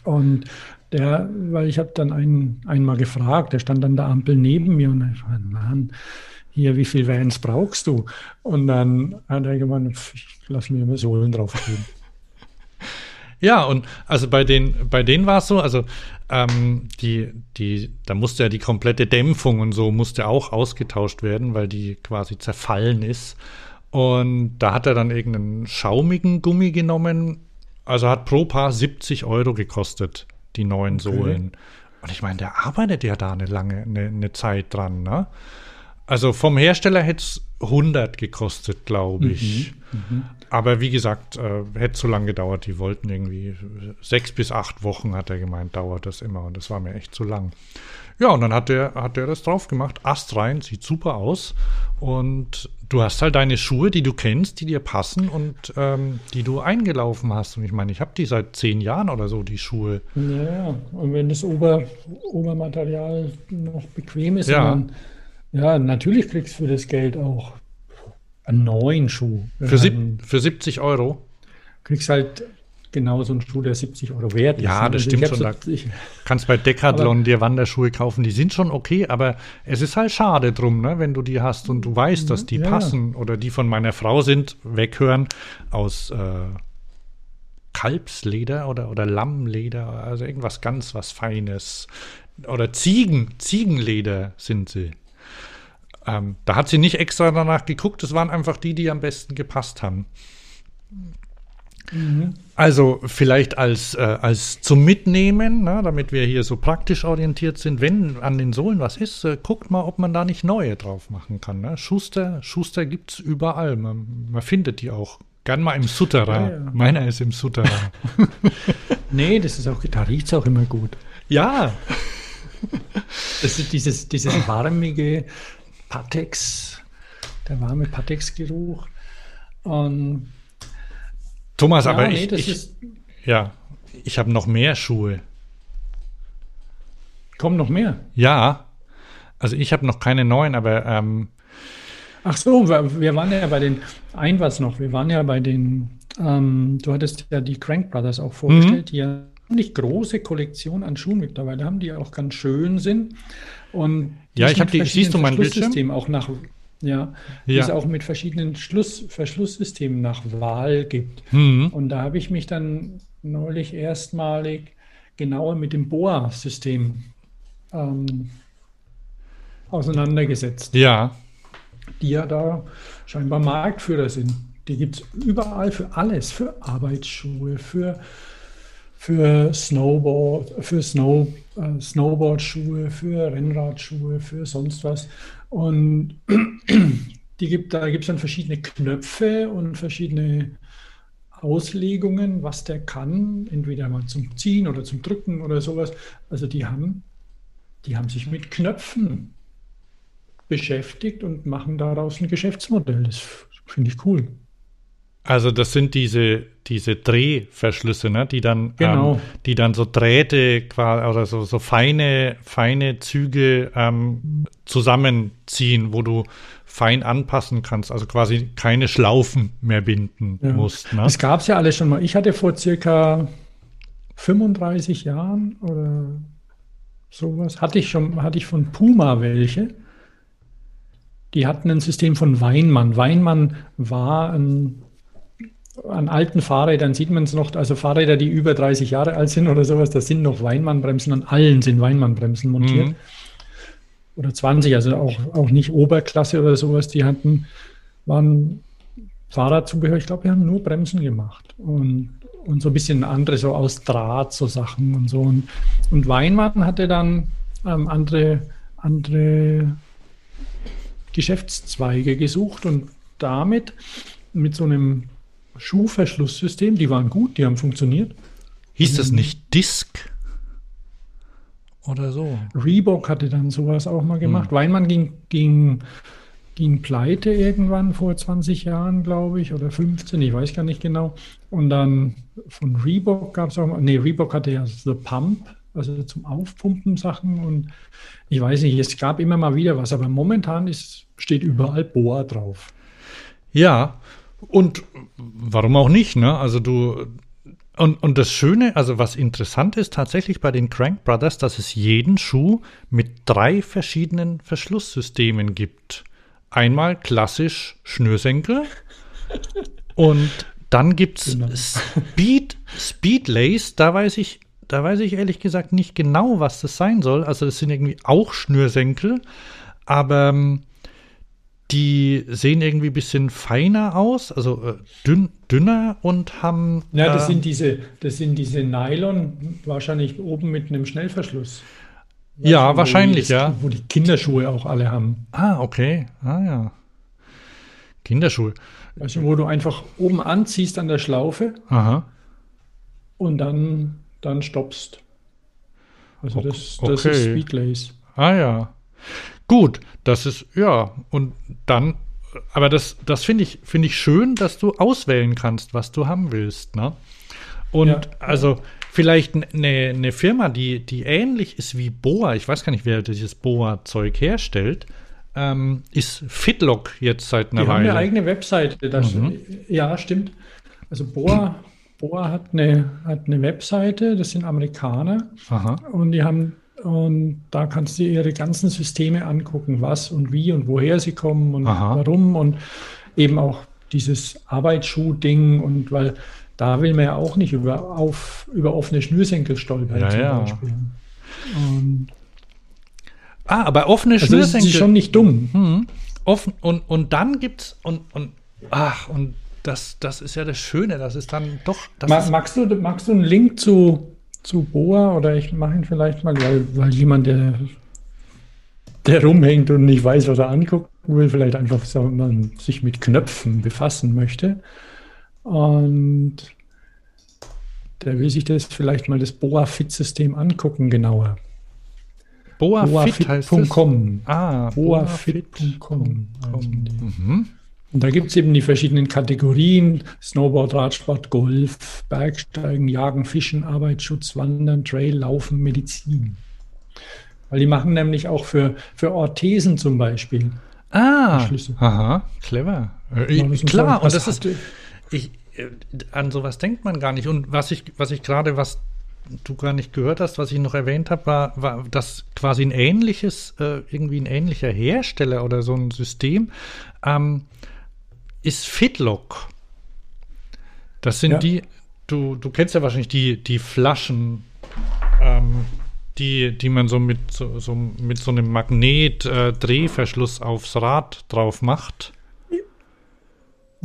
Und Der, weil ich habe dann einen einmal gefragt, der stand an der Ampel neben mir und ich fragte, Mann, hier, wie viel Vans brauchst du? Und dann hat er gemeint, ich lass mir immer Sohlen drauf geben. Ja, und also bei den, bei denen war es so, also ähm, die, die, da musste ja die komplette Dämpfung und so musste auch ausgetauscht werden, weil die quasi zerfallen ist. Und da hat er dann irgendeinen schaumigen Gummi genommen. Also hat pro Paar 70 Euro gekostet, die neuen okay. Sohlen. Und ich meine, der arbeitet ja da eine lange, eine, eine Zeit dran, ne? Also vom Hersteller hätte es 100 gekostet, glaube ich. Mhm, mh. Aber wie gesagt, äh, hätte zu lange gedauert. Die wollten irgendwie sechs bis acht Wochen, hat er gemeint, dauert das immer. Und das war mir echt zu lang. Ja, und dann hat der, hat der das drauf gemacht. Ast rein, sieht super aus. Und du hast halt deine Schuhe, die du kennst, die dir passen und ähm, die du eingelaufen hast. Und ich meine, ich habe die seit zehn Jahren oder so, die Schuhe. Ja, und wenn das Ober, Obermaterial noch bequem ist, ja. Dann, ja, natürlich kriegst du für das Geld auch einen neuen Schuh. Für, sieb, für 70 Euro? Kriegst halt genau so einen Schuh, der 70 Euro wert ist. Ja, das also stimmt schon. So, da ich, kannst bei Decathlon aber, dir Wanderschuhe kaufen, die sind schon okay, aber es ist halt schade drum, ne, wenn du die hast und du weißt, dass die ja. passen oder die von meiner Frau sind, weghören aus äh, Kalbsleder oder, oder Lammleder, also irgendwas ganz was Feines. Oder Ziegen, Ziegenleder sind sie. Ähm, da hat sie nicht extra danach geguckt, es waren einfach die, die am besten gepasst haben. Mhm. Also vielleicht als, äh, als zum Mitnehmen, na, damit wir hier so praktisch orientiert sind, wenn an den Sohlen was ist, äh, guckt mal, ob man da nicht neue drauf machen kann. Ne? Schuster, Schuster gibt es überall. Man, man, findet die auch. Gern mal im Sutterer. Ja, ja. Meiner ist im Sutterer. nee, das ist auch, da riecht es auch immer gut. Ja. Das ist dieses, dieses warmige, Patex, der warme Patex-Geruch. Und Thomas, ja, aber nee, ich, ich ja, ich habe noch mehr Schuhe. Kommen noch mehr? Ja, also ich habe noch keine neuen, aber ähm, Ach so, wir waren ja bei den, ein was noch, wir waren ja bei den, ähm, du hattest ja die Crank Brothers auch vorgestellt, mhm. die ja nicht große Kollektion an Schuhen mittlerweile haben, die auch ganz schön sind. Und ja, ich habe die, siehst du mein Bildschirm? Auch nach, ja, ja. es auch mit verschiedenen Schluss, Verschlusssystemen nach Wahl gibt. Mhm. Und da habe ich mich dann neulich erstmalig genauer mit dem BOA-System ähm, auseinandergesetzt. Ja. Die ja da scheinbar Marktführer sind. Die gibt es überall für alles, für Arbeitsschuhe, für für Snowboard, für Snow, äh, Snowboardschuhe, für Rennradschuhe, für sonst was. Und die gibt, da gibt es dann verschiedene Knöpfe und verschiedene Auslegungen, was der kann, entweder mal zum Ziehen oder zum Drücken oder sowas. Also die haben, die haben sich mit Knöpfen beschäftigt und machen daraus ein Geschäftsmodell. Das finde ich cool. Also das sind diese, diese Drehverschlüsse, ne? die dann, genau. ähm, die dann so Drähte quasi oder so, so feine, feine Züge ähm, zusammenziehen, wo du fein anpassen kannst, also quasi keine Schlaufen mehr binden ja. musst. Ne? Das gab es ja alles schon mal. Ich hatte vor circa 35 Jahren oder sowas, hatte ich schon, hatte ich von Puma welche. Die hatten ein System von Weinmann. Weinmann war ein an alten Fahrrädern sieht man es noch, also Fahrräder, die über 30 Jahre alt sind oder sowas, da sind noch Weinmannbremsen, an allen sind Weinmannbremsen montiert. Mhm. Oder 20, also auch, auch nicht Oberklasse oder sowas, die hatten, waren Fahrradzubehör, ich glaube, wir haben nur Bremsen gemacht und, und so ein bisschen andere, so aus Draht, so Sachen und so. Und, und Weinmann hatte dann ähm, andere, andere Geschäftszweige gesucht und damit mit so einem Schuhverschlusssystem, die waren gut, die haben funktioniert. Hieß das nicht Disk? Oder so? Reebok hatte dann sowas auch mal gemacht. Hm. Weinmann ging, ging, ging pleite irgendwann vor 20 Jahren, glaube ich, oder 15, ich weiß gar nicht genau. Und dann von Reebok gab es auch mal, nee, Reebok hatte ja The Pump, also zum Aufpumpen Sachen und ich weiß nicht, es gab immer mal wieder was, aber momentan ist, steht überall Boa drauf. Ja, und warum auch nicht, ne? Also du, Und, und das Schöne, also was interessant ist tatsächlich bei den Crank Brothers, dass es jeden Schuh mit drei verschiedenen Verschlusssystemen gibt. Einmal klassisch Schnürsenkel und dann gibt es genau. Speed, Speed Lace, da weiß ich, da weiß ich ehrlich gesagt nicht genau, was das sein soll. Also das sind irgendwie auch Schnürsenkel, aber ähm, die sehen irgendwie ein bisschen feiner aus, also äh, dünn, dünner und haben. Ja, das äh, sind diese, das sind diese Nylon, wahrscheinlich oben mit einem Schnellverschluss. Ja, du, wahrscheinlich, das, ja. Wo die Kinderschuhe auch alle haben. Ah, okay. Ah, ja. Kinderschuhe. Also, wo du einfach oben anziehst an der Schlaufe. Aha. Und dann, dann stoppst. Also, das, das okay. ist Speedlace. Ah, ja. Gut, das ist, ja, und dann, aber das, das finde ich, finde ich schön, dass du auswählen kannst, was du haben willst, ne? Und ja. also vielleicht eine, eine Firma, die, die ähnlich ist wie Boa, ich weiß gar nicht, wer dieses Boa-Zeug herstellt, ähm, ist Fitlock jetzt seit einer die Weile. Die haben eine eigene Webseite. Das, mhm. Ja, stimmt. Also Boa, Boa hat, eine, hat eine Webseite, das sind Amerikaner. Aha. Und die haben und da kannst du ihre ganzen Systeme angucken, was und wie und woher sie kommen und Aha. warum und eben auch dieses Arbeitsschuh-Ding und weil da will man ja auch nicht über, auf, über offene Schnürsenkel stolpern ja, zum ja. Beispiel. Und ah, aber offene also Schnürsenkel. Das ist schon nicht dumm. Hm. Offen, und, und dann gibt's und, und ach, und das, das ist ja das Schöne, das ist dann doch. Ma, magst, du, magst du einen Link zu zu Boa oder ich mache ihn vielleicht mal, weil, weil jemand, der, der rumhängt und nicht weiß, was er angucken will, vielleicht einfach man sich mit Knöpfen befassen möchte. Und der will sich das vielleicht mal das Boa-Fit-System angucken, genauer. Boafit.com. Ah, boafit.com. Mhm. Und da gibt es eben die verschiedenen Kategorien: Snowboard, Radsport, Golf, Bergsteigen, Jagen, Fischen, Arbeitsschutz, Wandern, Trail, Laufen, Medizin. Weil die machen nämlich auch für, für Orthesen zum Beispiel. Ah, aha, clever. Äh, klar, und das ist, ich, äh, an sowas denkt man gar nicht. Und was ich, was ich gerade, was du gar nicht gehört hast, was ich noch erwähnt habe, war, war, dass quasi ein ähnliches, äh, irgendwie ein ähnlicher Hersteller oder so ein System ähm, ist Fitlock. Das sind ja. die, du, du kennst ja wahrscheinlich die, die Flaschen, ähm, die, die man so mit so, so mit so einem Magnet-Drehverschluss äh, aufs Rad drauf macht.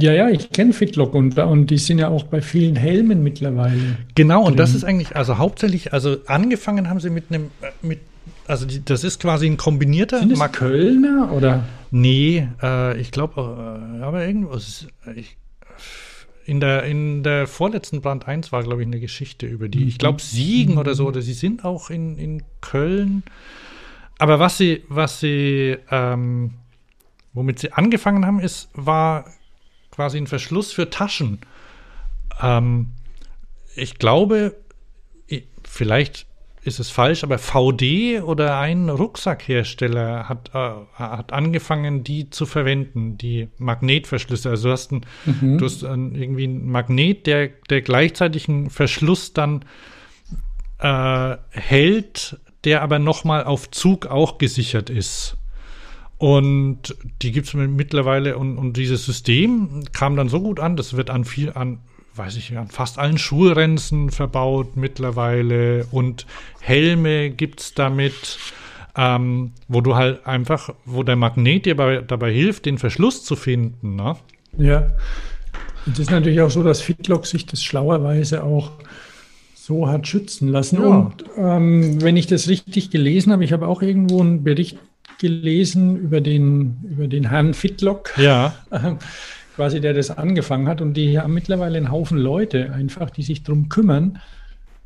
Ja, ja, ich kenne Fitlock und, und die sind ja auch bei vielen Helmen mittlerweile. Genau, und das ist eigentlich, also hauptsächlich, also angefangen haben sie mit einem, äh, mit, also die, das ist quasi ein kombinierter. Sind es Kölner oder? Nee, äh, ich glaube, äh, aber irgendwas. Ich, in der, in der vorletzten Brand 1 war, glaube ich, eine Geschichte über die. Ich mhm. glaube, Siegen mhm. oder so, oder sie sind auch in, in Köln. Aber was sie, was sie, ähm, womit sie angefangen haben, ist, war quasi ein Verschluss für Taschen. Ähm, ich glaube, vielleicht ist es falsch, aber VD oder ein Rucksackhersteller hat, äh, hat angefangen, die zu verwenden, die Magnetverschlüsse. Also du hast, ein, mhm. du hast ein, irgendwie einen Magnet, der, der gleichzeitig einen Verschluss dann äh, hält, der aber nochmal auf Zug auch gesichert ist. Und die gibt es mittlerweile und, und dieses System kam dann so gut an, das wird an viel an weiß ich, an fast allen Schulrenzen verbaut mittlerweile und Helme gibt es damit, ähm, wo du halt einfach, wo der Magnet dir bei, dabei hilft, den Verschluss zu finden. Ne? Ja. Es ist natürlich auch so, dass Fitlock sich das schlauerweise auch so hat schützen lassen. Ja. Und ähm, wenn ich das richtig gelesen habe, ich habe auch irgendwo einen Bericht gelesen über den, über den Herrn Fitlock. Ja. quasi, der das angefangen hat. Und die haben mittlerweile einen Haufen Leute einfach, die sich darum kümmern,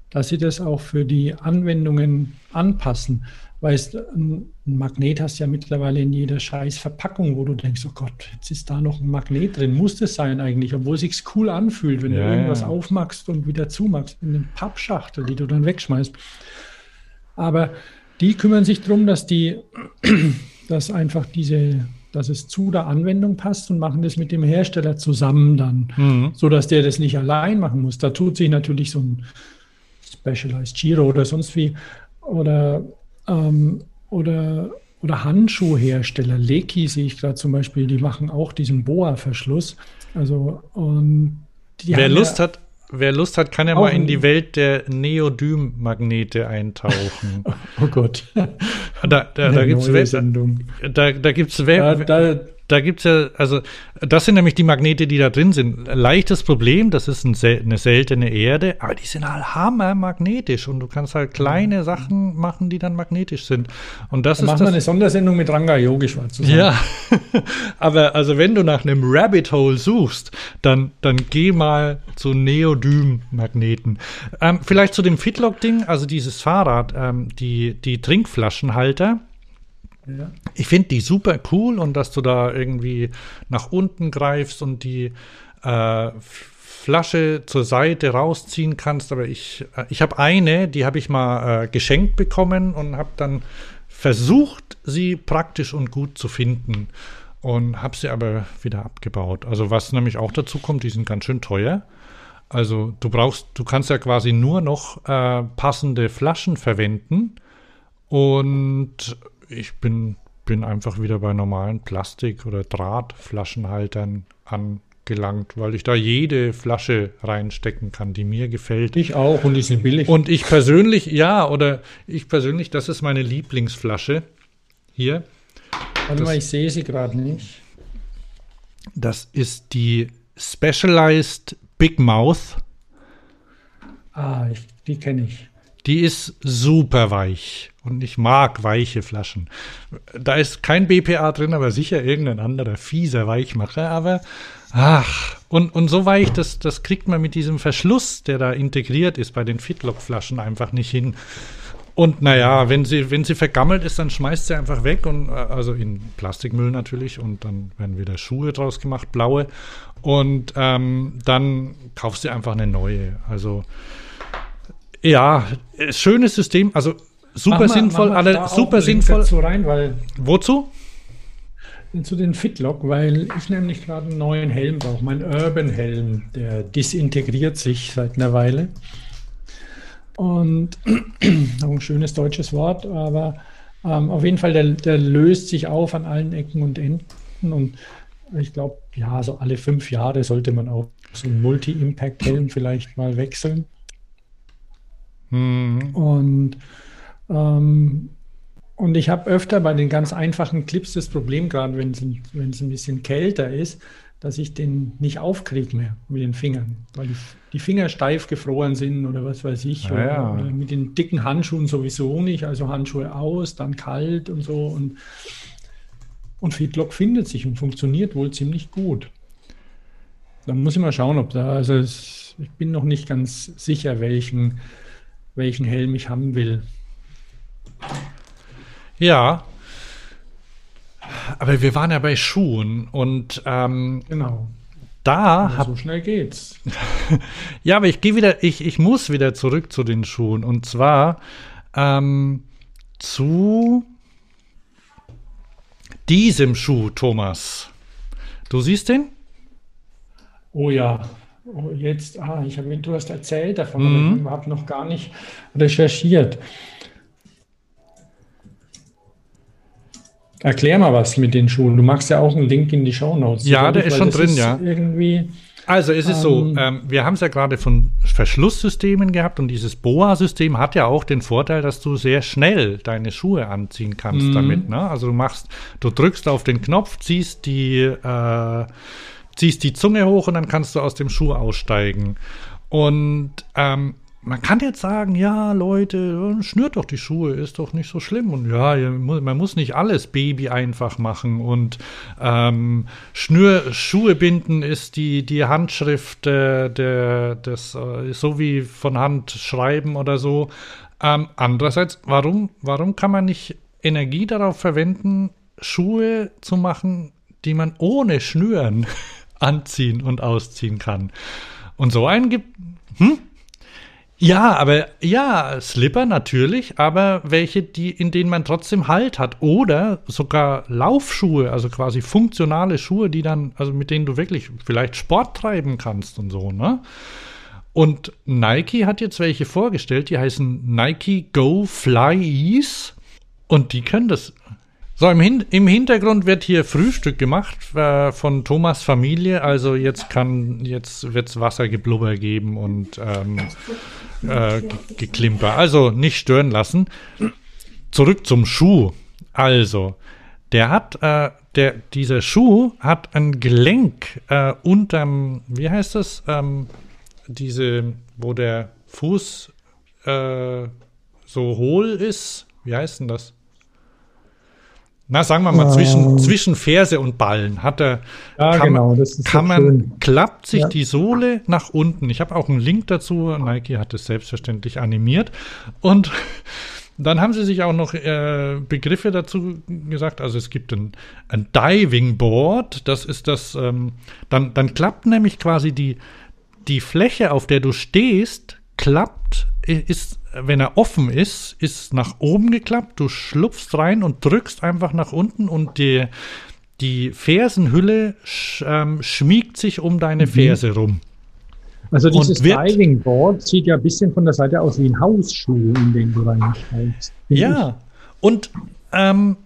dass sie das auch für die Anwendungen anpassen. Weißt, ein Magnet hast du ja mittlerweile in jeder scheiß Verpackung, wo du denkst, oh Gott, jetzt ist da noch ein Magnet drin. Muss das sein eigentlich, obwohl es sich cool anfühlt, wenn ja, du irgendwas ja. aufmachst und wieder zumachst in eine Pappschachtel, die du dann wegschmeißt. Aber die kümmern sich darum, dass die, dass einfach diese dass es zu der Anwendung passt und machen das mit dem Hersteller zusammen dann, mhm. so dass der das nicht allein machen muss. Da tut sich natürlich so ein Specialized Giro oder sonst wie oder ähm, oder oder Handschuhhersteller, Leki sehe ich gerade zum Beispiel, die machen auch diesen Boa-Verschluss. Also und Wer Lust ja, hat, wer Lust hat, kann ja mal in die Welt der Neodym-Magnete eintauchen. oh Gott. Da, da, da gibt es da, da gibt's ja, da, da gibt es ja, also das sind nämlich die Magnete, die da drin sind. Leichtes Problem, das ist ein eine seltene Erde, aber die sind halt hammermagnetisch und du kannst halt kleine. Sachen machen, die dann magnetisch sind. Und das dann ist machen das, wir eine Sondersendung mit Ranga Yogeshwar zusammen. Ja, aber also wenn du nach einem Rabbit Hole suchst, dann, dann geh mal zu Neodym-Magneten. Ähm, vielleicht zu dem Fitlock-Ding, also dieses Fahrrad, ähm, die, die Trinkflaschenhalter, ja. Ich finde die super cool und dass du da irgendwie nach unten greifst und die äh, Flasche zur Seite rausziehen kannst. Aber ich, äh, ich habe eine, die habe ich mal äh, geschenkt bekommen und habe dann versucht, sie praktisch und gut zu finden und habe sie aber wieder abgebaut. Also was nämlich auch dazu kommt, die sind ganz schön teuer. Also du brauchst, du kannst ja quasi nur noch äh, passende Flaschen verwenden und ich bin, bin einfach wieder bei normalen Plastik- oder Drahtflaschenhaltern angelangt, weil ich da jede Flasche reinstecken kann, die mir gefällt. Ich auch und die sind billig. Und ich persönlich, ja, oder ich persönlich, das ist meine Lieblingsflasche. Hier. Warte mal, ich sehe sie gerade nicht. Das ist die Specialized Big Mouth. Ah, ich, die kenne ich. Die ist super weich und ich mag weiche Flaschen. Da ist kein BPA drin, aber sicher irgendein anderer fieser Weichmacher. Aber ach, und, und so weich, das, das kriegt man mit diesem Verschluss, der da integriert ist bei den Fitlock-Flaschen, einfach nicht hin. Und naja, wenn sie, wenn sie vergammelt ist, dann schmeißt sie einfach weg und äh, also in Plastikmüll natürlich und dann werden wieder Schuhe draus gemacht, blaue. Und ähm, dann kaufst du einfach eine neue. Also ja, schönes System, also super mal, sinnvoll, alle super sinnvoll. Dazu rein, weil Wozu? Zu den Fitlock, weil ich nämlich gerade einen neuen Helm brauche, mein Urban Helm, der disintegriert sich seit einer Weile. Und auch ein schönes deutsches Wort, aber ähm, auf jeden Fall, der, der löst sich auf an allen Ecken und Enden. Und ich glaube, ja, so alle fünf Jahre sollte man auch so einen Multi-Impact-Helm vielleicht mal wechseln. Mhm. Und, ähm, und ich habe öfter bei den ganz einfachen Clips das Problem, gerade wenn es ein bisschen kälter ist, dass ich den nicht aufkriege mehr mit den Fingern, weil die, die Finger steif gefroren sind oder was weiß ich. Ah, ja. oder, mit den dicken Handschuhen sowieso nicht, also Handschuhe aus, dann kalt und so. Und, und Fitlock findet sich und funktioniert wohl ziemlich gut. Dann muss ich mal schauen, ob da, also es, ich bin noch nicht ganz sicher, welchen welchen Helm ich haben will. Ja. Aber wir waren ja bei Schuhen und ähm, genau. Da ja, hab, so schnell geht's. ja, aber ich gehe wieder, ich, ich muss wieder zurück zu den Schuhen und zwar ähm, zu diesem Schuh, Thomas. Du siehst den? Oh ja, Oh, jetzt, ah, ich habe, du hast erzählt davon, mhm. aber ich habe noch gar nicht recherchiert. Erklär mal was mit den Schuhen. Du machst ja auch einen Link in die Show Notes. Ja, der ist schon drin, ist ja. Irgendwie. Also es ist ähm, so, ähm, wir haben es ja gerade von Verschlusssystemen gehabt und dieses Boa-System hat ja auch den Vorteil, dass du sehr schnell deine Schuhe anziehen kannst mhm. damit. Ne? Also du machst, du drückst auf den Knopf, ziehst die äh, ziehst die Zunge hoch und dann kannst du aus dem Schuh aussteigen. Und ähm, man kann jetzt sagen, ja, Leute, schnürt doch die Schuhe, ist doch nicht so schlimm. Und ja, man muss nicht alles Baby einfach machen. Und ähm, Schnür, Schuhe binden ist die, die Handschrift der, der, des, äh, so wie von Hand schreiben oder so. Ähm, andererseits, warum, warum kann man nicht Energie darauf verwenden, Schuhe zu machen, die man ohne Schnüren anziehen und ausziehen kann. Und so einen gibt. Hm? Ja, aber ja, Slipper natürlich, aber welche, die, in denen man trotzdem Halt hat. Oder sogar Laufschuhe, also quasi funktionale Schuhe, die dann, also mit denen du wirklich vielleicht Sport treiben kannst und so, ne? Und Nike hat jetzt welche vorgestellt, die heißen Nike Go Fly Ease. Und die können das so, im, Hin im, Hintergrund wird hier Frühstück gemacht äh, von Thomas Familie. Also jetzt kann, jetzt wird es Wassergeblubber geben und ähm, äh, Geklimper. Also nicht stören lassen. Zurück zum Schuh. Also, der hat, äh, der, dieser Schuh hat ein Gelenk äh, unterm, wie heißt das? Ähm, diese, wo der Fuß äh, so hohl ist. Wie heißt denn das? Na, sagen wir mal, zwischen, zwischen Ferse und Ballen hat er, ja, kann, genau, das ist kann man, schön. klappt sich Ja. die Sohle nach unten. Ich habe auch einen Link dazu. Nike hat es selbstverständlich animiert. Und dann haben sie sich auch noch äh, Begriffe dazu gesagt. Also es gibt ein, ein Diving Board. Das ist das, ähm, dann, dann klappt nämlich quasi die, die Fläche, auf der du stehst, klappt, i- ist, wenn er offen ist, ist nach oben geklappt. Du schlupfst rein und drückst einfach nach unten und die, die Fersenhülle sch, ähm, schmiegt sich um deine Ferse rum. Also dieses Diving Board sieht ja ein bisschen von der Seite aus wie ein Hausschuh, in den du reinsteigst. finde Ja, und ähm,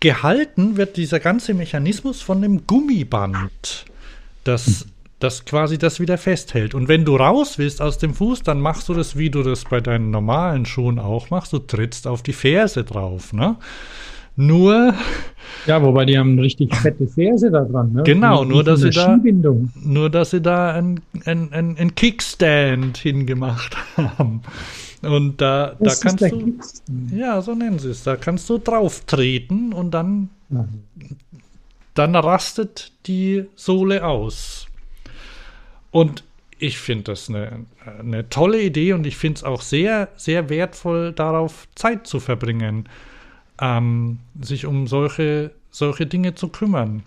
gehalten wird dieser ganze Mechanismus von dem Gummiband, das, das quasi das wieder festhält. Und wenn du raus willst aus dem Fuß, dann machst du das, wie du das bei deinen normalen Schuhen auch machst. Du trittst auf die Ferse drauf, ne? Nur. Ja, wobei die haben richtig fette Ferse da dran. Ne? Genau, nur dass sie da- nur dass sie da einen ein, ein, Kickstand hingemacht haben. Und da, da Das ist kannst du. Kickstand. Ja, so nennen sie es. Da kannst du drauf treten und dann Ja. dann rastet die Sohle aus. Und ich finde das eine, eine tolle Idee und ich finde es auch sehr, sehr wertvoll, darauf Zeit zu verbringen, ähm, sich um solche, solche Dinge zu kümmern.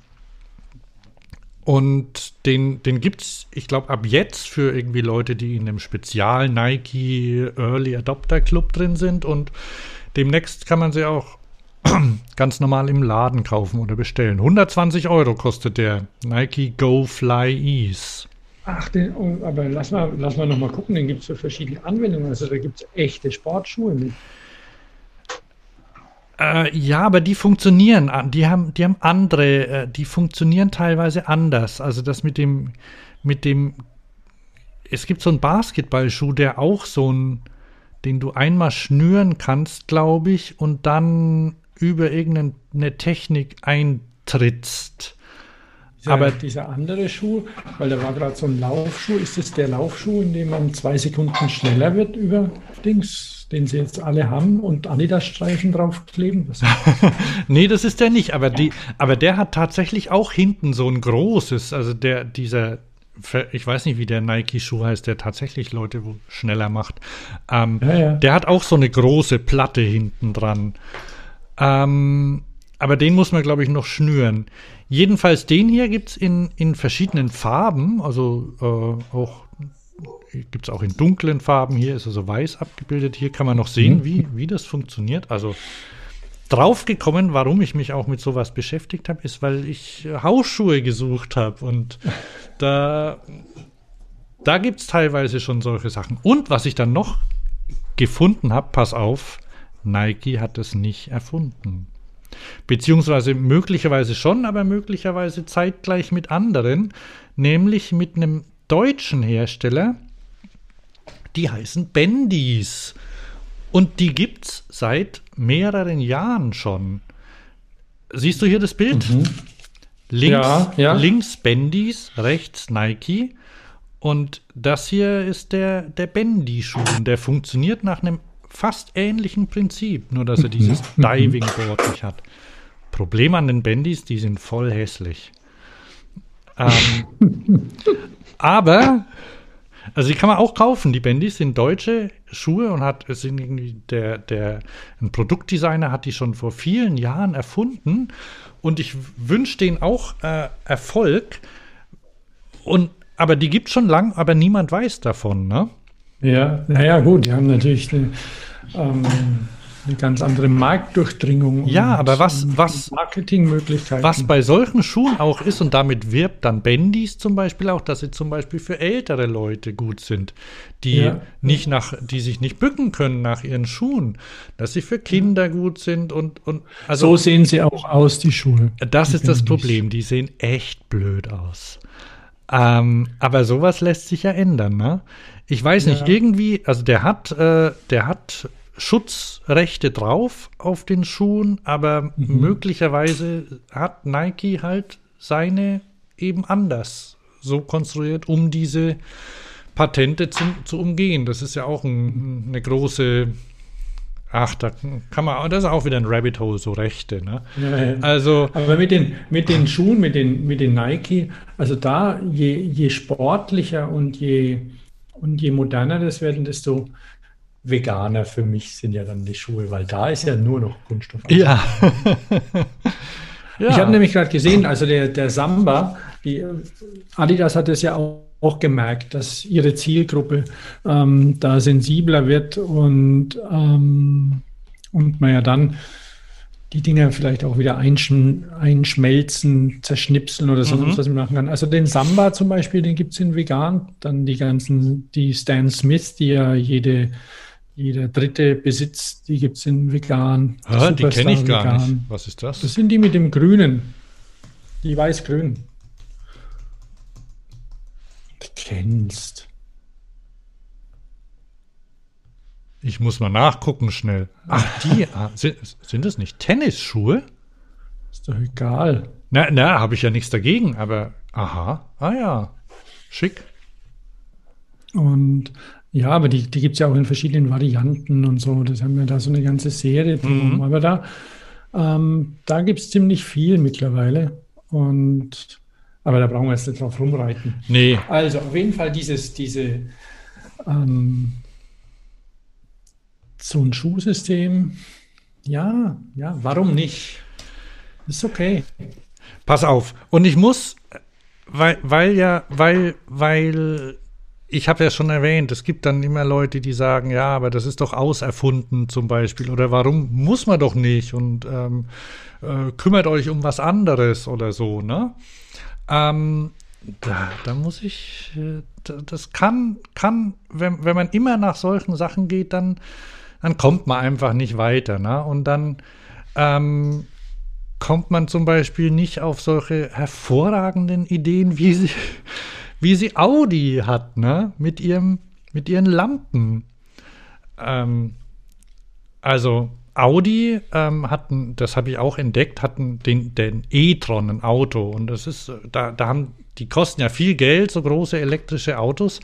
Und den, den gibt es, ich glaube, ab jetzt für irgendwie Leute, die in einem Spezial Nike Early Adopter Club drin sind. Und demnächst kann man sie auch ganz normal im Laden kaufen oder bestellen. 120 Euro kostet der Nike Go Fly Ease. Ach, den, oh, aber lass mal, lass mal noch mal gucken, den gibt es für verschiedene Anwendungen. Also da gibt es echte Sportschuhe mit. Äh, ja, aber die funktionieren, die haben, die haben andere, äh, die funktionieren teilweise anders. Also das mit dem, mit dem, es gibt so einen Basketballschuh, der auch so ein, den du einmal schnüren kannst, glaube ich, und dann über irgendeine Technik eintrittst. Dieser, Aber- dieser andere Schuh, weil da war gerade so ein Laufschuh, ist es der Laufschuh, in dem man zwei Sekunden schneller wird über Dings, den sie jetzt alle haben und Adidas-Streifen draufkleben? Nee, das ist der nicht, aber, die, aber der hat tatsächlich auch hinten so ein großes, also der, dieser, ich weiß nicht, wie der Nike-Schuh heißt, der tatsächlich Leute schneller macht. Ähm, Ja, ja. Der hat auch so eine große Platte hinten dran. Ähm, aber den muss man, glaube ich, noch schnüren. Jedenfalls den hier gibt es in, in verschiedenen Farben, also äh, auch gibt es auch in dunklen Farben. Hier ist also weiß abgebildet. Hier kann man noch sehen, wie, wie das funktioniert. Also draufgekommen, warum ich mich auch mit sowas beschäftigt habe, ist, weil ich Hausschuhe gesucht habe. Und da, da gibt es teilweise schon solche Sachen. Und was ich dann noch gefunden habe, pass auf, Nike hat es nicht erfunden. Beziehungsweise möglicherweise schon, aber möglicherweise zeitgleich mit anderen, nämlich mit einem deutschen Hersteller, die heißen Bendis. Und die gibt's seit mehreren Jahren schon. Siehst du hier das Bild? Links, Ja, ja. links Bendis, rechts Nike. Und das hier ist der, der Bendy-Schuh. Der funktioniert nach einem fast ähnlichen Prinzip, nur dass er dieses Diving-Board nicht hat. Problem an den Bendys, die sind voll hässlich. Ähm, aber, also die kann man auch kaufen. Die Bendys sind deutsche Schuhe und hat, es sind irgendwie der, der, ein Produktdesigner hat die schon vor vielen Jahren erfunden. Und ich wünsche denen auch äh, Erfolg. Und, aber die gibt schon lang, aber niemand weiß davon, ne? Ja, naja, gut, die haben natürlich eine, ähm, eine ganz andere Marktdurchdringung. Ja, aber was, was, Marketingmöglichkeiten. was bei solchen Schuhen auch ist und damit wirbt dann Bendis zum Beispiel auch, dass sie zum Beispiel für ältere Leute gut sind, die Ja. nicht nach, die sich nicht bücken können nach ihren Schuhen, dass sie für Kinder gut sind und, und also so sehen sie auch aus, die Schuhe. Das Die ist das Bendis. Problem. Die sehen echt blöd aus. Ähm, aber sowas lässt sich ja ändern, ne? Ich weiß nicht, Ja. irgendwie, also der hat, äh, der hat Schutzrechte drauf auf den Schuhen, aber Mhm. möglicherweise hat Nike halt seine eben anders so konstruiert, um diese Patente zu, zu umgehen. Das ist ja auch ein, eine große, ach, da kann man, das ist auch wieder ein Rabbit Hole, so Rechte, ne? Ja, ja. Also, Aber mit den, mit den Schuhen, mit den, mit den Nike, also da, je, je sportlicher und je, und je moderner das werden, desto veganer für mich sind ja dann die Schuhe, weil da ist ja nur noch Kunststoff. ja. ja. Ich habe nämlich gerade gesehen, also der, der Samba, die Adidas hat es ja auch, auch gemerkt, dass ihre Zielgruppe ähm, da sensibler wird und, ähm, und man ja dann die Dinger vielleicht auch wieder einschm einschmelzen, zerschnipseln oder sonst Mhm. was man machen kann. Also den Samba zum Beispiel, den gibt es in vegan. Dann die ganzen, die Stan Smith, die ja jede, jeder dritte besitzt, die gibt es in vegan. Hä, die kenne ich gar vegan. nicht. Was ist das? Das sind die mit dem Grünen. Die weiß-grün. Du kennst. Ich muss mal nachgucken schnell. Ach, die ah, sind, sind das nicht Tennisschuhe? Ist doch egal. Na, na, habe ich ja nichts dagegen, aber aha, ah ja, schick. Und ja, aber die, die gibt es ja auch in verschiedenen Varianten und so. Das haben wir da so eine ganze Serie drum. Mhm. Aber da, ähm, da gibt es ziemlich viel mittlerweile. Und aber da brauchen wir jetzt nicht drauf rumreiten. Nee, Also auf jeden Fall dieses, diese ähm, so ein Schuhsystem. Ja, ja, warum nicht? Ist okay. pass auf. Und ich muss, weil, weil ja, weil, weil, ich habe ja schon erwähnt, es gibt dann immer Leute, die sagen, ja, aber das ist doch auserfunden zum Beispiel. Oder warum muss man doch nicht? Und ähm, äh, kümmert euch um was anderes oder so, ne? Ähm, da, da muss ich, äh, da- das kann, kann, wenn, wenn man immer nach solchen Sachen geht, dann, dann kommt man einfach nicht weiter, ne? Und dann ähm, kommt man zum Beispiel nicht auf solche hervorragenden Ideen, wie sie, wie sie Audi hat, ne? Mit ihrem, mit ihren Lampen. Ähm, also Audi ähm, hatten, das habe ich auch entdeckt, hatten den, den e-tron, ein Auto. Und das ist, äh, da, da haben, die kosten ja viel Geld, so große elektrische Autos.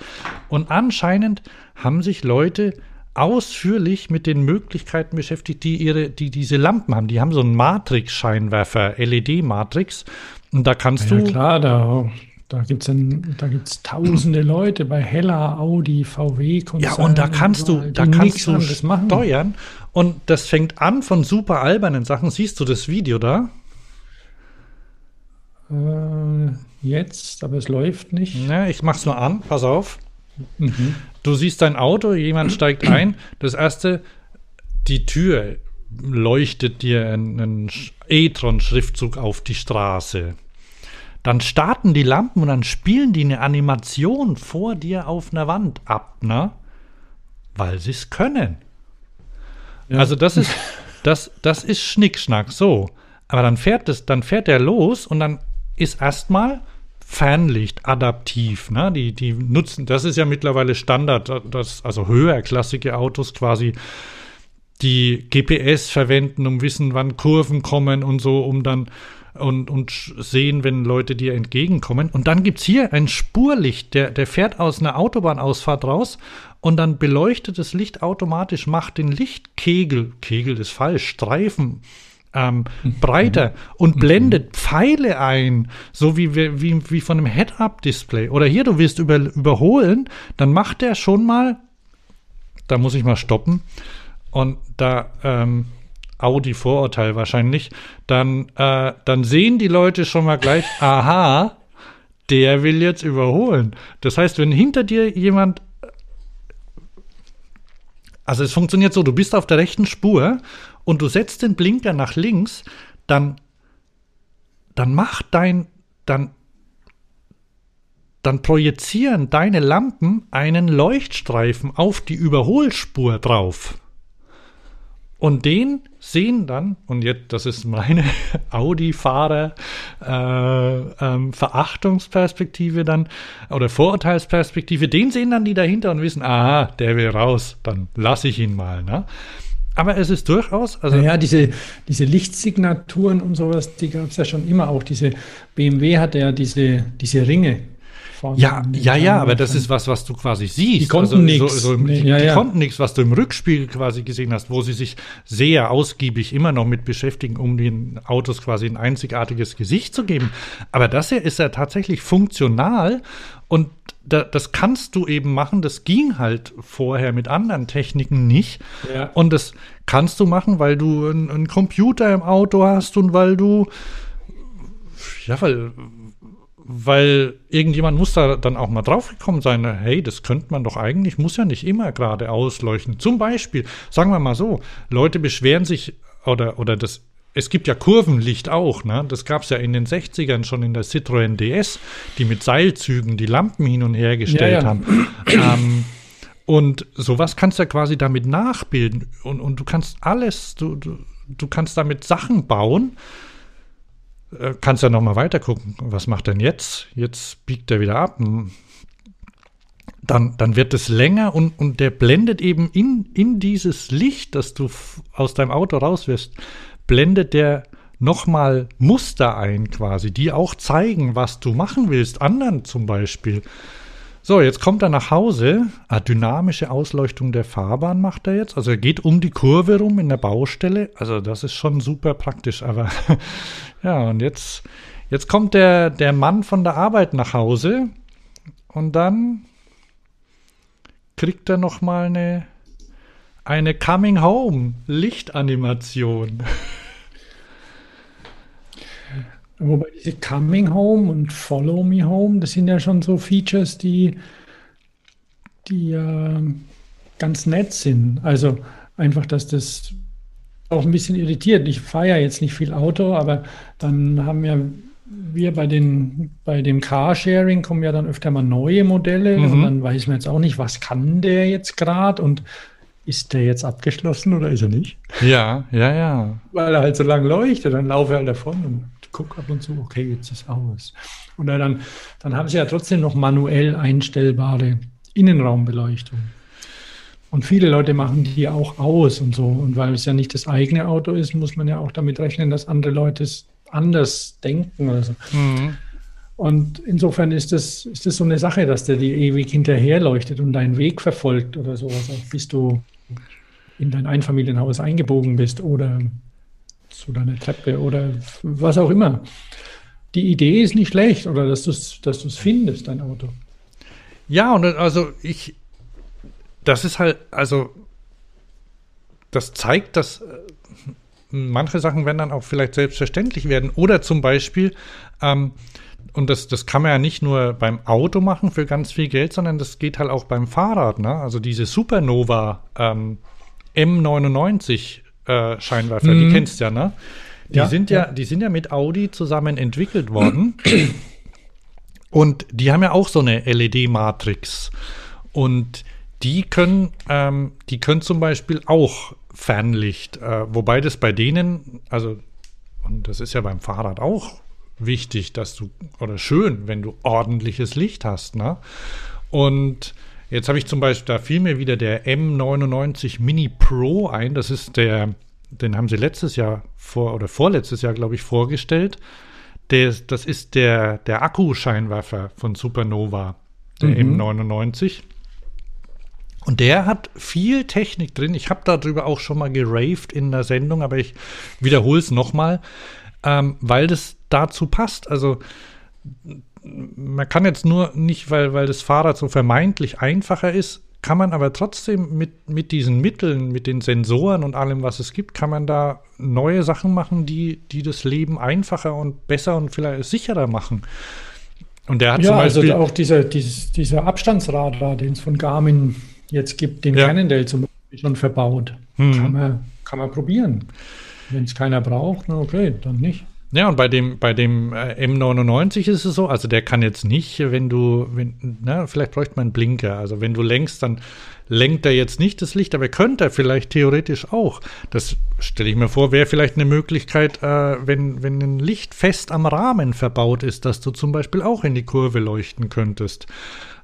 Und anscheinend haben sich Leute ausführlich mit den Möglichkeiten beschäftigt, die ihre, die diese Lampen haben. Die haben so einen Matrix-Scheinwerfer, LED-Matrix. Und da kannst Ja, du. klar, da, da gibt es da gibt's tausende Leute bei Hella, Audi, VW. Ja, und da kannst du, überall, da kannst du steuern. Und das fängt an von super albernen Sachen. Siehst du das Video da? Äh, jetzt, aber es läuft nicht. Ja, ich mach's nur an, pass auf. Mhm. Du siehst dein Auto, jemand steigt ein. Das erste, die Tür leuchtet dir einen Sch- E-Tron-Schriftzug auf die Straße. Dann starten die Lampen und dann spielen die eine Animation vor dir auf einer Wand ab, ne? Weil sie es können. Ja. Also das ist, das, das ist Schnickschnack, so. Aber dann fährt es, dann fährt er los und dann ist erstmal Fernlicht adaptiv, ne? Die, die nutzen, das ist ja mittlerweile Standard, dass also höherklassige Autos quasi die GPS verwenden, um wissen, wann Kurven kommen und so, um dann und, und sehen, wenn Leute dir entgegenkommen. Und dann gibt es hier ein Spurlicht, der, der fährt aus einer Autobahnausfahrt raus und dann beleuchtet das Licht automatisch, macht den Lichtkegel, Kegel ist falsch, Streifen ähm, breiter und blendet Pfeile ein, so wie, wie, wie von einem Head-Up-Display. Oder hier, du willst über, überholen, dann macht der schon mal, da muss ich mal stoppen, und da ähm, Audi-Vorurteil wahrscheinlich, dann, äh, dann sehen die Leute schon mal gleich, aha, der will jetzt überholen. Das heißt, wenn hinter dir jemand Also es funktioniert so, du bist auf der rechten Spur und du setzt den Blinker nach links, dann, dann macht dein, dann, dann projizieren deine Lampen einen Leuchtstreifen auf die Überholspur drauf. Und den sehen dann, und jetzt, das ist meine Audi-Fahrer äh, ähm, dann oder Vorurteilsperspektive, den sehen dann die dahinter und wissen, aha, der will raus, dann lasse ich ihn mal. Ne? Aber es ist durchaus. Also ja, diese, diese Lichtsignaturen und sowas, die gab es ja schon immer auch. Diese BMW hatte ja diese, diese Ringe vorne. Ja, ja, ja, aber das ist was, was du quasi siehst. Die konnten also, nichts. So, so nee, ja, die ja. konnten nichts, was du im Rückspiegel quasi gesehen hast, wo sie sich sehr ausgiebig immer noch mit beschäftigen, um den Autos quasi ein einzigartiges Gesicht zu geben. Aber das hier ist ja tatsächlich funktional und da, das kannst du eben machen. Das ging halt vorher mit anderen Techniken nicht. Ja. Und das kannst du machen, weil du einen Computer im Auto hast und weil du ja, weil, weil irgendjemand muss da dann auch mal draufgekommen sein, hey, das könnte man doch eigentlich, muss ja nicht immer gerade ausleuchten. Zum Beispiel, sagen wir mal so, Leute beschweren sich oder, oder das, es gibt ja Kurvenlicht auch, ne? Das gab es ja in den 60ern schon in der Citroën DS, die mit Seilzügen die Lampen hin und her gestellt ja, ja. haben. ähm, und sowas kannst du ja quasi damit nachbilden. Und, und du kannst alles, du, du, du kannst damit Sachen bauen, äh, kannst ja noch mal weiter gucken. Was macht denn jetzt? Jetzt biegt er wieder ab. Hm. Dann, dann wird es länger und, und der blendet eben in, in dieses Licht, das du aus deinem Auto rauswirst, blendet der nochmal Muster ein quasi, die auch zeigen, was du machen willst, anderen zum Beispiel. So, jetzt kommt er nach Hause. Ah, dynamische Ausleuchtung der Fahrbahn macht er jetzt. Also er geht um die Kurve rum in der Baustelle. Also das ist schon super praktisch. Aber ja, und jetzt, jetzt kommt der, der Mann von der Arbeit nach Hause und dann kriegt er noch mal eine, eine Coming Home Lichtanimation. Wobei diese Coming Home und Follow Me Home, das sind ja schon so Features, die, die äh, ganz nett sind. Also einfach, dass das auch ein bisschen irritiert. Ich fahre ja jetzt nicht viel Auto, aber dann haben ja wir bei den bei dem Carsharing kommen ja dann öfter mal neue Modelle mhm. und dann weiß man jetzt auch nicht, was kann der jetzt gerade und ist der jetzt abgeschlossen oder ist er nicht? Ja, ja, ja. Weil er halt so lang leuchtet, dann laufe ich halt davon und gucke ab und zu, okay, jetzt ist aus. Und dann, dann haben sie ja trotzdem noch manuell einstellbare Innenraumbeleuchtung. Und viele Leute machen die auch aus und so. Und weil es ja nicht das eigene Auto ist, muss man ja auch damit rechnen, dass andere Leute es anders denken oder so. Mhm. Und insofern ist das, ist das so eine Sache, dass der dir ewig hinterherleuchtet und deinen Weg verfolgt oder sowas, bis du in dein Einfamilienhaus eingebogen bist oder zu deiner Treppe oder was auch immer. Die Idee ist nicht schlecht oder dass du es dass findest, dein Auto. Ja, und also ich, das ist halt, also das zeigt, dass äh, manche Sachen werden dann auch vielleicht selbstverständlich werden. Oder zum Beispiel, ähm, und das, das kann man ja nicht nur beim Auto machen für ganz viel Geld, sondern das geht halt auch beim Fahrrad. Ne? Also diese Supernova ähm, M99 äh, Scheinwerfer, mhm. die kennst du ja, ne? Die ja, sind ja, ja, die sind ja mit Audi zusammen entwickelt worden. Und die haben ja auch so eine LED-Matrix. Und die können, ähm, die können zum Beispiel auch Fernlicht, äh, wobei das bei denen, also, und das ist ja beim Fahrrad auch wichtig, dass du, oder schön, wenn du ordentliches Licht hast, ne? Und Jetzt habe ich zum Beispiel, da fiel mir wieder der M99 Mini Pro ein. Das ist der, den haben sie letztes Jahr vor oder vorletztes Jahr, glaube ich, vorgestellt. Der, das ist der, der Akkuscheinwerfer von Supernova, der mhm. M99. Und der hat viel Technik drin. Ich habe darüber auch schon mal geraved in der Sendung, aber ich wiederhole es nochmal, ähm, weil das dazu passt. Also man kann jetzt nur nicht, weil, weil das Fahrrad so vermeintlich einfacher ist, kann man aber trotzdem mit, mit diesen Mitteln, mit den Sensoren und allem, was es gibt, kann man da neue Sachen machen, die, die das Leben einfacher und besser und vielleicht sicherer machen. Und der hat ja, zum also Beispiel. Also auch dieser, dieses, dieser Abstandsradar, den es von Garmin jetzt gibt, den ja. Cannondale zum schon verbaut. Hm. Kann, man, kann man probieren. Wenn es keiner braucht, na okay, dann nicht. Ja, und bei dem, bei dem äh, M99 ist es so, also der kann jetzt nicht, wenn du, wenn, na, vielleicht bräuchte man einen Blinker. Also wenn du lenkst, dann lenkt er jetzt nicht das Licht, aber könnte er vielleicht theoretisch auch. Das stelle ich mir vor, wäre vielleicht eine Möglichkeit, äh, wenn, wenn ein Licht fest am Rahmen verbaut ist, dass du zum Beispiel auch in die Kurve leuchten könntest.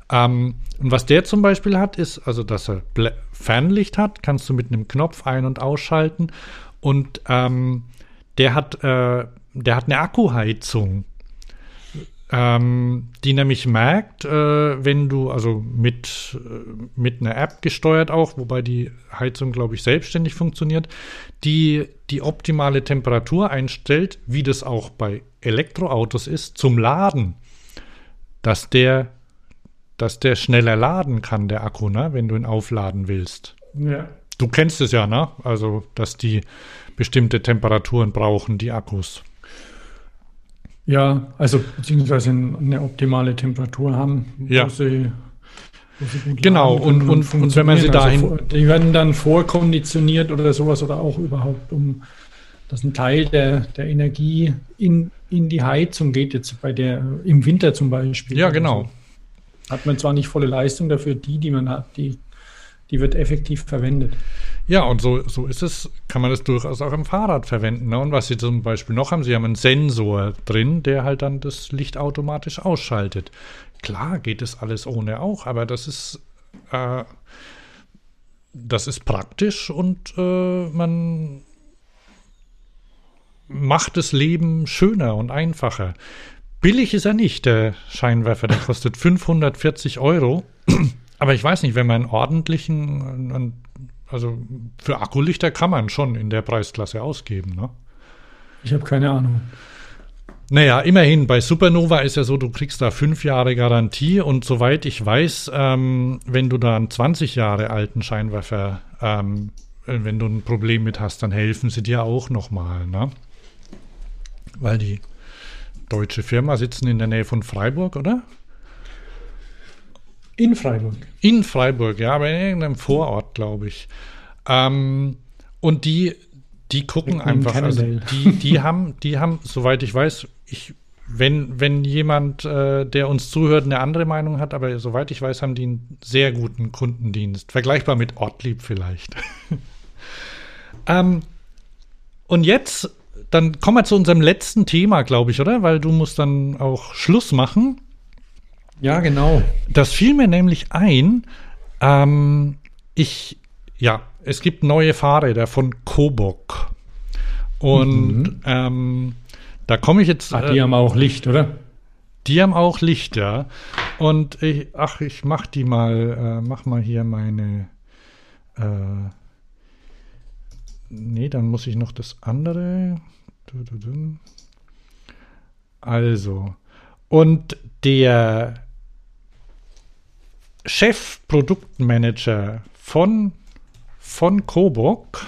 Ähm, und was der zum Beispiel hat, ist, also dass er Ble Fernlicht hat, kannst du mit einem Knopf ein- und ausschalten. Und ähm, der hat äh, der hat eine Akkuheizung, ähm, die nämlich merkt, äh, wenn du, also mit, äh, mit einer App gesteuert auch, wobei die Heizung, glaube ich, selbstständig funktioniert, die die optimale Temperatur einstellt, wie das auch bei Elektroautos ist, zum Laden, dass der, dass der schneller laden kann, der Akku, ne, wenn du ihn aufladen willst. Ja. Du kennst es ja, ne? Also, dass die bestimmte Temperaturen brauchen, die Akkus. Ja, also beziehungsweise eine optimale Temperatur haben, ja. wo sie genau, und, und, und, wenn man sie also dahin. Also, die werden dann vorkonditioniert oder sowas oder auch überhaupt, um dass ein Teil der, der Energie in, in die Heizung geht, jetzt bei der im Winter zum Beispiel. Ja, genau. So. Hat man zwar nicht volle Leistung dafür, die, die man hat, die die wird effektiv verwendet. Ja, und so, so ist es, kann man das durchaus auch im Fahrrad verwenden. Ne? Und was Sie zum Beispiel noch haben, Sie haben einen Sensor drin, der halt dann das Licht automatisch ausschaltet. Klar geht es alles ohne auch, aber das ist, äh, das ist praktisch und äh, man macht das Leben schöner und einfacher. Billig ist er nicht, der Scheinwerfer, der kostet 540 Euro. Aber ich weiß nicht, wenn man einen ordentlichen, also für Akkulichter kann man schon in der Preisklasse ausgeben, ne? Ich habe keine Ahnung. Naja, immerhin, bei Supernova ist ja so, du kriegst da fünf Jahre Garantie und soweit ich weiß, ähm, wenn du da einen 20 Jahre alten Scheinwerfer, ähm, wenn du ein Problem mit hast, dann helfen sie dir auch nochmal, ne? Weil die deutsche Firma sitzen in der Nähe von Freiburg, oder? In Freiburg. In Freiburg, ja, aber in irgendeinem Vorort, glaube ich. Ähm, und die, die gucken einfach, also die, die haben, die haben, soweit ich weiß, ich, wenn, wenn jemand, äh, der uns zuhört, eine andere Meinung hat, aber soweit ich weiß, haben die einen sehr guten Kundendienst. Vergleichbar mit Ortlieb vielleicht. ähm, und jetzt, dann kommen wir zu unserem letzten Thema, glaube ich, oder? Weil du musst dann auch Schluss machen. Ja, genau. Das fiel mir nämlich ein. Ähm, ich, ja, es gibt neue Fahrräder von Kobok. Und mhm. ähm, da komme ich jetzt. Ach, die äh, haben auch Licht, oder? Die haben auch Licht, ja. Und ich, ach, ich mach die mal, äh, mach mal hier meine. Äh, nee, dann muss ich noch das andere. Also. Und der Chefproduktmanager von, von Coburg,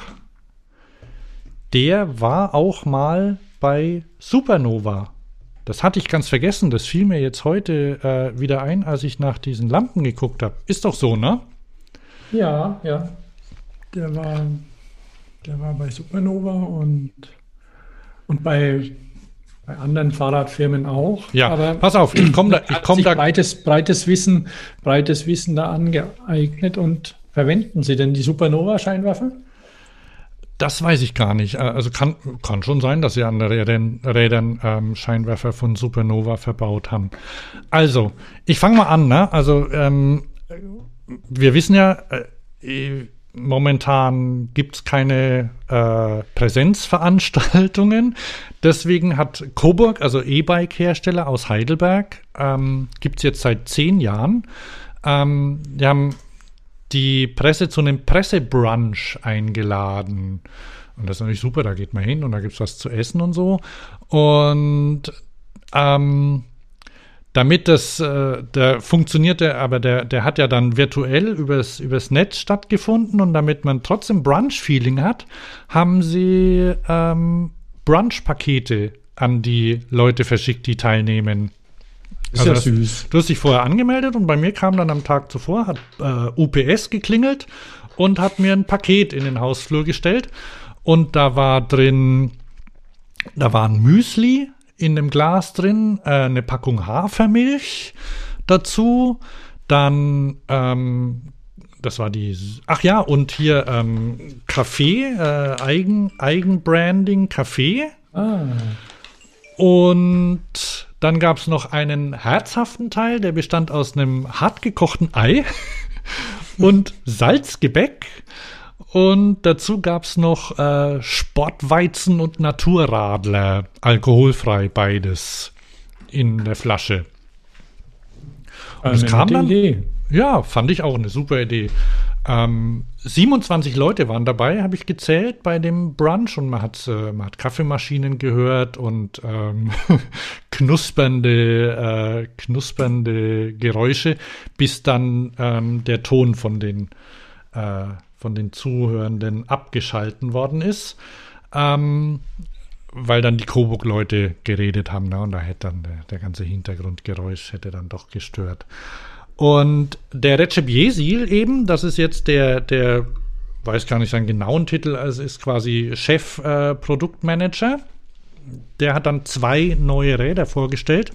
der war auch mal bei Supernova. Das hatte ich ganz vergessen. Das fiel mir jetzt heute äh, wieder ein, als ich nach diesen Lampen geguckt habe. Ist doch so, ne? Ja, ja. Der war, der war bei Supernova und, und bei bei anderen Fahrradfirmen auch. Ja, aber pass auf, ich komme da, ich komme da. Breites, breites Wissen, breites Wissen da angeeignet und verwenden Sie denn die Supernova-Scheinwerfer? Das weiß ich gar nicht. Äh, also kann, kann schon sein, dass sie an Rädern, Rädern ähm, Scheinwerfer von Supernova verbaut haben. Also, ich fange mal an. Ne? Also, ähm, wir wissen ja, äh, momentan gibt es keine äh, Präsenzveranstaltungen. Deswegen hat Coburg, also E-Bike-Hersteller aus Heidelberg, ähm, gibt es jetzt seit zehn Jahren. Ähm, die haben die Presse zu einem Pressebrunch eingeladen. Und das ist natürlich super, da geht man hin und da gibt es was zu essen und so. Und ähm, damit das, äh, der funktionierte, aber der, der hat ja dann virtuell übers, übers Netz stattgefunden und damit man trotzdem Brunch-Feeling hat, haben sie ähm, Brunch-Pakete an die Leute verschickt, die teilnehmen. Ist also ja süß. Du hast dich vorher angemeldet und bei mir kam dann am Tag zuvor, hat äh, UPS geklingelt und hat mir ein Paket in den Hausflur gestellt. Und da war drin, da war ein Müsli in dem Glas drin, äh, eine Packung Hafermilch dazu, dann ähm, das war die. Ach ja, und hier ähm, Kaffee, äh, Eigen, Eigenbranding Kaffee. Ah. Und dann gab es noch einen herzhaften Teil, der bestand aus einem hartgekochten Ei und Salzgebäck. Und dazu gab es noch äh, Sportweizen und Naturradler, alkoholfrei beides in der Flasche. Und es kam dann. Idee. Ja, fand ich auch eine super Idee. Ähm, 27 Leute waren dabei, habe ich gezählt bei dem Brunch und man hat, äh, man hat Kaffeemaschinen gehört und ähm, knuspernde, äh, knuspernde Geräusche, bis dann ähm, der Ton von den, äh, von den Zuhörenden abgeschalten worden ist. Ähm, weil dann die Coburg-Leute geredet haben, ne? und da hätte dann der, der ganze Hintergrundgeräusch hätte dann doch gestört. Und der Recep Yesil eben, das ist jetzt der, der, weiß gar nicht seinen genauen Titel, also ist quasi Chef äh. Der hat dann zwei neue Räder vorgestellt.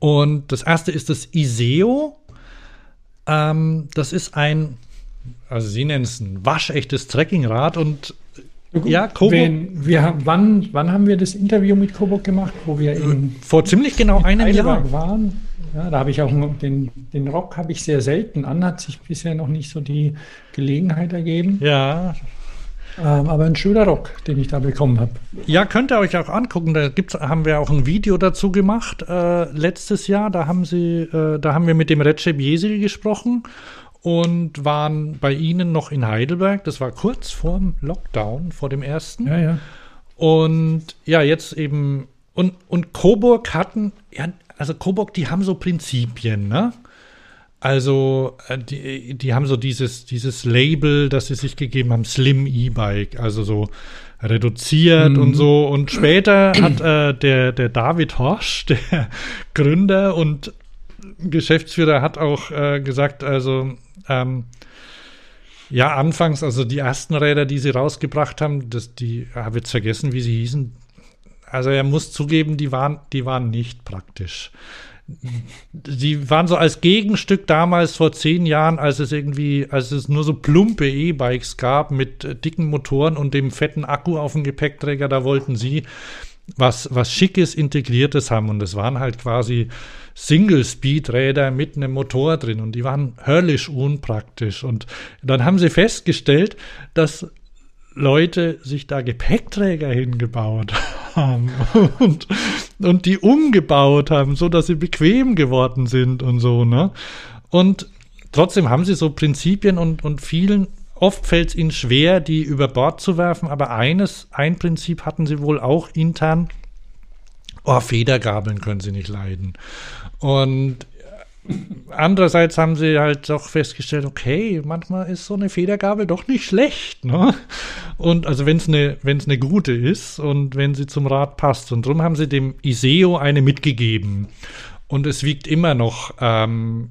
Und das erste ist das Iseo. Ähm, das ist ein, also Sie nennen es ein waschechtes Trekkingrad und ja, Coburg. Wenn, wir, wann, wann haben wir das Interview mit Coburg gemacht, wo wir in vor ziemlich genau einem Jahr waren? Ja, da habe ich auch den, den Rock habe ich sehr selten an, hat sich bisher noch nicht so die Gelegenheit ergeben. Ja. Ähm, aber ein schöner Rock, den ich da bekommen habe. Ja, könnt ihr euch auch angucken. Da gibt's, haben wir auch ein Video dazu gemacht äh, letztes Jahr. Da haben sie, äh, da haben wir mit dem Recep Jesil gesprochen und waren bei ihnen noch in Heidelberg. Das war kurz vor dem Lockdown, vor dem ersten. Ja, ja. Und ja, jetzt eben und, und Coburg hatten, ja, also Coburg, die haben so Prinzipien, ne? Also, äh, die, die haben so dieses, dieses Label, das sie sich gegeben haben, Slim E-Bike, also so reduziert mhm. und so. Und später hat äh, der, der David Horsch, der Gründer und Geschäftsführer, hat auch äh, gesagt, also, ähm, ja, anfangs, also die ersten Räder, die sie rausgebracht haben, das, die habe jetzt vergessen, wie sie hießen, also er muss zugeben, die waren, die waren nicht praktisch. Die waren so als Gegenstück damals vor zehn Jahren, als es irgendwie, als es nur so plumpe E-Bikes gab mit äh, dicken Motoren und dem fetten Akku auf dem Gepäckträger, da wollten sie was, was Schickes, Integriertes haben. Und es waren halt quasi Single-Speed-Räder mit einem Motor drin und die waren höllisch unpraktisch. Und dann haben sie festgestellt, dass Leute sich da Gepäckträger hingebaut haben und, und die umgebaut haben, so dass sie bequem geworden sind und so, ne? Und trotzdem haben sie so Prinzipien und, und vielen, oft fällt es ihnen schwer, die über Bord zu werfen, aber eines, ein Prinzip hatten sie wohl auch intern, oh, Federgabeln können sie nicht leiden. Und Andererseits haben sie halt doch festgestellt, okay, manchmal ist so eine Federgabel doch nicht schlecht, ne? Und also wenn es eine, wenn es eine gute ist und wenn sie zum Rad passt. Und darum haben sie dem Iseo eine mitgegeben. Und es wiegt immer noch, ähm,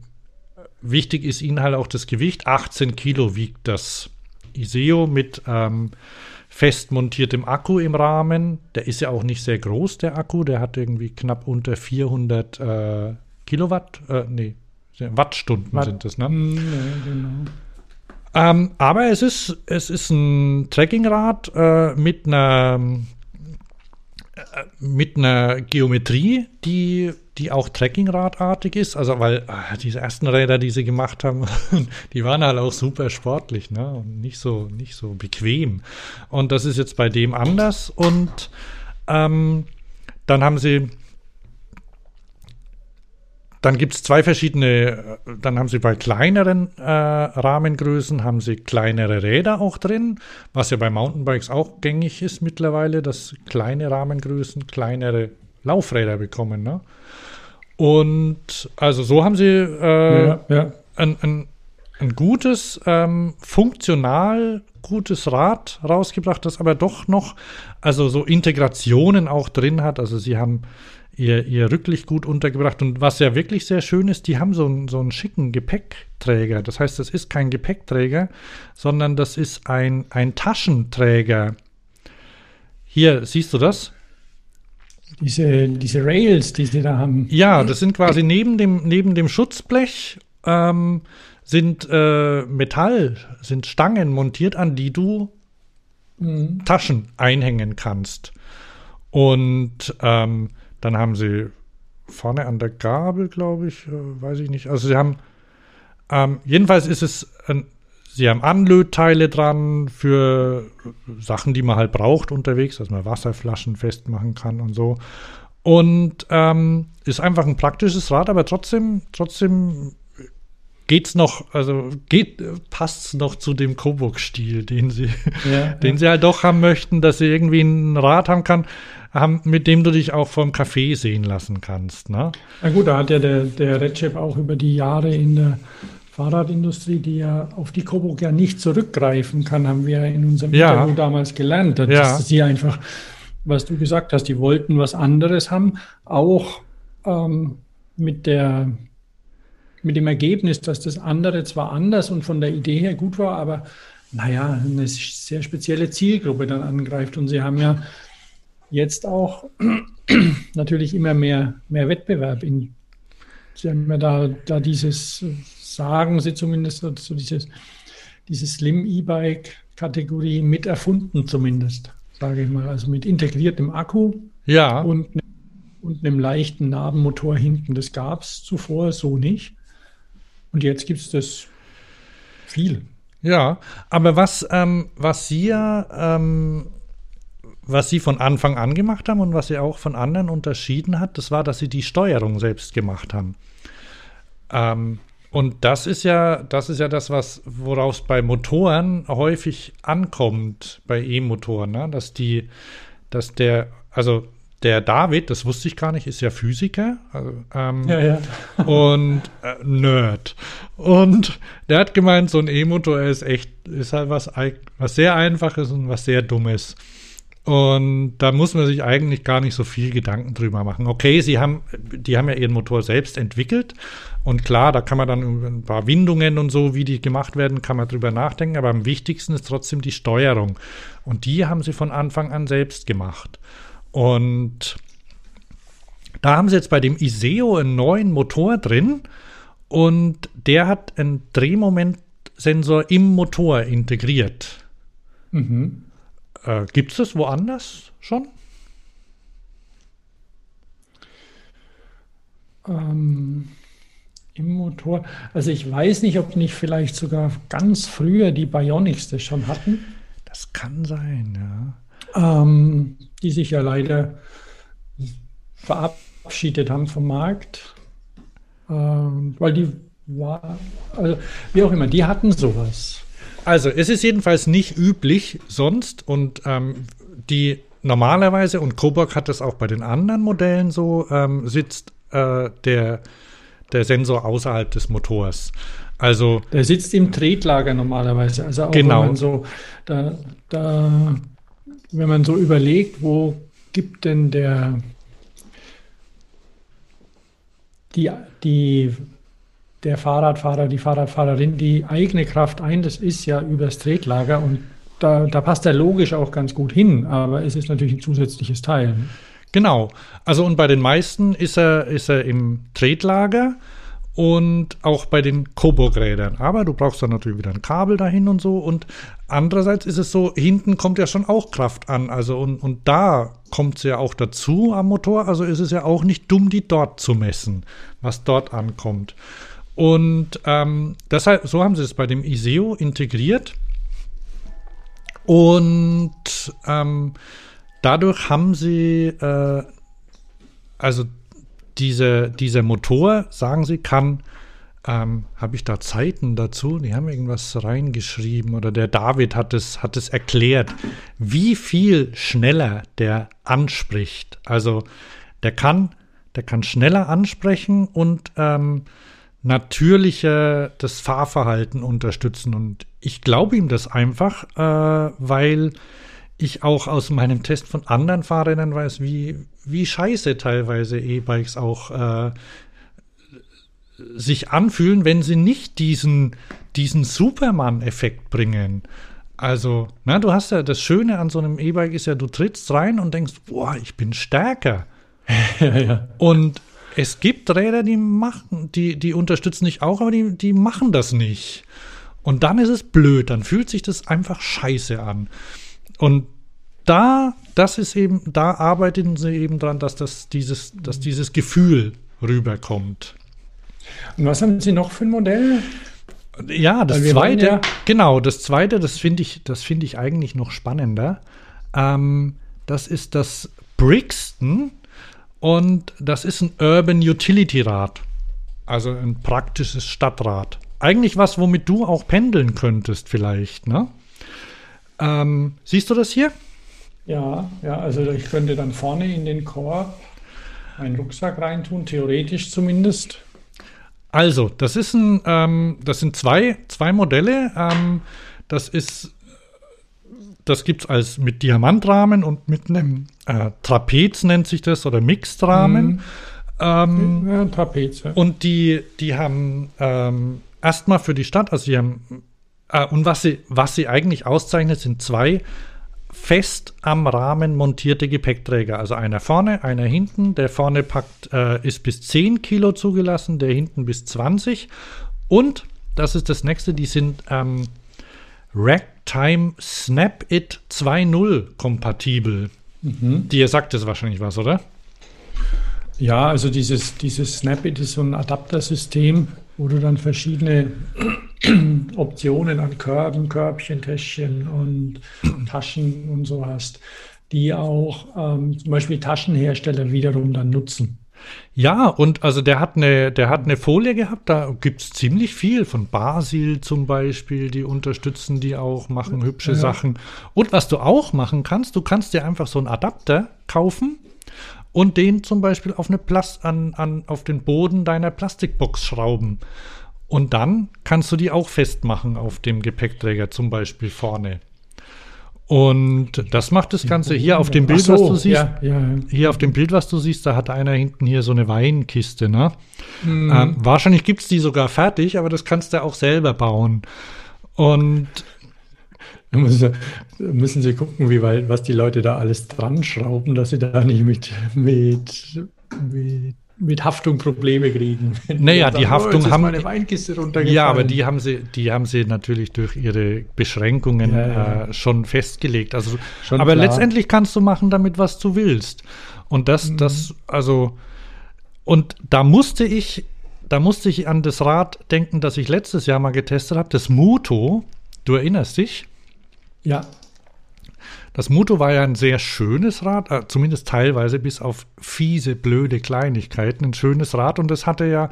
wichtig ist ihnen halt auch das Gewicht. 18 Kilo wiegt das Iseo mit ähm, fest montiertem Akku im Rahmen. Der ist ja auch nicht sehr groß, der Akku. Der hat irgendwie knapp unter 400 äh, Kilowatt, äh, nee, Wattstunden Watt, sind das, ne? Mm, ja, genau. Ähm, aber es ist, es ist ein Trekkingrad äh, mit einer äh, mit einer Geometrie, die, die auch Trekkingradartig ist. Also, weil äh, diese ersten Räder, die sie gemacht haben, die waren halt auch super sportlich, ne? Und nicht so, nicht so bequem. Und das ist jetzt bei dem anders. Und ähm, dann haben sie dann gibt es zwei verschiedene, dann haben sie bei kleineren äh, Rahmengrößen, haben sie kleinere Räder auch drin, was ja bei Mountainbikes auch gängig ist mittlerweile, dass kleine Rahmengrößen kleinere Laufräder bekommen. Ne? Und also so haben sie äh, ja, ja. Ein, ein, ein, gutes, ähm, funktional gutes Rad rausgebracht, das aber doch noch, also so Integrationen auch drin hat. Also sie haben ihr, ihr Rücklicht gut untergebracht. Und was ja wirklich sehr schön ist, die haben so, einen so einen schicken Gepäckträger. Das heißt, das ist kein Gepäckträger, sondern das ist ein, ein Taschenträger. Hier, siehst du das? Diese, diese Rails, die sie da haben. Ja, das sind quasi neben dem, neben dem Schutzblech ähm, sind äh, Metall, sind Stangen montiert, an die du mhm. Taschen einhängen kannst. Und ähm, dann haben sie vorne an der Gabel, glaube ich, äh, weiß ich nicht. Also sie haben, ähm, jedenfalls ist es, ein, sie haben Anlötteile dran für Sachen, die man halt braucht unterwegs, dass man Wasserflaschen festmachen kann und so. Und ähm, ist einfach ein praktisches Rad, aber trotzdem, trotzdem geht's noch, also geht, passt noch zu dem Coburg-Stil, den sie, ja, den ja. sie halt doch haben möchten, dass sie irgendwie ein Rad haben kann, haben, mit dem du dich auch vom Café sehen lassen kannst. Ne? Na gut, da hat ja der, der Recep auch über die Jahre in der Fahrradindustrie, die ja auf die Coburg ja nicht zurückgreifen kann, haben wir in unserem ja. Interview damals gelernt, dass ja. sie einfach, was du gesagt hast, die wollten was anderes haben, auch ähm, mit der mit dem Ergebnis, dass das andere zwar anders und von der Idee her gut war, aber naja, eine sehr spezielle Zielgruppe dann angreift. Und sie haben ja jetzt auch natürlich immer mehr, mehr Wettbewerb in. Sie haben ja da, da dieses, sagen sie zumindest, so dieses, diese Slim-E-Bike-Kategorie mit erfunden, zumindest, sage ich mal. Also mit integriertem Akku ja. und, und einem leichten Nabenmotor hinten. Das gab es zuvor so nicht. Und jetzt gibt es das viel. Ja, aber was, ähm, was Sie ja ähm, was sie von Anfang an gemacht haben und was sie auch von anderen unterschieden hat, das war, dass sie die Steuerung selbst gemacht haben. Ähm, und das ist ja, das ist ja das, was, worauf es bei Motoren häufig ankommt, bei E-Motoren, ne? dass die, dass der, also der David, das wusste ich gar nicht, ist ja Physiker also, ähm, ja, ja. und äh, Nerd. Und der hat gemeint, so ein E-Motor ist echt, ist halt was, was sehr einfaches und was sehr dummes. Und da muss man sich eigentlich gar nicht so viel Gedanken drüber machen. Okay, sie haben, die haben ja ihren Motor selbst entwickelt. Und klar, da kann man dann ein paar Windungen und so, wie die gemacht werden, kann man drüber nachdenken. Aber am wichtigsten ist trotzdem die Steuerung. Und die haben sie von Anfang an selbst gemacht. Und da haben sie jetzt bei dem Iseo einen neuen Motor drin. Und der hat einen Drehmomentsensor im Motor integriert. Mhm. Äh, Gibt es das woanders schon? Ähm, Im Motor. Also ich weiß nicht, ob nicht vielleicht sogar ganz früher die Bionics das schon hatten. Das kann sein, ja. Ähm, die sich ja leider verabschiedet haben vom Markt. Ähm, weil die war, also wie auch immer, die hatten sowas. Also, es ist jedenfalls nicht üblich sonst und ähm, die normalerweise, und Coburg hat das auch bei den anderen Modellen so, ähm, sitzt äh, der, der Sensor außerhalb des Motors. Also der sitzt im Tretlager normalerweise. Also auch genau. wenn man so da, da, wenn man so überlegt, wo gibt denn der die, die der Fahrradfahrer, die Fahrradfahrerin die eigene Kraft ein. Das ist ja übers Tretlager und da, da passt er logisch auch ganz gut hin, aber es ist natürlich ein zusätzliches Teil. Genau. Also und bei den meisten ist er, ist er im Tretlager und auch bei den Coburg-Rädern. Aber du brauchst dann natürlich wieder ein Kabel dahin und so. Und andererseits ist es so, hinten kommt ja schon auch Kraft an. Also und, und da kommt es ja auch dazu am Motor. Also ist es ja auch nicht dumm, die dort zu messen, was dort ankommt. Und ähm, deshalb, so haben sie es bei dem ISEO integriert. Und ähm, dadurch haben sie, äh, also diese, dieser Motor, sagen sie, kann, ähm, habe ich da Zeiten dazu? Die haben irgendwas reingeschrieben oder der David hat es, hat es erklärt, wie viel schneller der anspricht. Also der kann, der kann schneller ansprechen und ähm, natürliche das Fahrverhalten unterstützen. Und ich glaube ihm das einfach, äh, weil ich auch aus meinem Test von anderen Fahrrädern weiß, wie, wie scheiße teilweise E-Bikes auch äh, sich anfühlen, wenn sie nicht diesen, diesen Superman-Effekt bringen. Also, na, du hast ja das Schöne an so einem E-Bike ist ja, du trittst rein und denkst, boah, ich bin stärker. ja, ja. Und es gibt Räder, die machen, die, die unterstützen dich auch, aber die, die machen das nicht. Und dann ist es blöd, dann fühlt sich das einfach scheiße an. Und da, das ist eben, da arbeiten sie eben dran, dass das dieses, dass dieses Gefühl rüberkommt. Und was haben Sie noch für ein Modell? Ja, das zweite, ja genau, das zweite, das finde ich, das finde ich eigentlich noch spannender. Ähm, das ist das Brixton und das ist ein Urban Utility Rad. Also ein praktisches Stadtrad. Eigentlich was, womit du auch pendeln könntest, vielleicht, ne? Ähm, siehst du das hier? Ja, ja, also ich könnte dann vorne in den Korb meinen Rucksack reintun, theoretisch zumindest. Also, das ist ein, ähm, das sind zwei, zwei Modelle. Ähm, das ist, das gibt es als mit Diamantrahmen und mit einem äh, Trapez nennt sich das oder Mixed-Rahmen. Mhm. Ähm, ja, Trapez. Ja. Und die, die haben ähm, erstmal für die Stadt, also sie haben, äh, und was sie, was sie eigentlich auszeichnet, sind zwei fest am Rahmen montierte Gepäckträger. Also einer vorne, einer hinten. Der vorne packt, äh, ist bis 10 Kilo zugelassen, der hinten bis 20. Und, das ist das nächste, die sind ähm, Ragtime Snap It 2.0 kompatibel. Mhm. Dir sagt das wahrscheinlich was, oder? Ja, also dieses, dieses Snap-It ist so ein Adaptersystem, wo du dann verschiedene Optionen an Körben, Körbchen, Täschchen und Taschen und so hast, die auch ähm, zum Beispiel Taschenhersteller wiederum dann nutzen. Ja, und also der hat eine, der hat eine Folie gehabt, da gibt es ziemlich viel von Basil zum Beispiel, die unterstützen die auch, machen hübsche ja. Sachen. Und was du auch machen kannst, du kannst dir einfach so einen Adapter kaufen und den zum Beispiel auf, eine Plast an, an, auf den Boden deiner Plastikbox schrauben. Und dann kannst du die auch festmachen auf dem Gepäckträger, zum Beispiel vorne. Und das macht das Ganze hier auf dem Bild, so, was du siehst. Ja, ja, ja. Hier auf dem Bild, was du siehst, da hat einer hinten hier so eine Weinkiste. Ne? Mhm. Ähm, wahrscheinlich gibt es die sogar fertig, aber das kannst du auch selber bauen. Und müssen, müssen Sie gucken, wie weit, was die Leute da alles dran schrauben, dass sie da nicht mit, mit, mit, mit Haftung Probleme kriegen. Naja, die Haftung oh, haben. Ja, aber die haben sie, die haben sie natürlich durch ihre Beschränkungen ja, ja. Äh, schon festgelegt. Also, schon aber klar. letztendlich kannst du machen damit, was du willst. Und das, mhm. das, also, und da musste ich, da musste ich an das Rad denken, das ich letztes Jahr mal getestet habe, das Muto. Du erinnerst dich? Ja. Das Moto war ja ein sehr schönes Rad, äh, zumindest teilweise bis auf fiese, blöde Kleinigkeiten. Ein schönes Rad und es hatte ja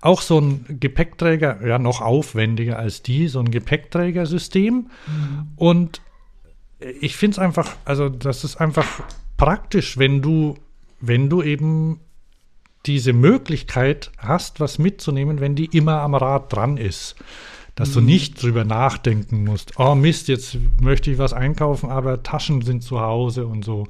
auch so ein Gepäckträger, ja noch aufwendiger als die, so ein Gepäckträgersystem. Mhm. Und ich finde es einfach, also das ist einfach praktisch, wenn du, wenn du eben diese Möglichkeit hast, was mitzunehmen, wenn die immer am Rad dran ist dass mhm. du nicht drüber nachdenken musst, oh Mist, jetzt möchte ich was einkaufen, aber Taschen sind zu Hause und so.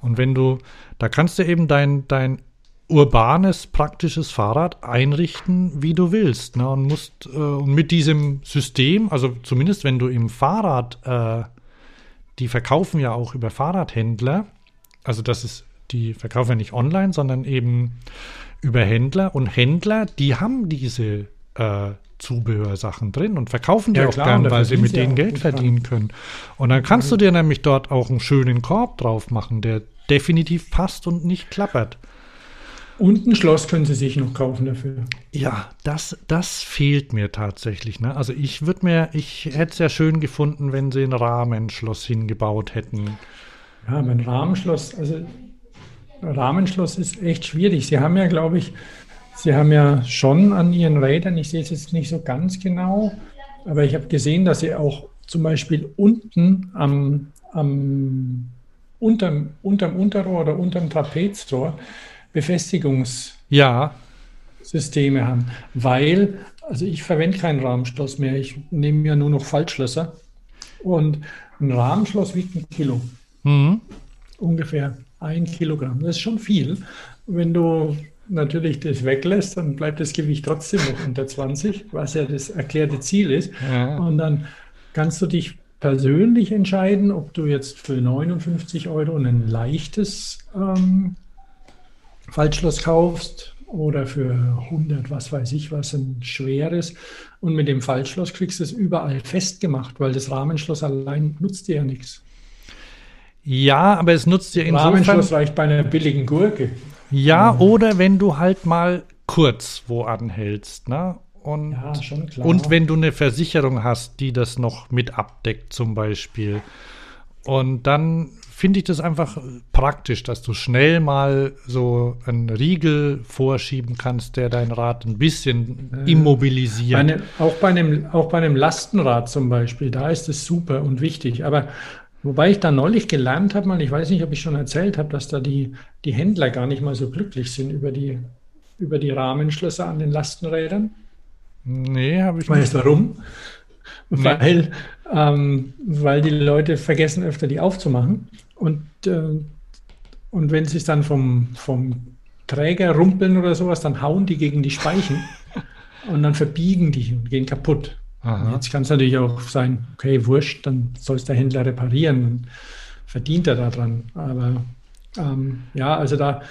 Und wenn du, da kannst du eben dein, dein urbanes, praktisches Fahrrad einrichten, wie du willst. Ne? Und musst äh, und mit diesem System, also zumindest wenn du im Fahrrad, äh, die verkaufen ja auch über Fahrradhändler, also das ist, die verkaufen ja nicht online, sondern eben über Händler und Händler, die haben diese äh, Zubehörsachen drin und verkaufen die ja, auch klar, gern, weil sie mit denen Geld verdienen können. Und dann kannst du dir nämlich dort auch einen schönen Korb drauf machen, der definitiv passt und nicht klappert. Und ein Schloss können Sie sich noch kaufen dafür. Ja, das, das fehlt mir tatsächlich. Ne? Also ich würde mir, ich hätte es ja schön gefunden, wenn Sie ein Rahmenschloss hingebaut hätten. Ja, aber ein Rahmenschloss, also Rahmenschloss ist echt schwierig. Sie haben ja, glaube ich, Sie haben ja schon an Ihren Rädern, ich sehe es jetzt nicht so ganz genau, aber ich habe gesehen, dass Sie auch zum Beispiel unten am, am unterm, unterm Unterrohr oder unterm Trapezrohr Befestigungssysteme ja. haben. Weil, also ich verwende kein Rahmenschloss mehr, ich nehme ja nur noch Faltschlösser und ein Rahmenschloss wiegt ein Kilo. Mhm. Ungefähr ein Kilogramm. Das ist schon viel. Wenn du natürlich das weglässt, dann bleibt das Gewicht trotzdem noch unter 20, was ja das erklärte Ziel ist. Ja. Und dann kannst du dich persönlich entscheiden, ob du jetzt für 59 Euro ein leichtes ähm, Faltschloss kaufst oder für 100, was weiß ich was, ein schweres. Und mit dem Faltschloss kriegst du es überall festgemacht, weil das Rahmenschloss allein nutzt dir ja nichts. Ja, aber es nutzt dir insofern... Rahmenschloss reicht bei einer billigen Gurke. Ja, oder wenn du halt mal kurz wo anhältst, ne? Und, ja, und wenn du eine Versicherung hast, die das noch mit abdeckt, zum Beispiel. Und dann finde ich das einfach praktisch, dass du schnell mal so einen Riegel vorschieben kannst, der dein Rad ein bisschen äh, immobilisiert. Eine, auch, bei einem, auch bei einem Lastenrad zum Beispiel, da ist es super und wichtig. Aber wobei ich da neulich gelernt habe, mal, ich weiß nicht, ob ich schon erzählt habe, dass da die, die Händler gar nicht mal so glücklich sind über die, über die Rahmenschlösser an den Lastenrädern. Nee, habe ich nicht. Weißt du warum? Nee. Weil, ähm, weil die Leute vergessen öfter, die aufzumachen. Und, äh, und wenn sie es dann vom, vom Träger rumpeln oder sowas, dann hauen die gegen die Speichen und dann verbiegen die und gehen kaputt. Jetzt kann es natürlich auch sein, okay, wurscht, dann soll es der Händler reparieren, dann verdient er daran. Aber ähm, ja, also da,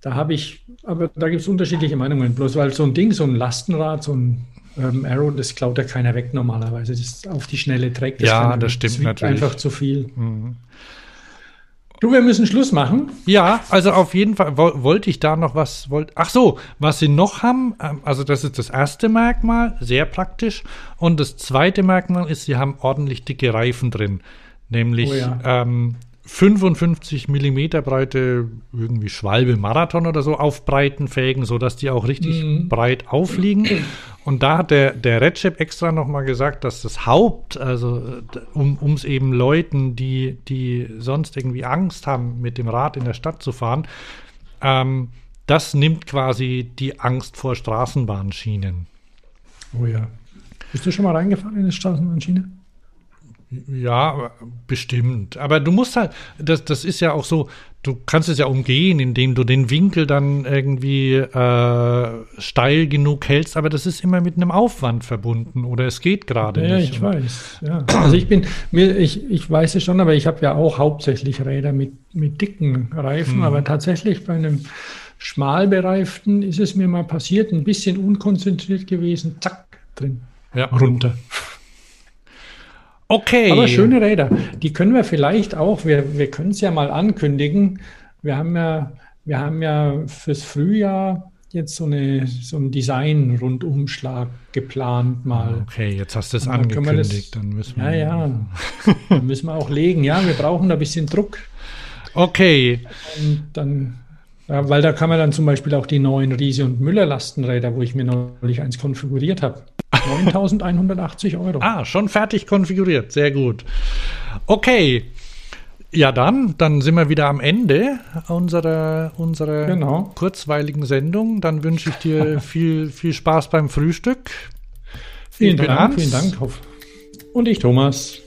da habe ich, aber da gibt es unterschiedliche Meinungen. Bloß weil so ein Ding, so ein Lastenrad, so ein ähm, Arrow, das klaut ja keiner weg normalerweise. Das auf die Schnelle trägt. Das ja, das stimmt das natürlich. Einfach zu viel. Mhm. Du, wir müssen Schluss machen. Ja, also auf jeden Fall wollte ich da noch was. Wollt, ach so, was sie noch haben, ähm, also das ist das erste Merkmal, sehr praktisch. Und das zweite Merkmal ist, sie haben ordentlich dicke Reifen drin. Nämlich oh ja. ähm, 55 Millimeter breite irgendwie Schwalbe Marathon oder so auf breiten Felgen, sodass die auch richtig mhm. breit aufliegen. Und da hat der, der Recep extra nochmal gesagt, dass das Haupt, also um es eben Leuten, die, die sonst irgendwie Angst haben, mit dem Rad in der Stadt zu fahren, ähm, das nimmt quasi die Angst vor Straßenbahnschienen. Oh ja. Bist du schon mal reingefahren in eine Straßenbahnschiene? Ja, bestimmt. Aber du musst halt, das, das ist ja auch so, du kannst es ja umgehen, indem du den Winkel dann irgendwie äh, steil genug hältst, aber das ist immer mit einem Aufwand verbunden oder es geht gerade ja, nicht. Ja, ich weiß. Ja. Also ich bin, mir, ich, ich weiß es schon, aber ich habe ja auch hauptsächlich Räder mit, mit dicken Reifen, hm. aber tatsächlich bei einem schmalbereiften ist es mir mal passiert, ein bisschen unkonzentriert gewesen, zack, drin, ja. runter. Okay. Aber schöne Räder. Die können wir vielleicht auch, wir, wir können es ja mal ankündigen. Wir haben ja, wir haben ja fürs Frühjahr jetzt so, eine, so einen Design-Rundumschlag geplant mal. Okay, jetzt hast du es angekündigt. Dann, dann müssen wir. Ja, ja. dann müssen wir auch legen. Ja, wir brauchen da ein bisschen Druck. Okay. Und dann, ja, weil da kann man dann zum Beispiel auch die neuen Riese und Müller Lastenräder, wo ich mir neulich eins konfiguriert habe. 9.180 Euro. Ah, schon fertig konfiguriert. Sehr gut. Okay. Ja, dann, dann sind wir wieder am Ende unserer, unserer genau. kurzweiligen Sendung. Dann wünsche ich dir viel, viel Spaß beim Frühstück. Vielen Dank, Hans. vielen Dank. Und ich, Thomas.